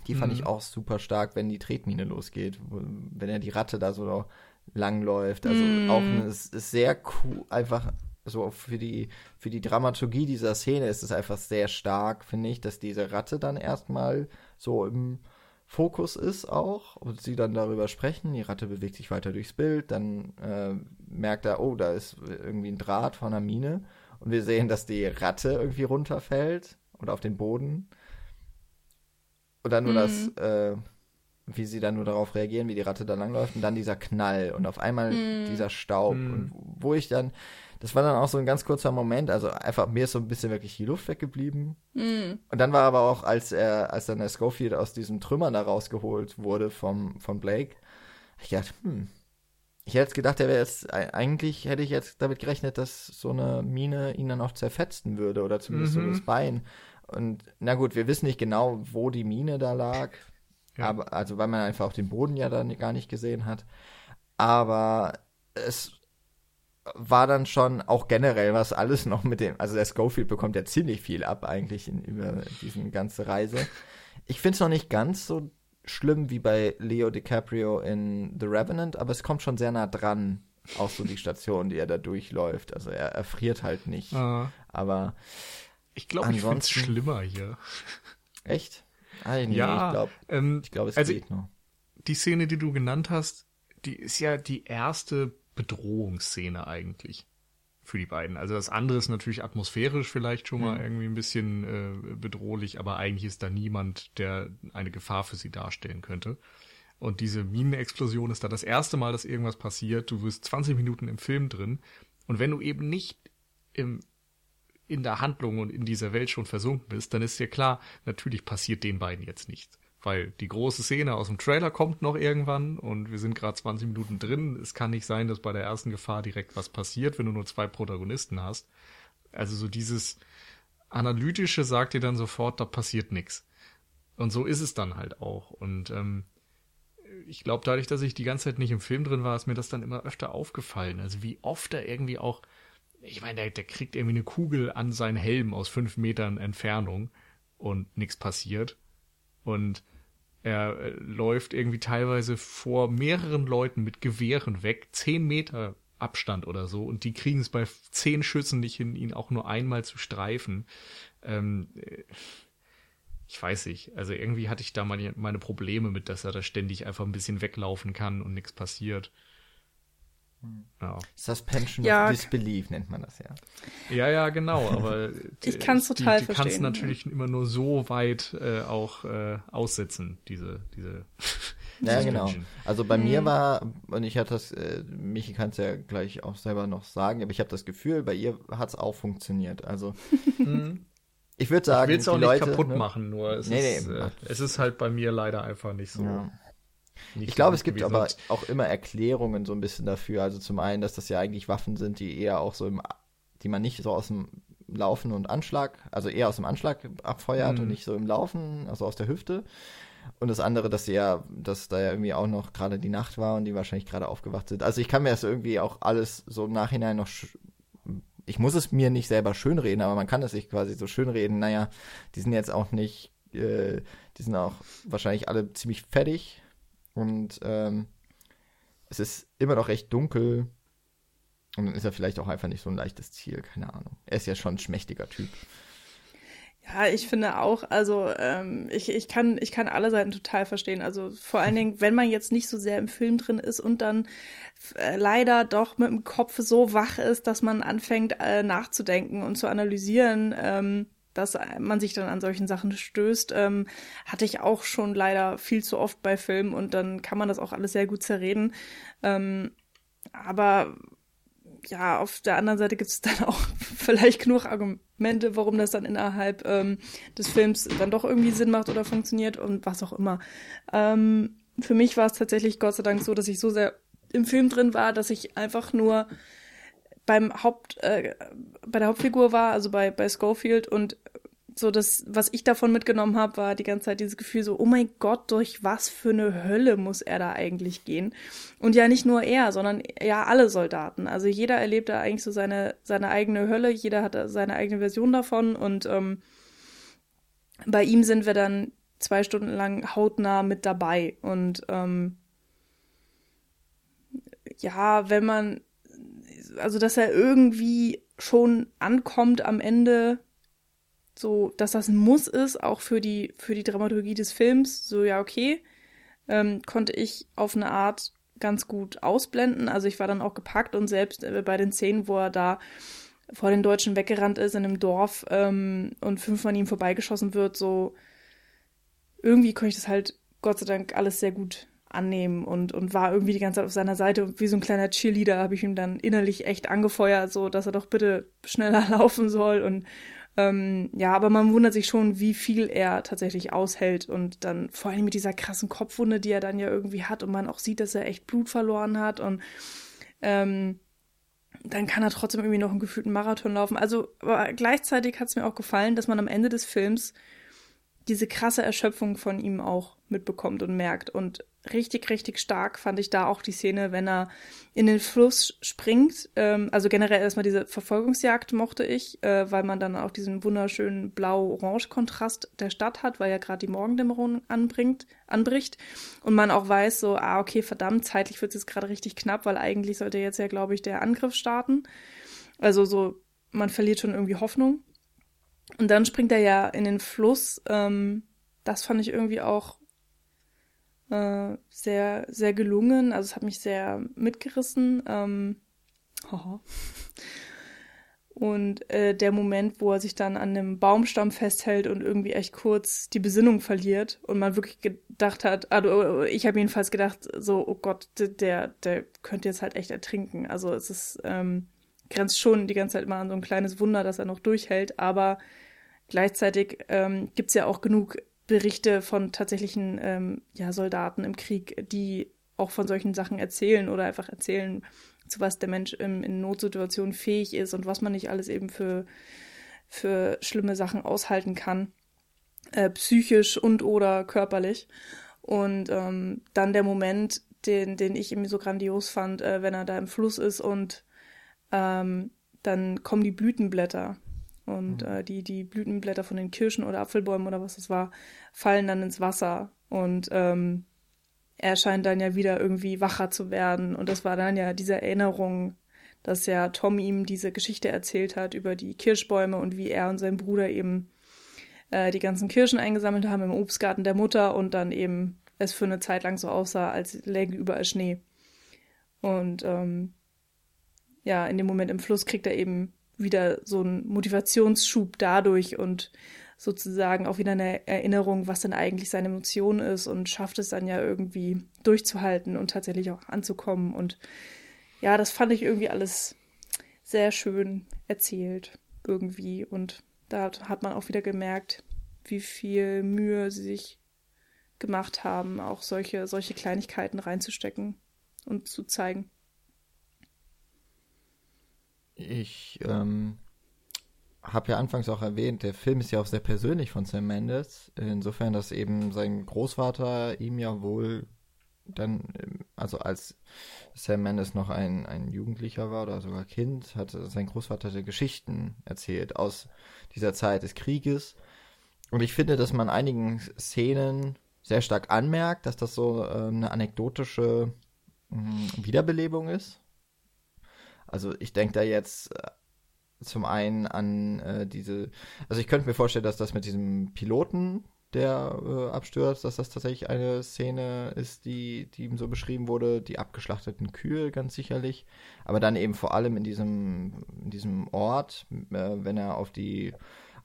Die fand mhm. ich auch super stark, wenn die Tretmine losgeht, wenn er die Ratte da so langläuft. Also mhm. auch eine, ist sehr cool, einfach so für die, für die Dramaturgie dieser Szene ist es einfach sehr stark, finde ich, dass diese Ratte dann erstmal so im Fokus ist auch und sie dann darüber sprechen. Die Ratte bewegt sich weiter durchs Bild, dann äh, merkt er, oh, da ist irgendwie ein Draht von einer Mine und wir sehen, dass die Ratte irgendwie runterfällt oder auf den Boden und dann nur mhm. das, äh, wie sie dann nur darauf reagieren, wie die Ratte da langläuft und dann dieser Knall und auf einmal mhm. dieser Staub. Mhm. Und wo ich dann, das war dann auch so ein ganz kurzer Moment, also einfach mir ist so ein bisschen wirklich die Luft weggeblieben. Mhm. Und dann war aber auch, als er, als dann der Schofield aus diesem Trümmern da rausgeholt wurde vom, von Blake, ich dachte, hm, ich hätte jetzt gedacht, er wäre jetzt, eigentlich hätte ich jetzt damit gerechnet, dass so eine Mine ihn dann auch zerfetzen würde oder zumindest mhm. so das Bein. Und na gut, wir wissen nicht genau, wo die Mine da lag. Ja. Aber, also weil man einfach auch den Boden ja dann gar nicht gesehen hat. Aber es war dann schon auch generell was alles noch mit dem, also der Schofield bekommt ja ziemlich viel ab eigentlich in, über diese ganze Reise. Ich finde es noch nicht ganz so schlimm wie bei Leo DiCaprio in The Revenant, aber es kommt schon sehr nah dran, auch so die Station, die er da durchläuft. Also er erfriert halt nicht. Uh. Aber ich glaube, ich finde es schlimmer hier. Echt? Nee, ja, ich glaube, ähm, glaub, es also geht noch. Die Szene, die du genannt hast, die ist ja die erste Bedrohungsszene eigentlich für die beiden. Also das andere ist natürlich atmosphärisch vielleicht schon mal mhm. irgendwie ein bisschen äh, bedrohlich, aber eigentlich ist da niemand, der eine Gefahr für sie darstellen könnte. Und diese Minenexplosion ist da das erste Mal, dass irgendwas passiert. Du wirst 20 Minuten im Film drin. Und wenn du eben nicht im in der Handlung und in dieser Welt schon versunken bist, dann ist dir klar, natürlich passiert den beiden jetzt nichts. Weil die große Szene aus dem Trailer kommt noch irgendwann und wir sind gerade 20 Minuten drin. Es kann nicht sein, dass bei der ersten Gefahr direkt was passiert, wenn du nur zwei Protagonisten hast. Also so dieses Analytische sagt dir dann sofort, da passiert nichts. Und so ist es dann halt auch. Und ähm, ich glaube, dadurch, dass ich die ganze Zeit nicht im Film drin war, ist mir das dann immer öfter aufgefallen. Also wie oft er irgendwie auch ich meine, der, der kriegt irgendwie eine Kugel an seinen Helm aus fünf Metern Entfernung und nichts passiert. Und er äh, läuft irgendwie teilweise vor mehreren Leuten mit Gewehren weg, zehn Meter Abstand oder so, und die kriegen es bei zehn Schüssen nicht hin, ihn auch nur einmal zu streifen. Ähm, äh, ich weiß nicht. Also irgendwie hatte ich da meine, meine Probleme mit, dass er da ständig einfach ein bisschen weglaufen kann und nichts passiert. Ja. Suspension ja. of Disbelief nennt man das ja. Ja, ja, genau, aber *laughs* ich kann es total die, die verstehen. kannst natürlich ja. immer nur so weit äh, auch äh, aussetzen, diese, diese *laughs* Ja, genau. Also bei mhm. mir war, und ich hatte das, äh, Michi kann es ja gleich auch selber noch sagen, aber ich habe das Gefühl, bei ihr hat es auch funktioniert. Also mhm. *laughs* ich würde sagen, ich will es auch nicht Leute, kaputt ne? machen, nur es, nee, ist, nee, äh, es ist halt bei mir leider einfach nicht so. Ja ich glaube, es gibt aber sonst. auch immer Erklärungen so ein bisschen dafür. Also zum einen, dass das ja eigentlich Waffen sind, die eher auch so im, die man nicht so aus dem Laufen und Anschlag, also eher aus dem Anschlag abfeuert mhm. und nicht so im Laufen, also aus der Hüfte. Und das andere, dass sie ja, dass da ja irgendwie auch noch gerade die Nacht war und die wahrscheinlich gerade aufgewacht sind. Also ich kann mir das irgendwie auch alles so im Nachhinein noch ich muss es mir nicht selber schönreden, aber man kann es sich quasi so schönreden. Naja, die sind jetzt auch nicht, äh, die sind auch wahrscheinlich alle ziemlich fertig und ähm, es ist immer noch recht dunkel. Und dann ist er vielleicht auch einfach nicht so ein leichtes Ziel, keine Ahnung. Er ist ja schon ein schmächtiger Typ. Ja, ich finde auch, also ähm, ich, ich, kann, ich kann alle Seiten total verstehen. Also vor allen Dingen, wenn man jetzt nicht so sehr im Film drin ist und dann äh, leider doch mit dem Kopf so wach ist, dass man anfängt äh, nachzudenken und zu analysieren, ähm, dass man sich dann an solchen Sachen stößt, ähm, hatte ich auch schon leider viel zu oft bei Filmen und dann kann man das auch alles sehr gut zerreden. Ähm, aber ja, auf der anderen Seite gibt es *laughs* dann auch vielleicht genug Argumente, warum das dann innerhalb ähm, des Films dann doch irgendwie Sinn macht oder funktioniert und was auch immer. Ähm, für mich war es tatsächlich Gott sei Dank so, dass ich so sehr im Film drin war, dass ich einfach nur beim Haupt, äh, bei der Hauptfigur war, also bei, bei Schofield und so das, was ich davon mitgenommen habe, war die ganze Zeit dieses Gefühl so, oh mein Gott, durch was für eine Hölle muss er da eigentlich gehen? Und ja, nicht nur er, sondern ja alle Soldaten. Also jeder erlebt da eigentlich so seine, seine eigene Hölle, jeder hat seine eigene Version davon und ähm, bei ihm sind wir dann zwei Stunden lang hautnah mit dabei. Und ähm, ja, wenn man, also dass er irgendwie schon ankommt am Ende so, dass das ein Muss ist, auch für die, für die Dramaturgie des Films, so ja, okay, ähm, konnte ich auf eine Art ganz gut ausblenden. Also ich war dann auch gepackt und selbst äh, bei den Szenen, wo er da vor den Deutschen weggerannt ist in einem Dorf ähm, und fünf von ihm vorbeigeschossen wird, so irgendwie konnte ich das halt Gott sei Dank alles sehr gut annehmen und, und war irgendwie die ganze Zeit auf seiner Seite. Und wie so ein kleiner Cheerleader habe ich ihm dann innerlich echt angefeuert, so dass er doch bitte schneller *laughs* laufen soll. Und ähm, ja, aber man wundert sich schon, wie viel er tatsächlich aushält und dann vor allem mit dieser krassen Kopfwunde, die er dann ja irgendwie hat und man auch sieht, dass er echt Blut verloren hat und ähm, dann kann er trotzdem irgendwie noch einen gefühlten Marathon laufen. Also aber gleichzeitig hat es mir auch gefallen, dass man am Ende des Films diese krasse Erschöpfung von ihm auch mitbekommt und merkt. Und richtig, richtig stark fand ich da auch die Szene, wenn er in den Fluss springt. Ähm, also generell erstmal diese Verfolgungsjagd mochte ich, äh, weil man dann auch diesen wunderschönen blau-orange-Kontrast der Stadt hat, weil ja gerade die Morgendämmerung anbringt, anbricht. Und man auch weiß, so, ah, okay, verdammt, zeitlich wird es jetzt gerade richtig knapp, weil eigentlich sollte jetzt ja, glaube ich, der Angriff starten. Also so, man verliert schon irgendwie Hoffnung. Und dann springt er ja in den Fluss. Ähm, das fand ich irgendwie auch äh, sehr, sehr gelungen. Also es hat mich sehr mitgerissen. Ähm, und äh, der Moment, wo er sich dann an einem Baumstamm festhält und irgendwie echt kurz die Besinnung verliert und man wirklich gedacht hat, also ich habe jedenfalls gedacht, so, oh Gott, der, der könnte jetzt halt echt ertrinken. Also es ist, ähm, grenzt schon die ganze Zeit mal an so ein kleines Wunder, dass er noch durchhält, aber gleichzeitig ähm, gibt es ja auch genug Berichte von tatsächlichen ähm, ja, Soldaten im Krieg, die auch von solchen Sachen erzählen oder einfach erzählen, zu was der Mensch ähm, in Notsituationen fähig ist und was man nicht alles eben für, für schlimme Sachen aushalten kann, äh, psychisch und oder körperlich. Und ähm, dann der Moment, den, den ich irgendwie so grandios fand, äh, wenn er da im Fluss ist und ähm, dann kommen die Blütenblätter und mhm. äh, die, die Blütenblätter von den Kirschen oder Apfelbäumen oder was das war, fallen dann ins Wasser. Und ähm, er scheint dann ja wieder irgendwie wacher zu werden. Und das war dann ja diese Erinnerung, dass ja Tom ihm diese Geschichte erzählt hat über die Kirschbäume und wie er und sein Bruder eben äh, die ganzen Kirschen eingesammelt haben im Obstgarten der Mutter und dann eben es für eine Zeit lang so aussah, als läge überall Schnee. Und ähm, ja, in dem Moment im Fluss kriegt er eben wieder so einen Motivationsschub dadurch und sozusagen auch wieder eine Erinnerung, was denn eigentlich seine Emotion ist und schafft es dann ja irgendwie durchzuhalten und tatsächlich auch anzukommen. Und ja, das fand ich irgendwie alles sehr schön erzählt irgendwie. Und da hat man auch wieder gemerkt, wie viel Mühe sie sich gemacht haben, auch solche, solche Kleinigkeiten reinzustecken und zu zeigen. Ich ähm, habe ja anfangs auch erwähnt, der Film ist ja auch sehr persönlich von Sam Mendes. Insofern, dass eben sein Großvater ihm ja wohl dann, ähm, also als Sam Mendes noch ein, ein Jugendlicher war oder sogar Kind, hat sein Großvater Geschichten erzählt aus dieser Zeit des Krieges. Und ich finde, dass man einigen Szenen sehr stark anmerkt, dass das so äh, eine anekdotische äh, Wiederbelebung ist. Also ich denke da jetzt äh, zum einen an äh, diese, also ich könnte mir vorstellen, dass das mit diesem Piloten, der äh, abstürzt, dass das tatsächlich eine Szene ist, die, die ihm so beschrieben wurde, die abgeschlachteten Kühe ganz sicherlich, aber dann eben vor allem in diesem, in diesem Ort, äh, wenn er auf die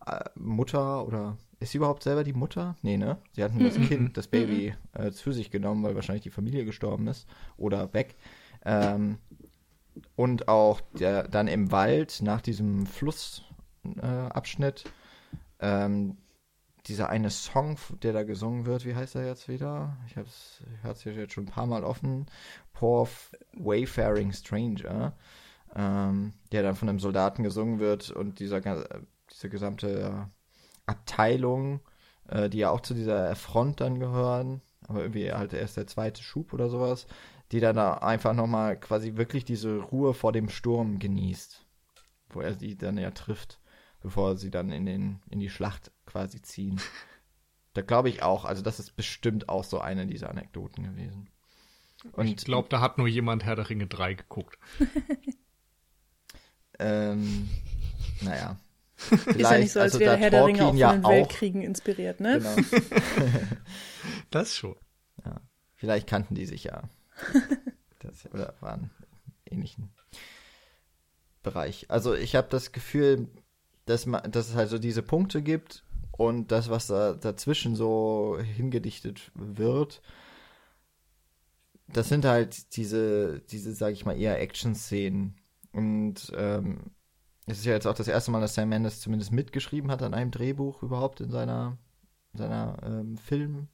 äh, Mutter oder ist sie überhaupt selber die Mutter? Nee, ne? Sie hatten das Kind, das Baby äh, zu sich genommen, weil wahrscheinlich die Familie gestorben ist oder weg. Ähm, und auch der, dann im Wald nach diesem Flussabschnitt ähm, dieser eine Song, der da gesungen wird, wie heißt er jetzt wieder? Ich habe es jetzt schon ein paar Mal offen. Poor Wayfaring Stranger, ähm, der dann von einem Soldaten gesungen wird und dieser diese gesamte Abteilung, äh, die ja auch zu dieser Front dann gehören, aber irgendwie halt erst der zweite Schub oder sowas, die dann da einfach nochmal quasi wirklich diese Ruhe vor dem Sturm genießt, wo er sie dann ja trifft, bevor sie dann in, den, in die Schlacht quasi ziehen. Da glaube ich auch, also das ist bestimmt auch so eine dieser Anekdoten gewesen. Und ich glaube, da hat nur jemand Herr der Ringe 3 geguckt. *laughs* ähm, naja. Ist ja nicht so, als also wäre Herr der Ringe auch von ja den Weltkriegen inspiriert, ne? Genau. *laughs* das schon. Ja. Vielleicht kannten die sich ja. *laughs* Das, oder waren ähnlichen Bereich. Also ich habe das Gefühl, dass, man, dass es halt so diese Punkte gibt und das, was da dazwischen so hingedichtet wird, das sind halt diese, diese, sag ich mal, eher Action-Szenen. Und ähm, es ist ja jetzt auch das erste Mal, dass Sam Mendes zumindest mitgeschrieben hat an einem Drehbuch überhaupt in seiner, in seiner ähm, Film,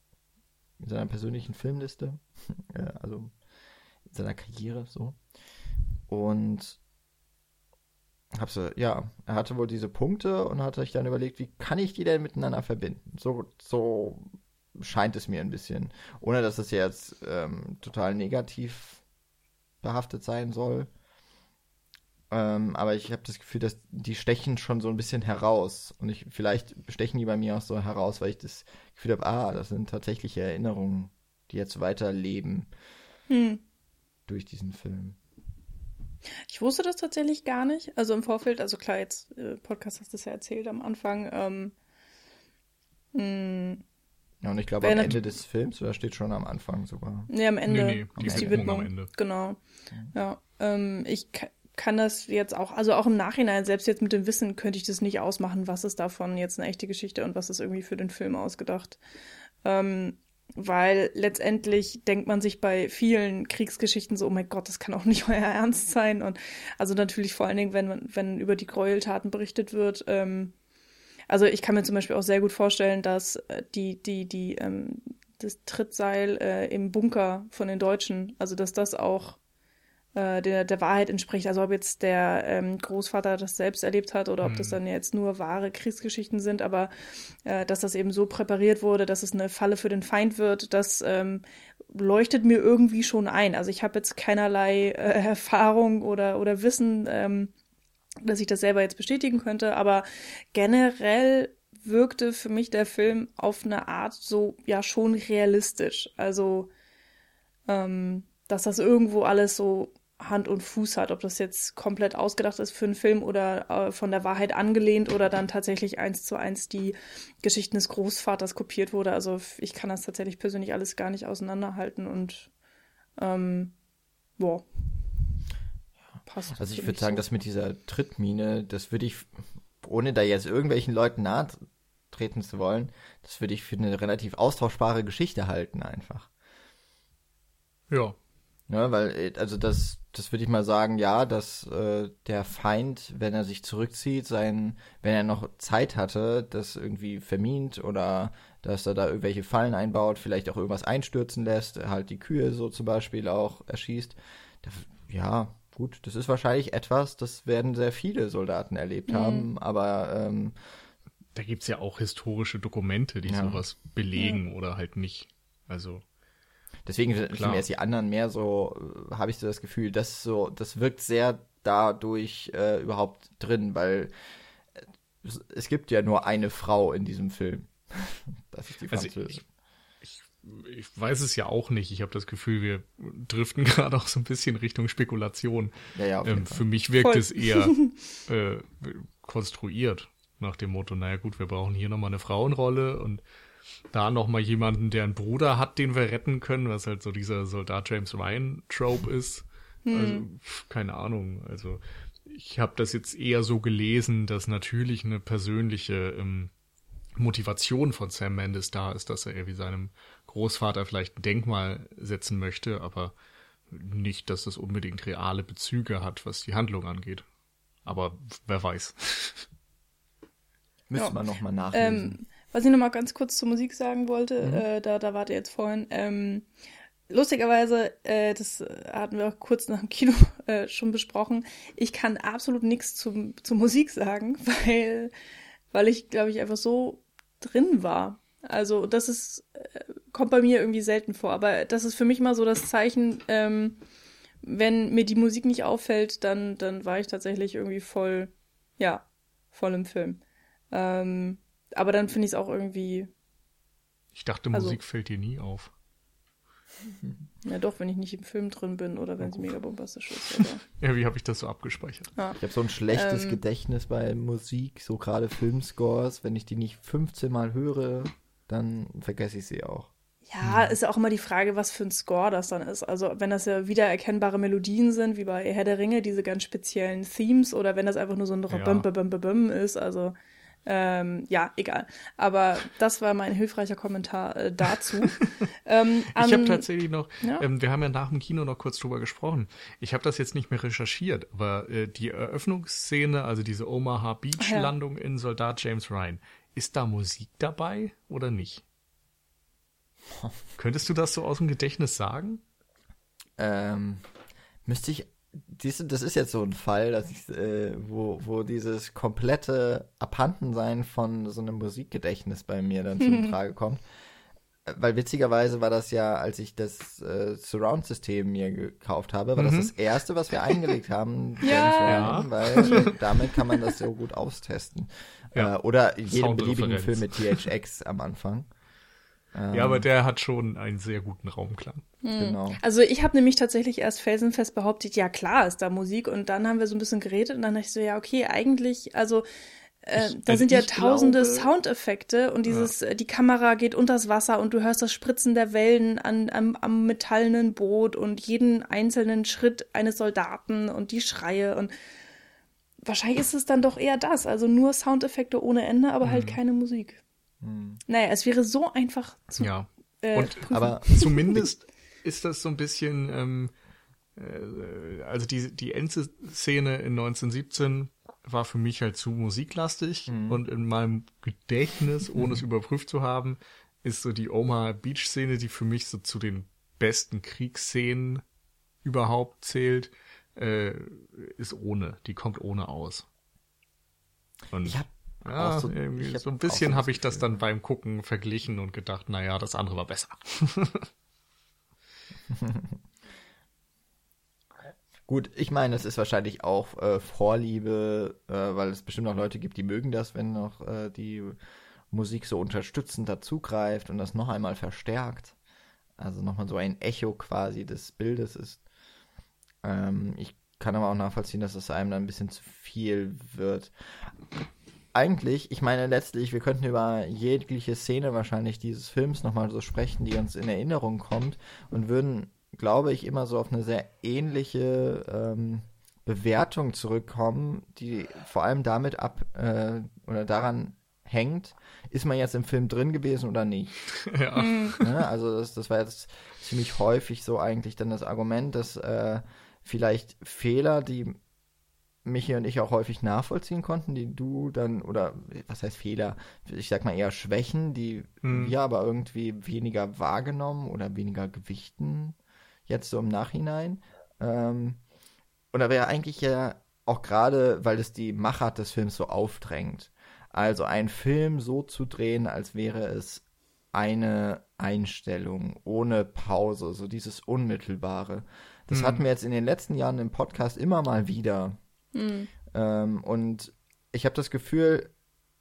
in seiner persönlichen Filmliste. *laughs* also in seiner Karriere so. Und hab so, ja, er hatte wohl diese Punkte und hat sich dann überlegt, wie kann ich die denn miteinander verbinden? So, so scheint es mir ein bisschen. Ohne dass es jetzt ähm, total negativ behaftet sein soll. Ähm, aber ich habe das Gefühl, dass die stechen schon so ein bisschen heraus. Und ich, vielleicht stechen die bei mir auch so heraus, weil ich das Gefühl habe, ah, das sind tatsächliche Erinnerungen, die jetzt weiterleben. Hm durch diesen Film. Ich wusste das tatsächlich gar nicht. Also im Vorfeld, also klar, jetzt äh, Podcast hast du es ja erzählt am Anfang. Ähm, mh, hm. ja, und ich glaube am Ende des Films, oder steht schon am Anfang sogar? Nee, am Ende nee, nee, ist die Widmung. Genau. Ja, ähm, ich kann das jetzt auch, also auch im Nachhinein, selbst jetzt mit dem Wissen, könnte ich das nicht ausmachen, was ist davon jetzt eine echte Geschichte und was ist irgendwie für den Film ausgedacht. Ähm, weil letztendlich denkt man sich bei vielen Kriegsgeschichten so, oh mein Gott, das kann auch nicht *laughs* euer Ernst sein. Und also natürlich vor allen Dingen, wenn wenn über die Gräueltaten berichtet wird. Ähm, also ich kann mir zum Beispiel auch sehr gut vorstellen, dass äh, die, die, die, ähm, das Trittseil äh, im Bunker von den Deutschen, also dass das auch äh, der, der Wahrheit entspricht. Also ob jetzt der ähm, Großvater das selbst erlebt hat oder ob das mhm. dann jetzt nur wahre Kriegsgeschichten sind, aber äh, dass das eben so präpariert wurde, dass es eine Falle für den Feind wird, das ähm, leuchtet mir irgendwie schon ein. Also ich habe jetzt keinerlei äh, Erfahrung oder, oder Wissen, ähm, dass ich das selber jetzt bestätigen könnte, aber generell wirkte für mich der Film auf eine Art so ja schon realistisch. Also ähm, dass das irgendwo alles so Hand und Fuß hat, ob das jetzt komplett ausgedacht ist für einen Film oder äh, von der Wahrheit angelehnt oder dann tatsächlich eins zu eins die Geschichten des Großvaters kopiert wurde. Also ich kann das tatsächlich persönlich alles gar nicht auseinanderhalten und ähm, boah. Passt also ich würde sagen, so. dass mit dieser Trittmine, das würde ich, ohne da jetzt irgendwelchen Leuten nahe treten zu wollen, das würde ich für eine relativ austauschbare Geschichte halten einfach. Ja, ja, weil, äh, also das, das würde ich mal sagen, ja, dass äh, der Feind, wenn er sich zurückzieht, sein, wenn er noch Zeit hatte, das irgendwie vermint oder dass er da irgendwelche Fallen einbaut, vielleicht auch irgendwas einstürzen lässt, halt die Kühe so zum Beispiel auch erschießt. Da, ja, gut, das ist wahrscheinlich etwas, das werden sehr viele Soldaten erlebt Mhm. haben, aber ähm, Da gibt's ja auch historische Dokumente, die Ja. sowas belegen oder halt nicht. Also, deswegen sind mir jetzt die anderen mehr so, äh, habe ich so das Gefühl, dass so, das wirkt sehr dadurch äh, überhaupt drin, weil äh, es, es gibt ja nur eine Frau in diesem Film. *laughs* Das ist die Also Französin. ich weiß es ja auch nicht. Ich habe das Gefühl, wir driften *laughs* gerade auch so ein bisschen Richtung Spekulation. ja, ja, Ähm, für mich wirkt Voll. es eher *laughs* äh, konstruiert nach dem Motto, naja gut, wir brauchen hier nochmal eine Frauenrolle und da nochmal jemanden, der einen Bruder hat, den wir retten können, was halt so dieser Soldat James Ryan Trope ist. Also, pf, keine Ahnung. Also ich habe das jetzt eher so gelesen, dass natürlich eine persönliche ähm, Motivation von Sam Mendes da ist, dass er irgendwie seinem Großvater vielleicht ein Denkmal setzen möchte, aber nicht, dass das unbedingt reale Bezüge hat, was die Handlung angeht. Aber wer weiß. Müsste ja. man nochmal nachlesen. Ähm, was ich noch mal ganz kurz zur Musik sagen wollte, Mhm. äh, da, da wart ihr jetzt vorhin. Ähm, lustigerweise, äh, das hatten wir auch kurz nach dem Kino äh, schon besprochen. Ich kann absolut nichts zum, zur Musik sagen, *laughs* weil, weil ich, glaube ich, einfach so drin war. Also das ist, äh, kommt bei mir irgendwie selten vor. Aber das ist für mich mal so das Zeichen, ähm, wenn mir die Musik nicht auffällt, dann, dann war ich tatsächlich irgendwie voll, ja, voll im Film. Ähm, aber dann finde ich es auch irgendwie, Ich dachte, Also- Musik fällt dir nie auf. *laughs* ja doch, wenn ich nicht im Film drin bin oder wenn sie mega bombastisch ist. *laughs* Ja, wie habe ich das so abgespeichert? ja. Ich habe so ein schlechtes Ähm. Gedächtnis bei Musik, so gerade Filmscores. Wenn ich die nicht 15 Mal höre, dann vergesse ich sie auch. ja, ist ja auch immer die Frage, was für ein Score das dann ist. Also wenn das ja wiedererkennbare Melodien sind, wie bei Herr der Ringe, diese ganz speziellen Themes, oder wenn das einfach nur so ein Ja. Bum, Bum, Bum, Bum ist, also ähm, ja, egal. Aber das war mein hilfreicher Kommentar äh, dazu. *laughs* ähm, Ich habe tatsächlich noch, Ja. ähm, wir haben ja nach dem Kino noch kurz drüber gesprochen. Ich habe das jetzt nicht mehr recherchiert, aber äh, die Eröffnungsszene, also diese Omaha Beach Ja. Landung in Soldat James Ryan, ist da Musik dabei oder nicht? Könntest du das so aus dem Gedächtnis sagen? Ähm, müsste ich. Diese, das ist jetzt so ein Fall, dass ich, äh, wo, wo dieses komplette Abhandensein von so einem Musikgedächtnis bei mir dann zum *laughs* Trage kommt. Weil witzigerweise war das ja, als ich das äh, Surround-System mir gekauft habe, war das das erste, was wir eingelegt haben. *laughs* Ja. Ryan, Weil *laughs* damit kann man das so gut austesten. Ja. Äh, oder jeden beliebigen. Film mit THX am Anfang. Ähm, Ja, aber der hat schon einen sehr guten Raumklang. Genau. Also ich habe nämlich tatsächlich erst felsenfest behauptet, ja klar ist da Musik und dann haben wir so ein bisschen geredet und dann dachte ich so, ja okay, eigentlich, also äh, da also sind ja tausende glaube- Soundeffekte und dieses, äh, die Kamera geht unters Wasser und du hörst das Spritzen der Wellen an, am, am metallenen Boot und jeden einzelnen Schritt eines Soldaten und die Schreie und wahrscheinlich ist es dann doch eher das, also nur Soundeffekte ohne Ende, aber Mhm. halt keine Musik. Naja, es wäre so einfach zu Ja. äh, Und prüfen. Aber *laughs* zumindest ist das so ein bisschen, ähm, äh, also die, die Endszene in 1917 war für mich halt zu musiklastig und in meinem Gedächtnis, ohne es überprüft zu haben, ist so die Omaha Beach Szene, die für mich so zu den besten Kriegsszenen überhaupt zählt, äh, ist ohne, die kommt ohne aus. Und Ich hab ja, so- hab so ein bisschen habe das ich das dann beim Gucken verglichen und gedacht, naja, das andere war besser. *laughs* Gut, ich meine, es ist wahrscheinlich auch äh, Vorliebe, äh, weil es bestimmt auch Leute gibt, die mögen das, wenn noch äh, die Musik so unterstützend dazugreift und das noch einmal verstärkt. Also nochmal so ein Echo quasi des Bildes ist. Ähm, ich kann aber auch nachvollziehen, dass es einem dann ein bisschen zu viel wird. Eigentlich, ich meine letztlich, wir könnten über jegliche Szene wahrscheinlich dieses Films nochmal so sprechen, die uns in Erinnerung kommt und würden, glaube ich, immer so auf eine sehr ähnliche ähm, Bewertung zurückkommen, die vor allem damit ab äh, oder daran hängt, ist man jetzt im Film drin gewesen oder nicht. *laughs* ja. Ne? Also das, das war jetzt ziemlich häufig so eigentlich dann das Argument, dass äh, vielleicht Fehler, die Michi und ich auch häufig nachvollziehen konnten, die du dann, oder was heißt Fehler, ich sag mal eher Schwächen, die Mhm. wir aber irgendwie weniger wahrgenommen oder weniger gewichten, jetzt so im Nachhinein. Ähm, und da wäre eigentlich ja auch gerade, weil es die Machart des Films so aufdrängt. Also einen Film so zu drehen, als wäre es eine Einstellung ohne Pause, so dieses Unmittelbare. Das Mhm. hatten wir jetzt in den letzten Jahren im Podcast immer mal wieder. Hm. Ähm, und ich habe das Gefühl,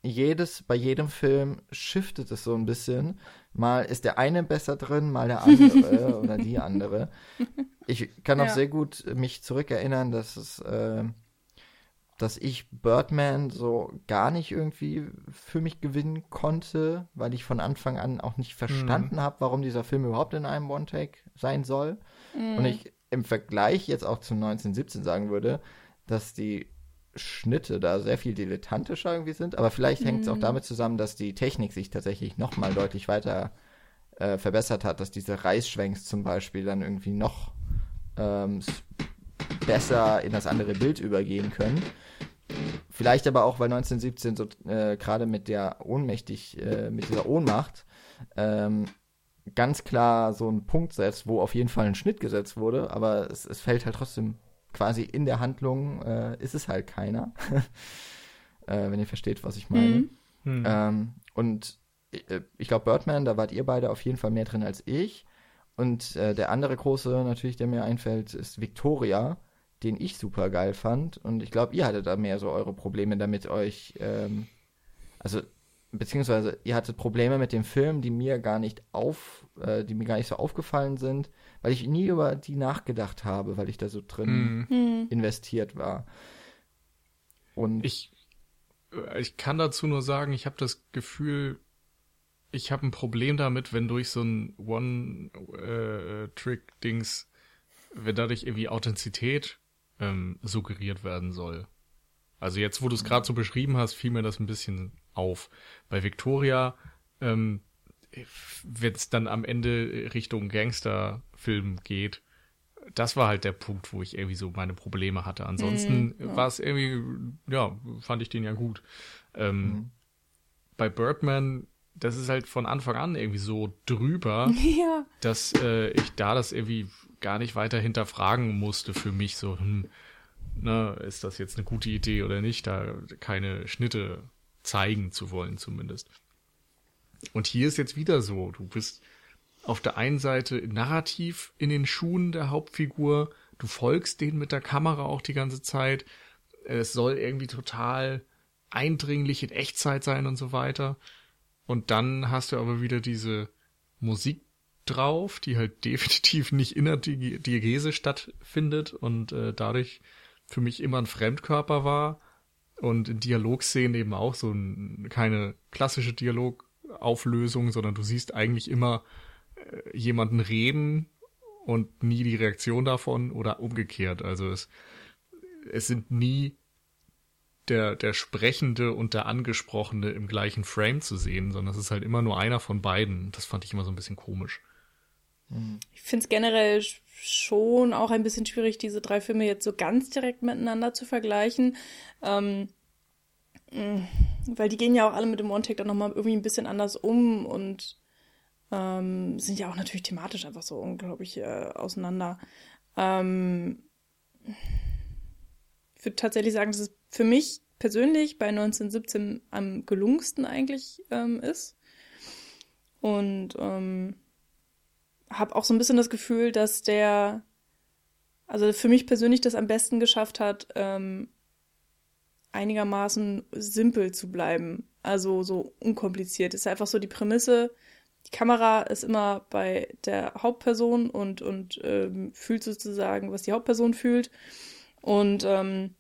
jedes, bei jedem Film shiftet es so ein bisschen. Mal ist der eine besser drin, mal der andere *laughs* oder die andere. Ich kann auch Ja. sehr gut mich zurückerinnern, dass es, äh, dass ich Birdman so gar nicht irgendwie für mich gewinnen konnte, weil ich von Anfang an auch nicht verstanden habe, warum dieser Film überhaupt in einem One-Take sein soll. Und ich im Vergleich jetzt auch zum 1917 sagen würde, dass die Schnitte da sehr viel dilettantischer irgendwie sind, aber vielleicht hängt es auch damit zusammen, dass die Technik sich tatsächlich nochmal deutlich weiter äh, verbessert hat, dass diese Reißschwenks zum Beispiel dann irgendwie noch ähm, besser in das andere Bild übergehen können. Vielleicht aber auch, weil 1917 so äh, gerade mit der ohnmächtig, äh, mit dieser Ohnmacht ähm, ganz klar so einen Punkt setzt, wo auf jeden Fall ein Schnitt gesetzt wurde, aber es, es fällt halt trotzdem quasi in der Handlung, äh, ist es halt keiner. *laughs* äh, wenn ihr versteht, was ich meine. Mhm. Hm. Ähm, und äh, ich glaube, Birdman, da wart ihr beide auf jeden Fall mehr drin als ich. Und äh, der andere große, natürlich, der mir einfällt, ist Victoria, den ich super geil fand. Und ich glaube, ihr hattet da mehr so eure Probleme damit, euch, ähm, also, beziehungsweise ihr hattet Probleme mit dem Film, die mir gar nicht auf, äh, die mir gar nicht so aufgefallen sind, weil ich nie über die nachgedacht habe, weil ich da so drin Hm. Hm. investiert war. Und Ich, äh, ich kann dazu nur sagen, ich habe das Gefühl, ich habe ein Problem damit, wenn durch so ein One-Trick-Dings, wenn dadurch irgendwie Authentizität ähm, suggeriert werden soll. Also jetzt, wo du es gerade so beschrieben hast, fiel mir das ein bisschen auf. Bei Victoria, ähm, wenn es dann am Ende Richtung Gangsterfilm geht, das war halt der Punkt, wo ich irgendwie so meine Probleme hatte. Ansonsten Mhm, ja. war es irgendwie, ja, fand ich den ja gut. Ähm, Bei Birdman, das ist halt von Anfang an irgendwie so drüber, *laughs* Ja. dass äh, ich da das irgendwie gar nicht weiter hinterfragen musste für mich. So, hm, ne, ist das jetzt eine gute Idee oder nicht, da keine Schnitte zeigen zu wollen zumindest. Und hier ist jetzt wieder so, du bist auf der einen Seite narrativ in den Schuhen der Hauptfigur, du folgst denen mit der Kamera auch die ganze Zeit. Es soll irgendwie total eindringlich in Echtzeit sein und so weiter. Und dann hast du aber wieder diese Musik drauf, die halt *laughs* definitiv nicht in der Di- Diegese stattfindet und äh, dadurch für mich immer ein Fremdkörper war und in Dialogszenen eben auch so ein, keine klassische Dialogauflösung, sondern du siehst eigentlich immer äh, jemanden reden und nie die Reaktion davon oder umgekehrt. Also es, es sind nie der, der Sprechende und der Angesprochene im gleichen Frame zu sehen, sondern es ist halt immer nur einer von beiden. Das fand ich immer so ein bisschen komisch. Ich finde es generell sch- schon auch ein bisschen schwierig, diese drei Filme jetzt so ganz direkt miteinander zu vergleichen. Ähm, weil die gehen ja auch alle mit dem One-Take dann nochmal irgendwie ein bisschen anders um und ähm, sind ja auch natürlich thematisch einfach so unglaublich äh, auseinander. Ähm, ich würde tatsächlich sagen, dass es für mich persönlich bei 1917 am gelungensten eigentlich ähm, ist. Und ähm, habe auch so ein bisschen das Gefühl, dass der, also für mich persönlich das am besten geschafft hat, ähm, einigermaßen simpel zu bleiben. Also so unkompliziert. Es ist einfach so die Prämisse, die Kamera ist immer bei der Hauptperson und, und ähm, fühlt sozusagen, was die Hauptperson fühlt. Und, ähm,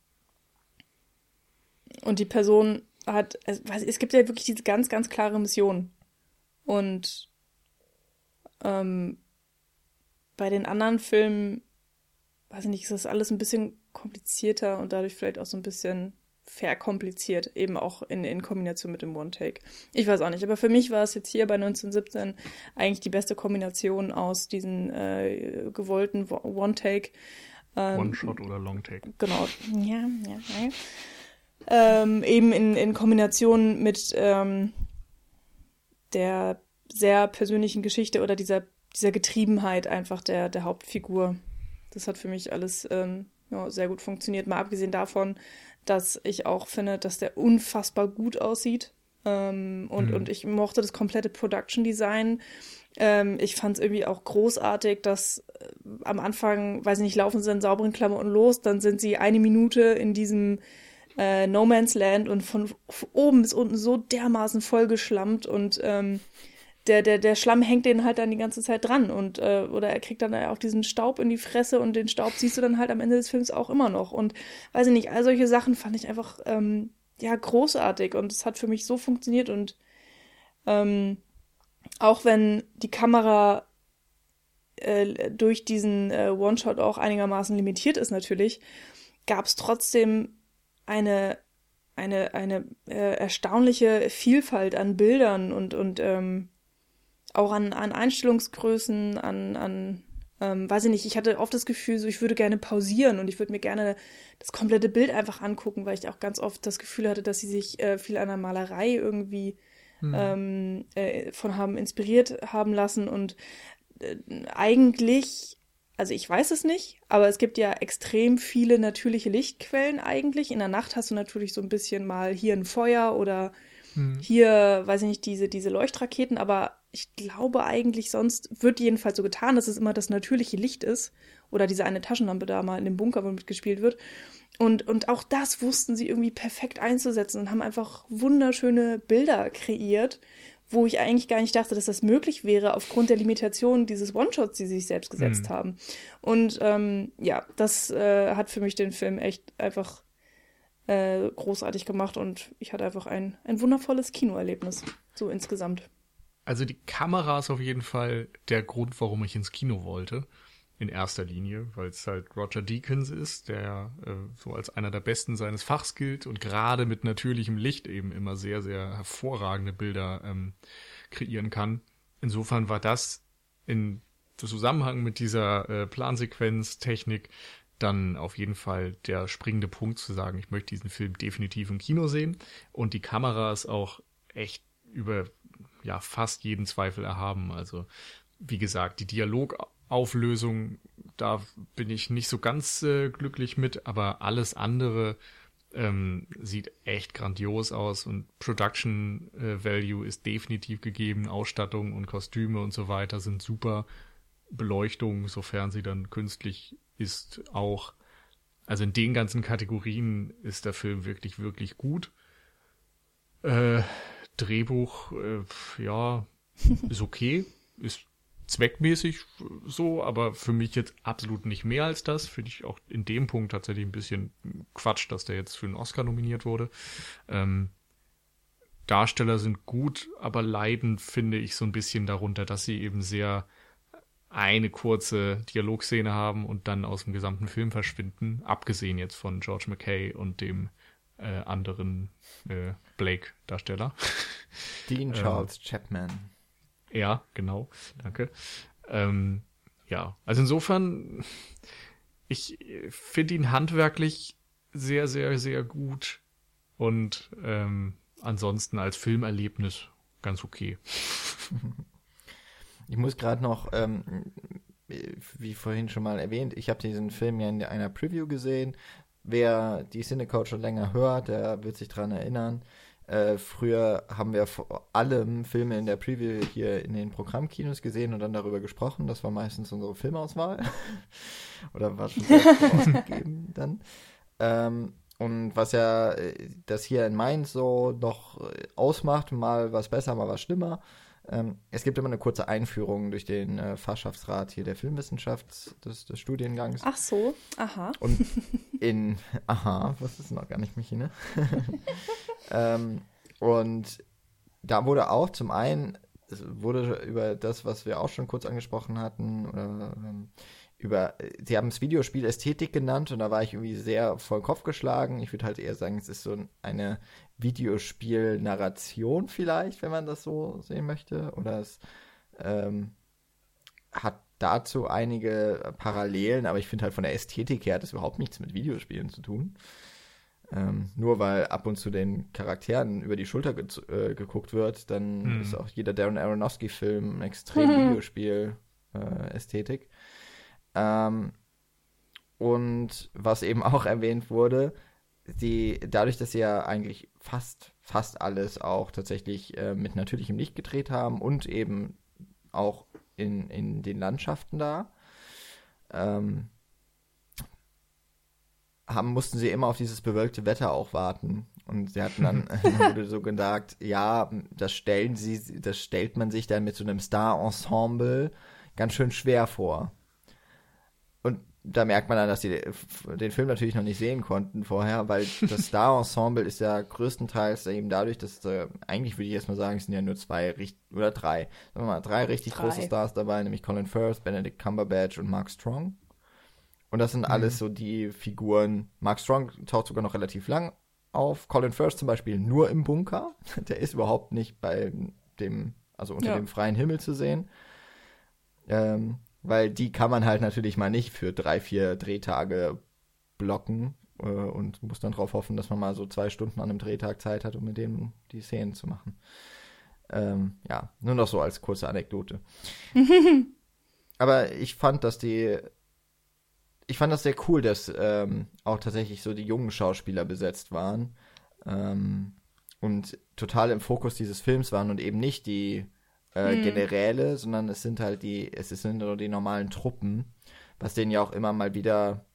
und die Person hat, es, es gibt ja wirklich diese ganz, ganz klare Mission. Und ähm, bei den anderen Filmen, weiß ich nicht, ist das alles ein bisschen komplizierter und dadurch vielleicht auch so ein bisschen verkompliziert, eben auch in, in Kombination mit dem One-Take. Ich weiß auch nicht, aber für mich war es jetzt hier bei 1917 eigentlich die beste Kombination aus diesen äh, gewollten Wo- One-Take. Ähm, One-Shot oder Long-Take. Genau. Ja, ja, ja. Ähm, eben in, in Kombination mit ähm, der sehr persönlichen Geschichte oder dieser, dieser Getriebenheit einfach der, der Hauptfigur. Das hat für mich alles ähm, ja, sehr gut funktioniert. Mal abgesehen davon, dass ich auch finde, dass der unfassbar gut aussieht. Ähm, und, mhm. und ich mochte das komplette Production Design. Ähm, ich fand es irgendwie auch großartig, dass äh, am Anfang, weiß ich nicht, laufen sie in sauberen Klamotten los, dann sind sie eine Minute in diesem äh, No Man's Land und von oben bis unten so dermaßen vollgeschlammt und ähm, der, der, der Schlamm hängt den halt dann die ganze Zeit dran und äh, oder er kriegt dann auch diesen Staub in die Fresse und den Staub siehst du dann halt am Ende des Films auch immer noch. Und weiß ich nicht, all solche Sachen fand ich einfach ähm, ja großartig und es hat für mich so funktioniert und ähm, auch wenn die Kamera äh, durch diesen äh, One-Shot auch einigermaßen limitiert ist natürlich, gab es trotzdem eine eine eine äh, erstaunliche Vielfalt an Bildern und und ähm, auch an, an Einstellungsgrößen, an, an ähm, weiß ich nicht, ich hatte oft das Gefühl, so ich würde gerne pausieren und ich würde mir gerne das komplette Bild einfach angucken, weil ich auch ganz oft das Gefühl hatte, dass sie sich äh, viel an der Malerei irgendwie mhm. ähm, äh, von haben inspiriert haben lassen und äh, eigentlich, also ich weiß es nicht, aber es gibt ja extrem viele natürliche Lichtquellen eigentlich. In der Nacht hast du natürlich so ein bisschen mal hier ein Feuer oder hm. hier, weiß ich nicht, diese, diese Leuchtraketen, aber ich glaube eigentlich sonst wird jedenfalls so getan, dass es immer das natürliche Licht ist. Oder diese eine Taschenlampe da mal in dem Bunker, wo mitgespielt wird. Und, und auch das wussten sie irgendwie perfekt einzusetzen und haben einfach wunderschöne Bilder kreiert, wo ich eigentlich gar nicht dachte, dass das möglich wäre, aufgrund der Limitationen dieses One-Shots, die sie sich selbst gesetzt mhm. haben. Und ähm, ja, das äh, hat für mich den Film echt einfach äh, großartig gemacht und ich hatte einfach ein, ein wundervolles Kinoerlebnis, so insgesamt. Also die Kamera ist auf jeden Fall der Grund, warum ich ins Kino wollte. In erster Linie, weil es halt Roger Deakins ist, der äh, so als einer der Besten seines Fachs gilt und gerade mit natürlichem Licht eben immer sehr, sehr hervorragende Bilder ähm, kreieren kann. Insofern war das in Zusammenhang mit dieser äh, Plansequenz-Technik dann auf jeden Fall der springende Punkt zu sagen, ich möchte diesen Film definitiv im Kino sehen. Und die Kamera ist auch echt über ja fast jeden Zweifel erhaben. Also wie gesagt, die Dialogauflösung, da bin ich nicht so ganz äh, glücklich mit, aber alles andere ähm, sieht echt grandios aus und Production äh, Value ist definitiv gegeben. Ausstattung und Kostüme und so weiter sind super. Beleuchtung, sofern sie dann künstlich ist, auch. Also in den ganzen Kategorien ist der Film wirklich, wirklich gut. Äh, Drehbuch, äh, ja, *laughs* ist okay, ist zweckmäßig so, aber für mich jetzt absolut nicht mehr als das. Finde ich auch in dem Punkt tatsächlich ein bisschen Quatsch, dass der jetzt für einen Oscar nominiert wurde. Ähm, Darsteller sind gut, aber leiden, finde ich, so ein bisschen darunter, dass sie eben sehr eine kurze Dialogszene haben und dann aus dem gesamten Film verschwinden, abgesehen jetzt von George McKay und dem äh, anderen äh, Blake-Darsteller. Dean *laughs* ähm, Charles Chapman. Ja, genau, danke. Ähm, ja, also insofern, ich finde ihn handwerklich sehr, sehr, sehr gut und ähm, ansonsten als Filmerlebnis ganz okay. *laughs* Ich muss gerade noch, ähm, wie vorhin schon mal erwähnt, ich habe diesen Film ja in einer Preview gesehen. Wer die Cinecode schon länger hört, der wird sich daran erinnern. Äh, früher haben wir vor allem Filme in der Preview hier in den Programmkinos gesehen und dann darüber gesprochen. Das war meistens unsere Filmauswahl. *laughs* Oder war schon *laughs* ausgegeben dann. Ähm, und was ja äh, das hier in Mainz so noch äh, ausmacht, mal was besser, mal was schlimmer, ähm, es gibt immer eine kurze Einführung durch den äh, Fachschaftsrat hier der Filmwissenschaft des, des Studiengangs. Ach so, aha. Und *laughs* in, aha, was ist noch gar nicht mich, ne? *laughs* ähm, und da wurde auch zum einen, es wurde über das, was wir auch schon kurz angesprochen hatten, oder ähm, über, sie haben es Videospiel Ästhetik genannt und da war ich irgendwie sehr voll Kopf geschlagen. Ich würde halt eher sagen, es ist so eine Videospiel-Narration vielleicht, wenn man das so sehen möchte. Oder es ähm, hat dazu einige Parallelen, aber ich finde halt von der Ästhetik her hat es überhaupt nichts mit Videospielen zu tun. Ähm, nur weil ab und zu den Charakteren über die Schulter ge äh, geguckt wird, dann hm. ist auch jeder Darren Aronofsky-Film extrem *laughs* Videospiel-Ästhetik. Äh, ähm, und was eben auch erwähnt wurde, die, dadurch, dass sie ja eigentlich fast, fast alles auch tatsächlich äh, mit natürlichem Licht gedreht haben und eben auch in, in den Landschaften da, ähm, haben, mussten sie immer auf dieses bewölkte Wetter auch warten. Und sie hatten dann, *laughs* *laughs* wurde so gesagt, ja, das stellen sie, das stellt man sich dann mit so einem Star-Ensemble ganz schön schwer vor. Und da merkt man dann, dass sie den Film natürlich noch nicht sehen konnten vorher, weil *laughs* das Star-Ensemble ist ja größtenteils eben dadurch, dass äh, eigentlich würde ich jetzt mal sagen, es sind ja nur zwei oder drei, sagen wir mal, drei richtig drei. große Stars dabei, nämlich Colin Firth, Benedict Cumberbatch und Mark Strong. Und das sind mhm. alles so die Figuren. Mark Strong taucht sogar noch relativ lang auf. Colin Firth zum Beispiel nur im Bunker. *laughs* Der ist überhaupt nicht bei dem, also unter ja. dem freien Himmel zu sehen. Ähm, weil die kann man halt natürlich mal nicht für drei, vier Drehtage blocken äh, und muss dann darauf hoffen, dass man mal so zwei Stunden an einem Drehtag Zeit hat, um mit dem die Szenen zu machen. Ähm, ja, nur noch so als kurze Anekdote. *laughs* Aber ich fand, dass die ich fand das sehr cool, dass ähm, auch tatsächlich so die jungen Schauspieler besetzt waren ähm, und total im Fokus dieses Films waren und eben nicht die äh, hm. Generäle, sondern es sind halt die, es sind nur die normalen Truppen, was denen ja auch immer mal wieder,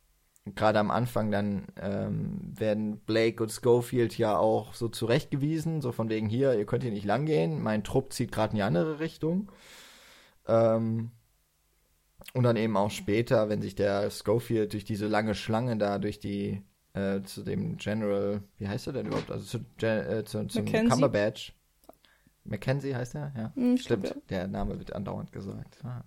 gerade am Anfang dann ähm, werden Blake und Schofield ja auch so zurechtgewiesen, so von wegen hier, ihr könnt hier nicht langgehen, mein Trupp zieht gerade in die andere Richtung. Ähm, und dann eben auch später, wenn sich der Schofield durch diese lange Schlange da, durch die, äh, zu dem General, wie heißt er denn überhaupt? Also zu, äh, zu, zum Cumberbatch. Mackenzie heißt er? Ja. Hm, Stimmt, ja. der Name wird andauernd gesagt. Ah.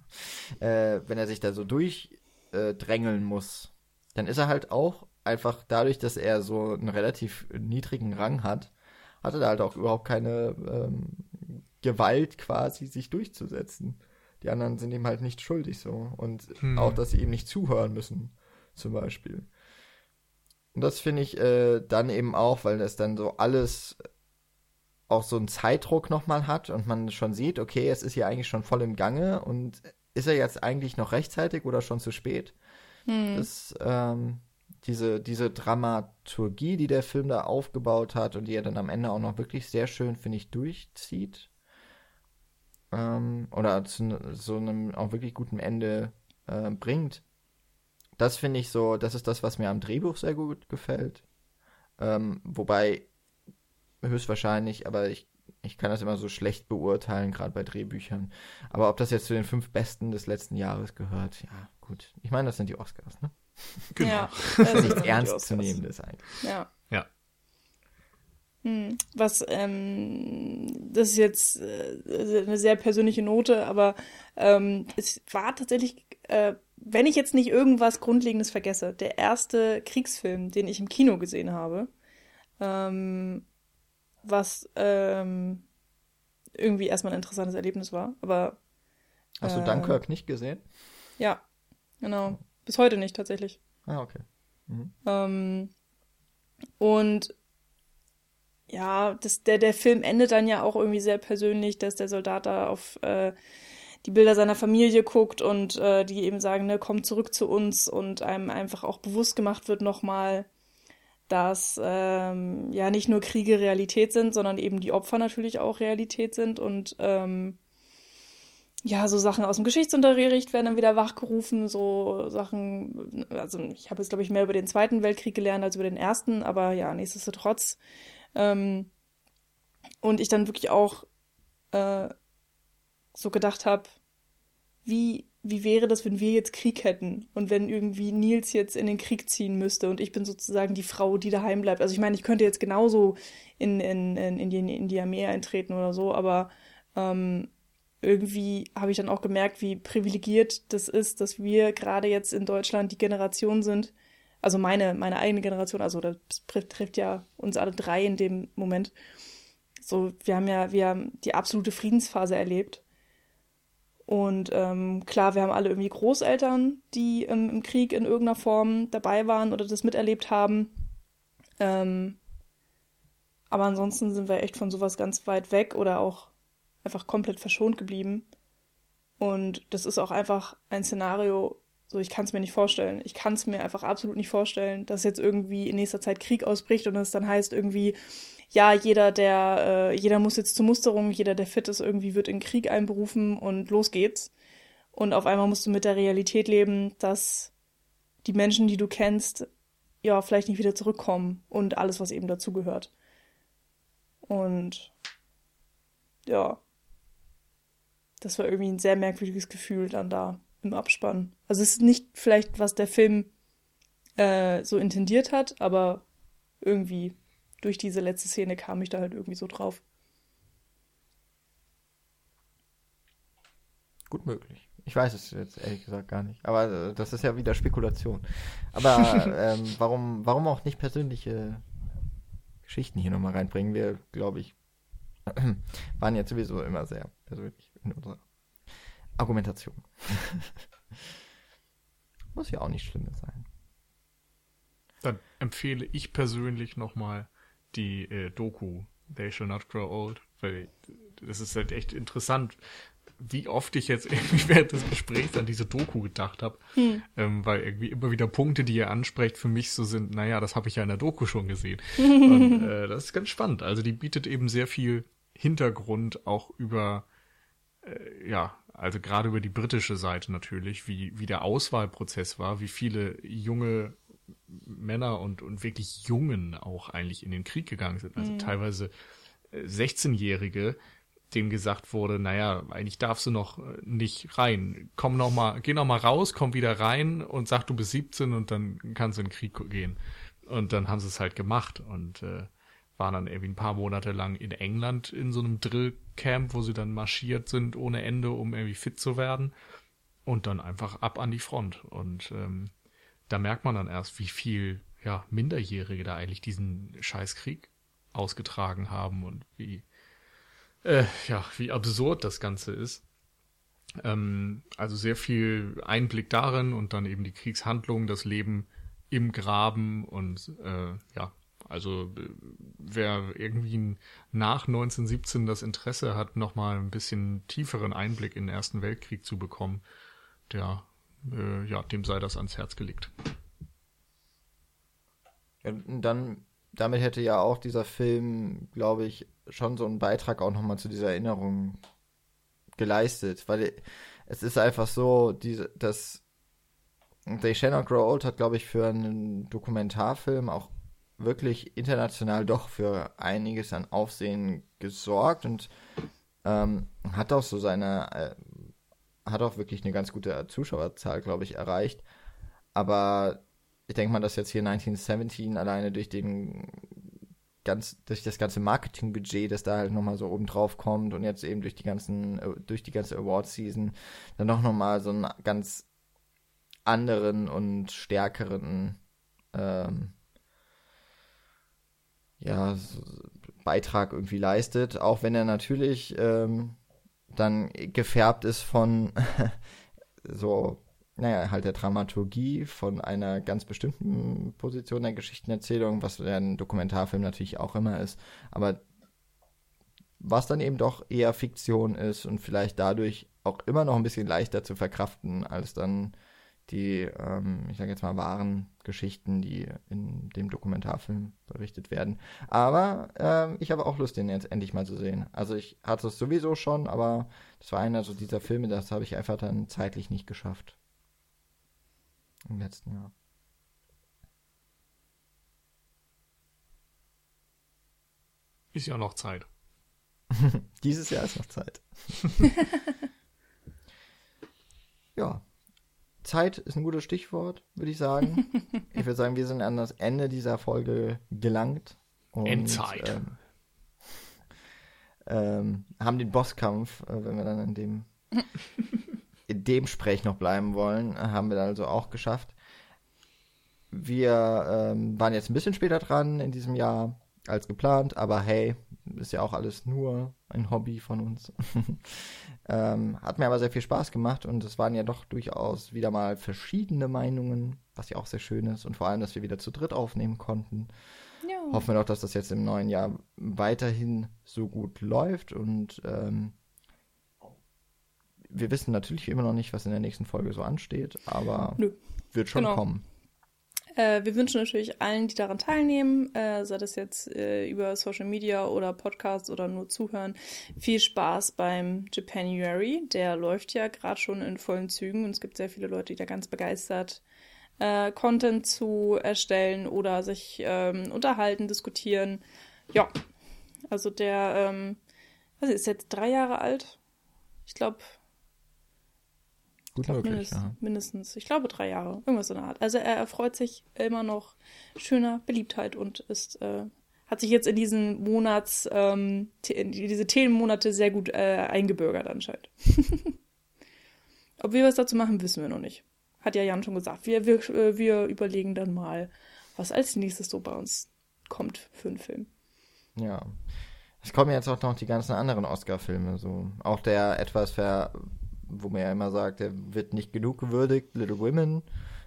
Äh, wenn er sich da so durchdrängeln äh, muss, dann ist er halt auch einfach dadurch, dass er so einen relativ niedrigen Rang hat, hat er da halt auch überhaupt keine ähm, Gewalt quasi, sich durchzusetzen die anderen sind ihm halt nicht schuldig so. Und hm. auch, dass sie ihm nicht zuhören müssen, zum Beispiel. Und das finde ich äh, dann eben auch, weil das dann so alles auch so einen Zeitdruck nochmal hat und man schon sieht, okay, es ist hier eigentlich schon voll im Gange und ist er jetzt eigentlich noch rechtzeitig oder schon zu spät? Hm. Das, ähm, diese, diese Dramaturgie, die der Film da aufgebaut hat und die er dann am Ende auch noch wirklich sehr schön, finde ich, durchzieht, ähm, oder zu so einem auch wirklich guten Ende äh, bringt. Das finde ich so, das ist das, was mir am Drehbuch sehr gut gefällt. Ähm, wobei höchstwahrscheinlich, aber ich, ich kann das immer so schlecht beurteilen, gerade bei Drehbüchern. Aber ob das jetzt zu den fünf besten des letzten Jahres gehört, ja, gut. Ich meine, das sind die Oscars, ne? Genau. Ja, das ist nichts Ernstzunehmendes eigentlich. Ja. Ja. Hm, was, ähm, das ist jetzt äh, eine sehr persönliche Note, aber ähm, es war tatsächlich, äh, wenn ich jetzt nicht irgendwas Grundlegendes vergesse, der erste Kriegsfilm, den ich im Kino gesehen habe, ähm, was ähm, irgendwie erstmal ein interessantes Erlebnis war, aber. Hast du äh, Dunkirk nicht gesehen? Ja, genau. Bis heute nicht tatsächlich. Ah, okay. Mhm. Ähm, und ja, das, der, der Film endet dann ja auch irgendwie sehr persönlich, dass der Soldat da auf äh, die Bilder seiner Familie guckt und äh, die eben sagen, ne, komm zurück zu uns und einem einfach auch bewusst gemacht wird nochmal, dass ähm, ja nicht nur Kriege Realität sind, sondern eben die Opfer natürlich auch Realität sind und ähm, ja, so Sachen aus dem Geschichtsunterricht werden dann wieder wachgerufen, so Sachen, also ich habe jetzt, glaube ich, mehr über den Zweiten Weltkrieg gelernt als über den Ersten, aber ja, nichtsdestotrotz ähm, und ich dann wirklich auch äh, so gedacht habe, wie, wie wäre das, wenn wir jetzt Krieg hätten und wenn irgendwie Nils jetzt in den Krieg ziehen müsste und ich bin sozusagen die Frau, die daheim bleibt. Also ich meine, ich könnte jetzt genauso in, in, in, in, die, in die Armee eintreten oder so, aber ähm, irgendwie habe ich dann auch gemerkt, wie privilegiert das ist, dass wir gerade jetzt in Deutschland die Generation sind, also meine, meine eigene Generation, also das trifft ja uns alle drei in dem Moment. So, wir haben ja, wir haben die absolute Friedensphase erlebt. Und ähm, klar, wir haben alle irgendwie Großeltern, die ähm, im Krieg in irgendeiner Form dabei waren oder das miterlebt haben. Ähm, aber ansonsten sind wir echt von sowas ganz weit weg oder auch einfach komplett verschont geblieben. Und das ist auch einfach ein Szenario, So, ich kann es mir nicht vorstellen. Ich kann es mir einfach absolut nicht vorstellen, dass jetzt irgendwie in nächster Zeit Krieg ausbricht und es dann heißt irgendwie, ja, jeder, der, äh, jeder muss jetzt zur Musterung, jeder, der fit ist, irgendwie wird in Krieg einberufen und los geht's. Und auf einmal musst du mit der Realität leben, dass die Menschen, die du kennst, ja, vielleicht nicht wieder zurückkommen und alles, was eben dazugehört. Und ja, das war irgendwie ein sehr merkwürdiges Gefühl dann da im Abspann. Also es ist nicht vielleicht, was der Film äh, so intendiert hat, aber irgendwie durch diese letzte Szene kam ich da halt irgendwie so drauf. Gut möglich. Ich weiß es jetzt ehrlich gesagt gar nicht. Aber äh, das ist ja wieder Spekulation. Aber *laughs* ähm, warum, warum auch nicht persönliche Geschichten hier nochmal reinbringen? Wir, glaube ich, *clears throat* waren jetzt sowieso immer sehr persönlich in unserer Argumentation. *laughs* Muss ja auch nicht schlimm sein. Dann empfehle ich persönlich nochmal die äh, Doku They Shall Not Grow Old, weil das ist halt echt interessant, wie oft ich jetzt *laughs* irgendwie während des Gesprächs an diese Doku gedacht habe, hm. ähm, weil irgendwie immer wieder Punkte, die ihr ansprecht, für mich so sind, naja, das habe ich ja in der Doku schon gesehen. *laughs* Und äh, das ist ganz spannend. Also die bietet eben sehr viel Hintergrund auch über, äh, ja, also gerade über die britische Seite natürlich, wie, wie der Auswahlprozess war, wie viele junge Männer und, und wirklich Jungen auch eigentlich in den Krieg gegangen sind. Also mhm. teilweise 16-Jährige, äh, dem gesagt wurde, naja, eigentlich darfst du noch äh, nicht rein. Komm noch mal, geh noch mal raus, komm wieder rein und sag, du bist 17 und dann kannst du in den Krieg gehen. Und dann haben sie es halt gemacht und äh, waren dann irgendwie ein paar Monate lang in England in so einem Drillcamp, wo sie dann marschiert sind ohne Ende, um irgendwie fit zu werden. Und dann einfach ab an die Front. Und ähm, da merkt man dann erst, wie viel ja, Minderjährige da eigentlich diesen Scheißkrieg ausgetragen haben und wie äh, ja, wie absurd das Ganze ist. Ähm, also sehr viel Einblick darin und dann eben die Kriegshandlungen, das Leben im Graben und äh, ja, also wer irgendwie nach 1917 das Interesse hat, nochmal ein bisschen tieferen Einblick in den Ersten Weltkrieg zu bekommen, der äh, ja, dem sei das ans Herz gelegt. Ja, dann damit hätte ja auch dieser Film, glaube ich, schon so einen Beitrag auch nochmal zu dieser Erinnerung geleistet, weil es ist einfach so, diese, dass They Shall Not Grow Old hat, glaube ich, für einen Dokumentarfilm auch wirklich international doch für einiges an Aufsehen gesorgt und ähm, hat auch so seine, äh, hat auch wirklich eine ganz gute Zuschauerzahl, glaube ich, erreicht. Aber ich denke mal, dass jetzt hier 1917 alleine durch den ganz, durch das ganze Marketingbudget, das da halt nochmal so oben drauf kommt und jetzt eben durch die ganzen, durch die ganze Award-Season dann doch nochmal so einen ganz anderen und stärkeren ähm, ja, Beitrag irgendwie leistet, auch wenn er natürlich ähm, dann gefärbt ist von *laughs* so naja, halt der Dramaturgie von einer ganz bestimmten Position der Geschichtenerzählung, was ein Dokumentarfilm natürlich auch immer ist, aber was dann eben doch eher Fiktion ist und vielleicht dadurch auch immer noch ein bisschen leichter zu verkraften als dann die, ähm, ich sage jetzt mal, wahren Geschichten, die in dem Dokumentarfilm berichtet werden. Aber ähm, ich habe auch Lust, den jetzt endlich mal zu sehen. Also ich hatte es sowieso schon, aber das war einer so dieser Filme, das habe ich einfach dann zeitlich nicht geschafft im letzten Jahr. Ist ja noch Zeit. *laughs* Dieses Jahr ist noch Zeit. *laughs* *laughs* ja. Zeit ist ein gutes Stichwort, würde ich sagen. *laughs* ich würde sagen, wir sind an das Ende dieser Folge gelangt. Und, Endzeit. Ähm, ähm, haben den Bosskampf, äh, wenn wir dann in dem *laughs* in dem Sprech noch bleiben wollen, haben wir also auch geschafft. Wir ähm, waren jetzt ein bisschen später dran in diesem Jahr als geplant, aber hey, ist ja auch alles nur ein Hobby von uns. *laughs* ähm, hat mir aber sehr viel Spaß gemacht und es waren ja doch durchaus wieder mal verschiedene Meinungen, was ja auch sehr schön ist und vor allem, dass wir wieder zu dritt aufnehmen konnten. Ja. Hoffen wir doch, dass das jetzt im neuen Jahr weiterhin so gut läuft und ähm, wir wissen natürlich immer noch nicht, was in der nächsten Folge so ansteht, aber Nö. wird schon Genau. kommen. Äh, wir wünschen natürlich allen, die daran teilnehmen, äh, sei das jetzt äh, über Social Media oder Podcasts oder nur zuhören, viel Spaß beim Japanuary. Der läuft ja gerade schon in vollen Zügen und es gibt sehr viele Leute, die da ganz begeistert äh, Content zu erstellen oder sich ähm, unterhalten, diskutieren. Ja, also der ähm, was ist jetzt drei Jahre alt? Ich glaube, Gut glaub, möglich, mindest, ja. mindestens, ich glaube drei Jahre, irgendwas in der Art. Also er erfreut sich immer noch schöner Beliebtheit und ist, äh, hat sich jetzt in diesen Monats, ähm, in diese Themenmonate sehr gut äh, eingebürgert anscheinend. *laughs* Ob wir was dazu machen, wissen wir noch nicht. Hat ja Jan schon gesagt. Wir, wir, äh, wir überlegen dann mal, was als nächstes so bei uns kommt für einen Film. Ja. Es kommen jetzt auch noch die ganzen anderen Oscar-Filme, so. Auch der etwas ver, wo man ja immer sagt, der wird nicht genug gewürdigt. Little Women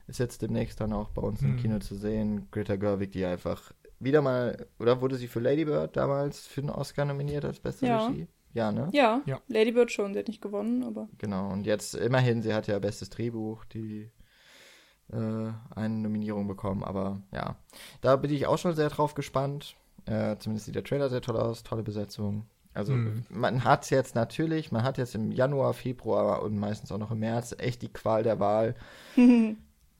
ist jetzt demnächst dann auch bei uns im Mhm. Kino zu sehen. Greta Gerwig, die einfach wieder mal, oder wurde sie für Lady Bird damals für den Oscar nominiert als beste Ja. Regie? Ja, ne? Ja, Ja. Lady Bird schon, sie hat nicht gewonnen, aber Genau. Und jetzt immerhin, sie hat ja bestes Drehbuch, die äh, eine Nominierung bekommen, aber ja. Da bin ich auch schon sehr drauf gespannt. Äh, zumindest sieht der Trailer sehr toll aus, tolle Besetzung. Also Mhm. man hat jetzt natürlich, man hat jetzt im Januar, Februar und meistens auch noch im März echt die Qual der Wahl. *laughs*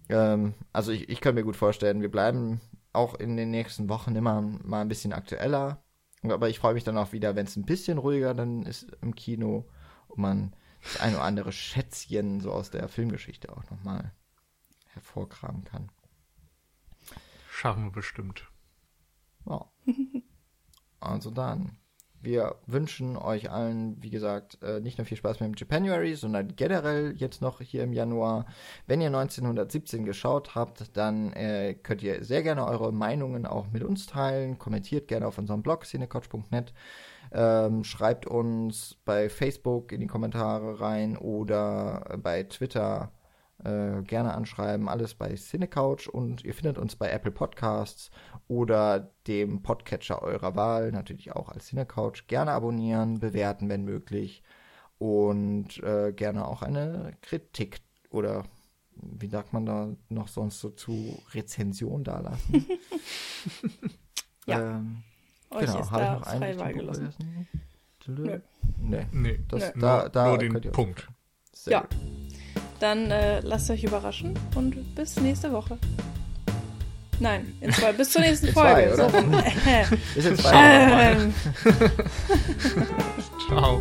ähm, also ich, ich kann mir gut vorstellen, wir bleiben auch in den nächsten Wochen immer mal ein bisschen aktueller. Aber ich freue mich dann auch wieder, wenn es ein bisschen ruhiger dann ist im Kino und man das ein oder andere Schätzchen so aus der Filmgeschichte auch nochmal hervorkramen kann. Schaffen wir bestimmt. Ja. *laughs* Also dann. Wir wünschen euch allen, wie gesagt, äh, nicht nur viel Spaß mit dem Japanuary, sondern generell jetzt noch hier im Januar. Wenn ihr 1917 geschaut habt, dann äh, könnt ihr sehr gerne eure Meinungen auch mit uns teilen. Kommentiert gerne auf unserem Blog cinecouch.net. Ähm, schreibt uns bei Facebook in die Kommentare rein oder bei Twitter äh, gerne anschreiben. Alles bei Cinecouch und ihr findet uns bei Apple Podcasts oder dem Podcatcher eurer Wahl, natürlich auch als Cinecouch. Gerne abonnieren, bewerten, wenn möglich und äh, gerne auch eine Kritik oder wie sagt man da noch sonst so zu Rezension dalassen. *laughs* Ja. Ähm, euch genau, habe ich da noch einen Wahl. Nee, Nee, das, Nö. da, nur, da nur könnt den Punkt. Sehr Ja. gut. Dann äh, lasst euch überraschen und bis nächste Woche. Nein, in zwei, bis zur nächsten In zwei, Folge. oder? So. *laughs* Ist jetzt weiter. *laughs* ähm, *laughs* Ciao.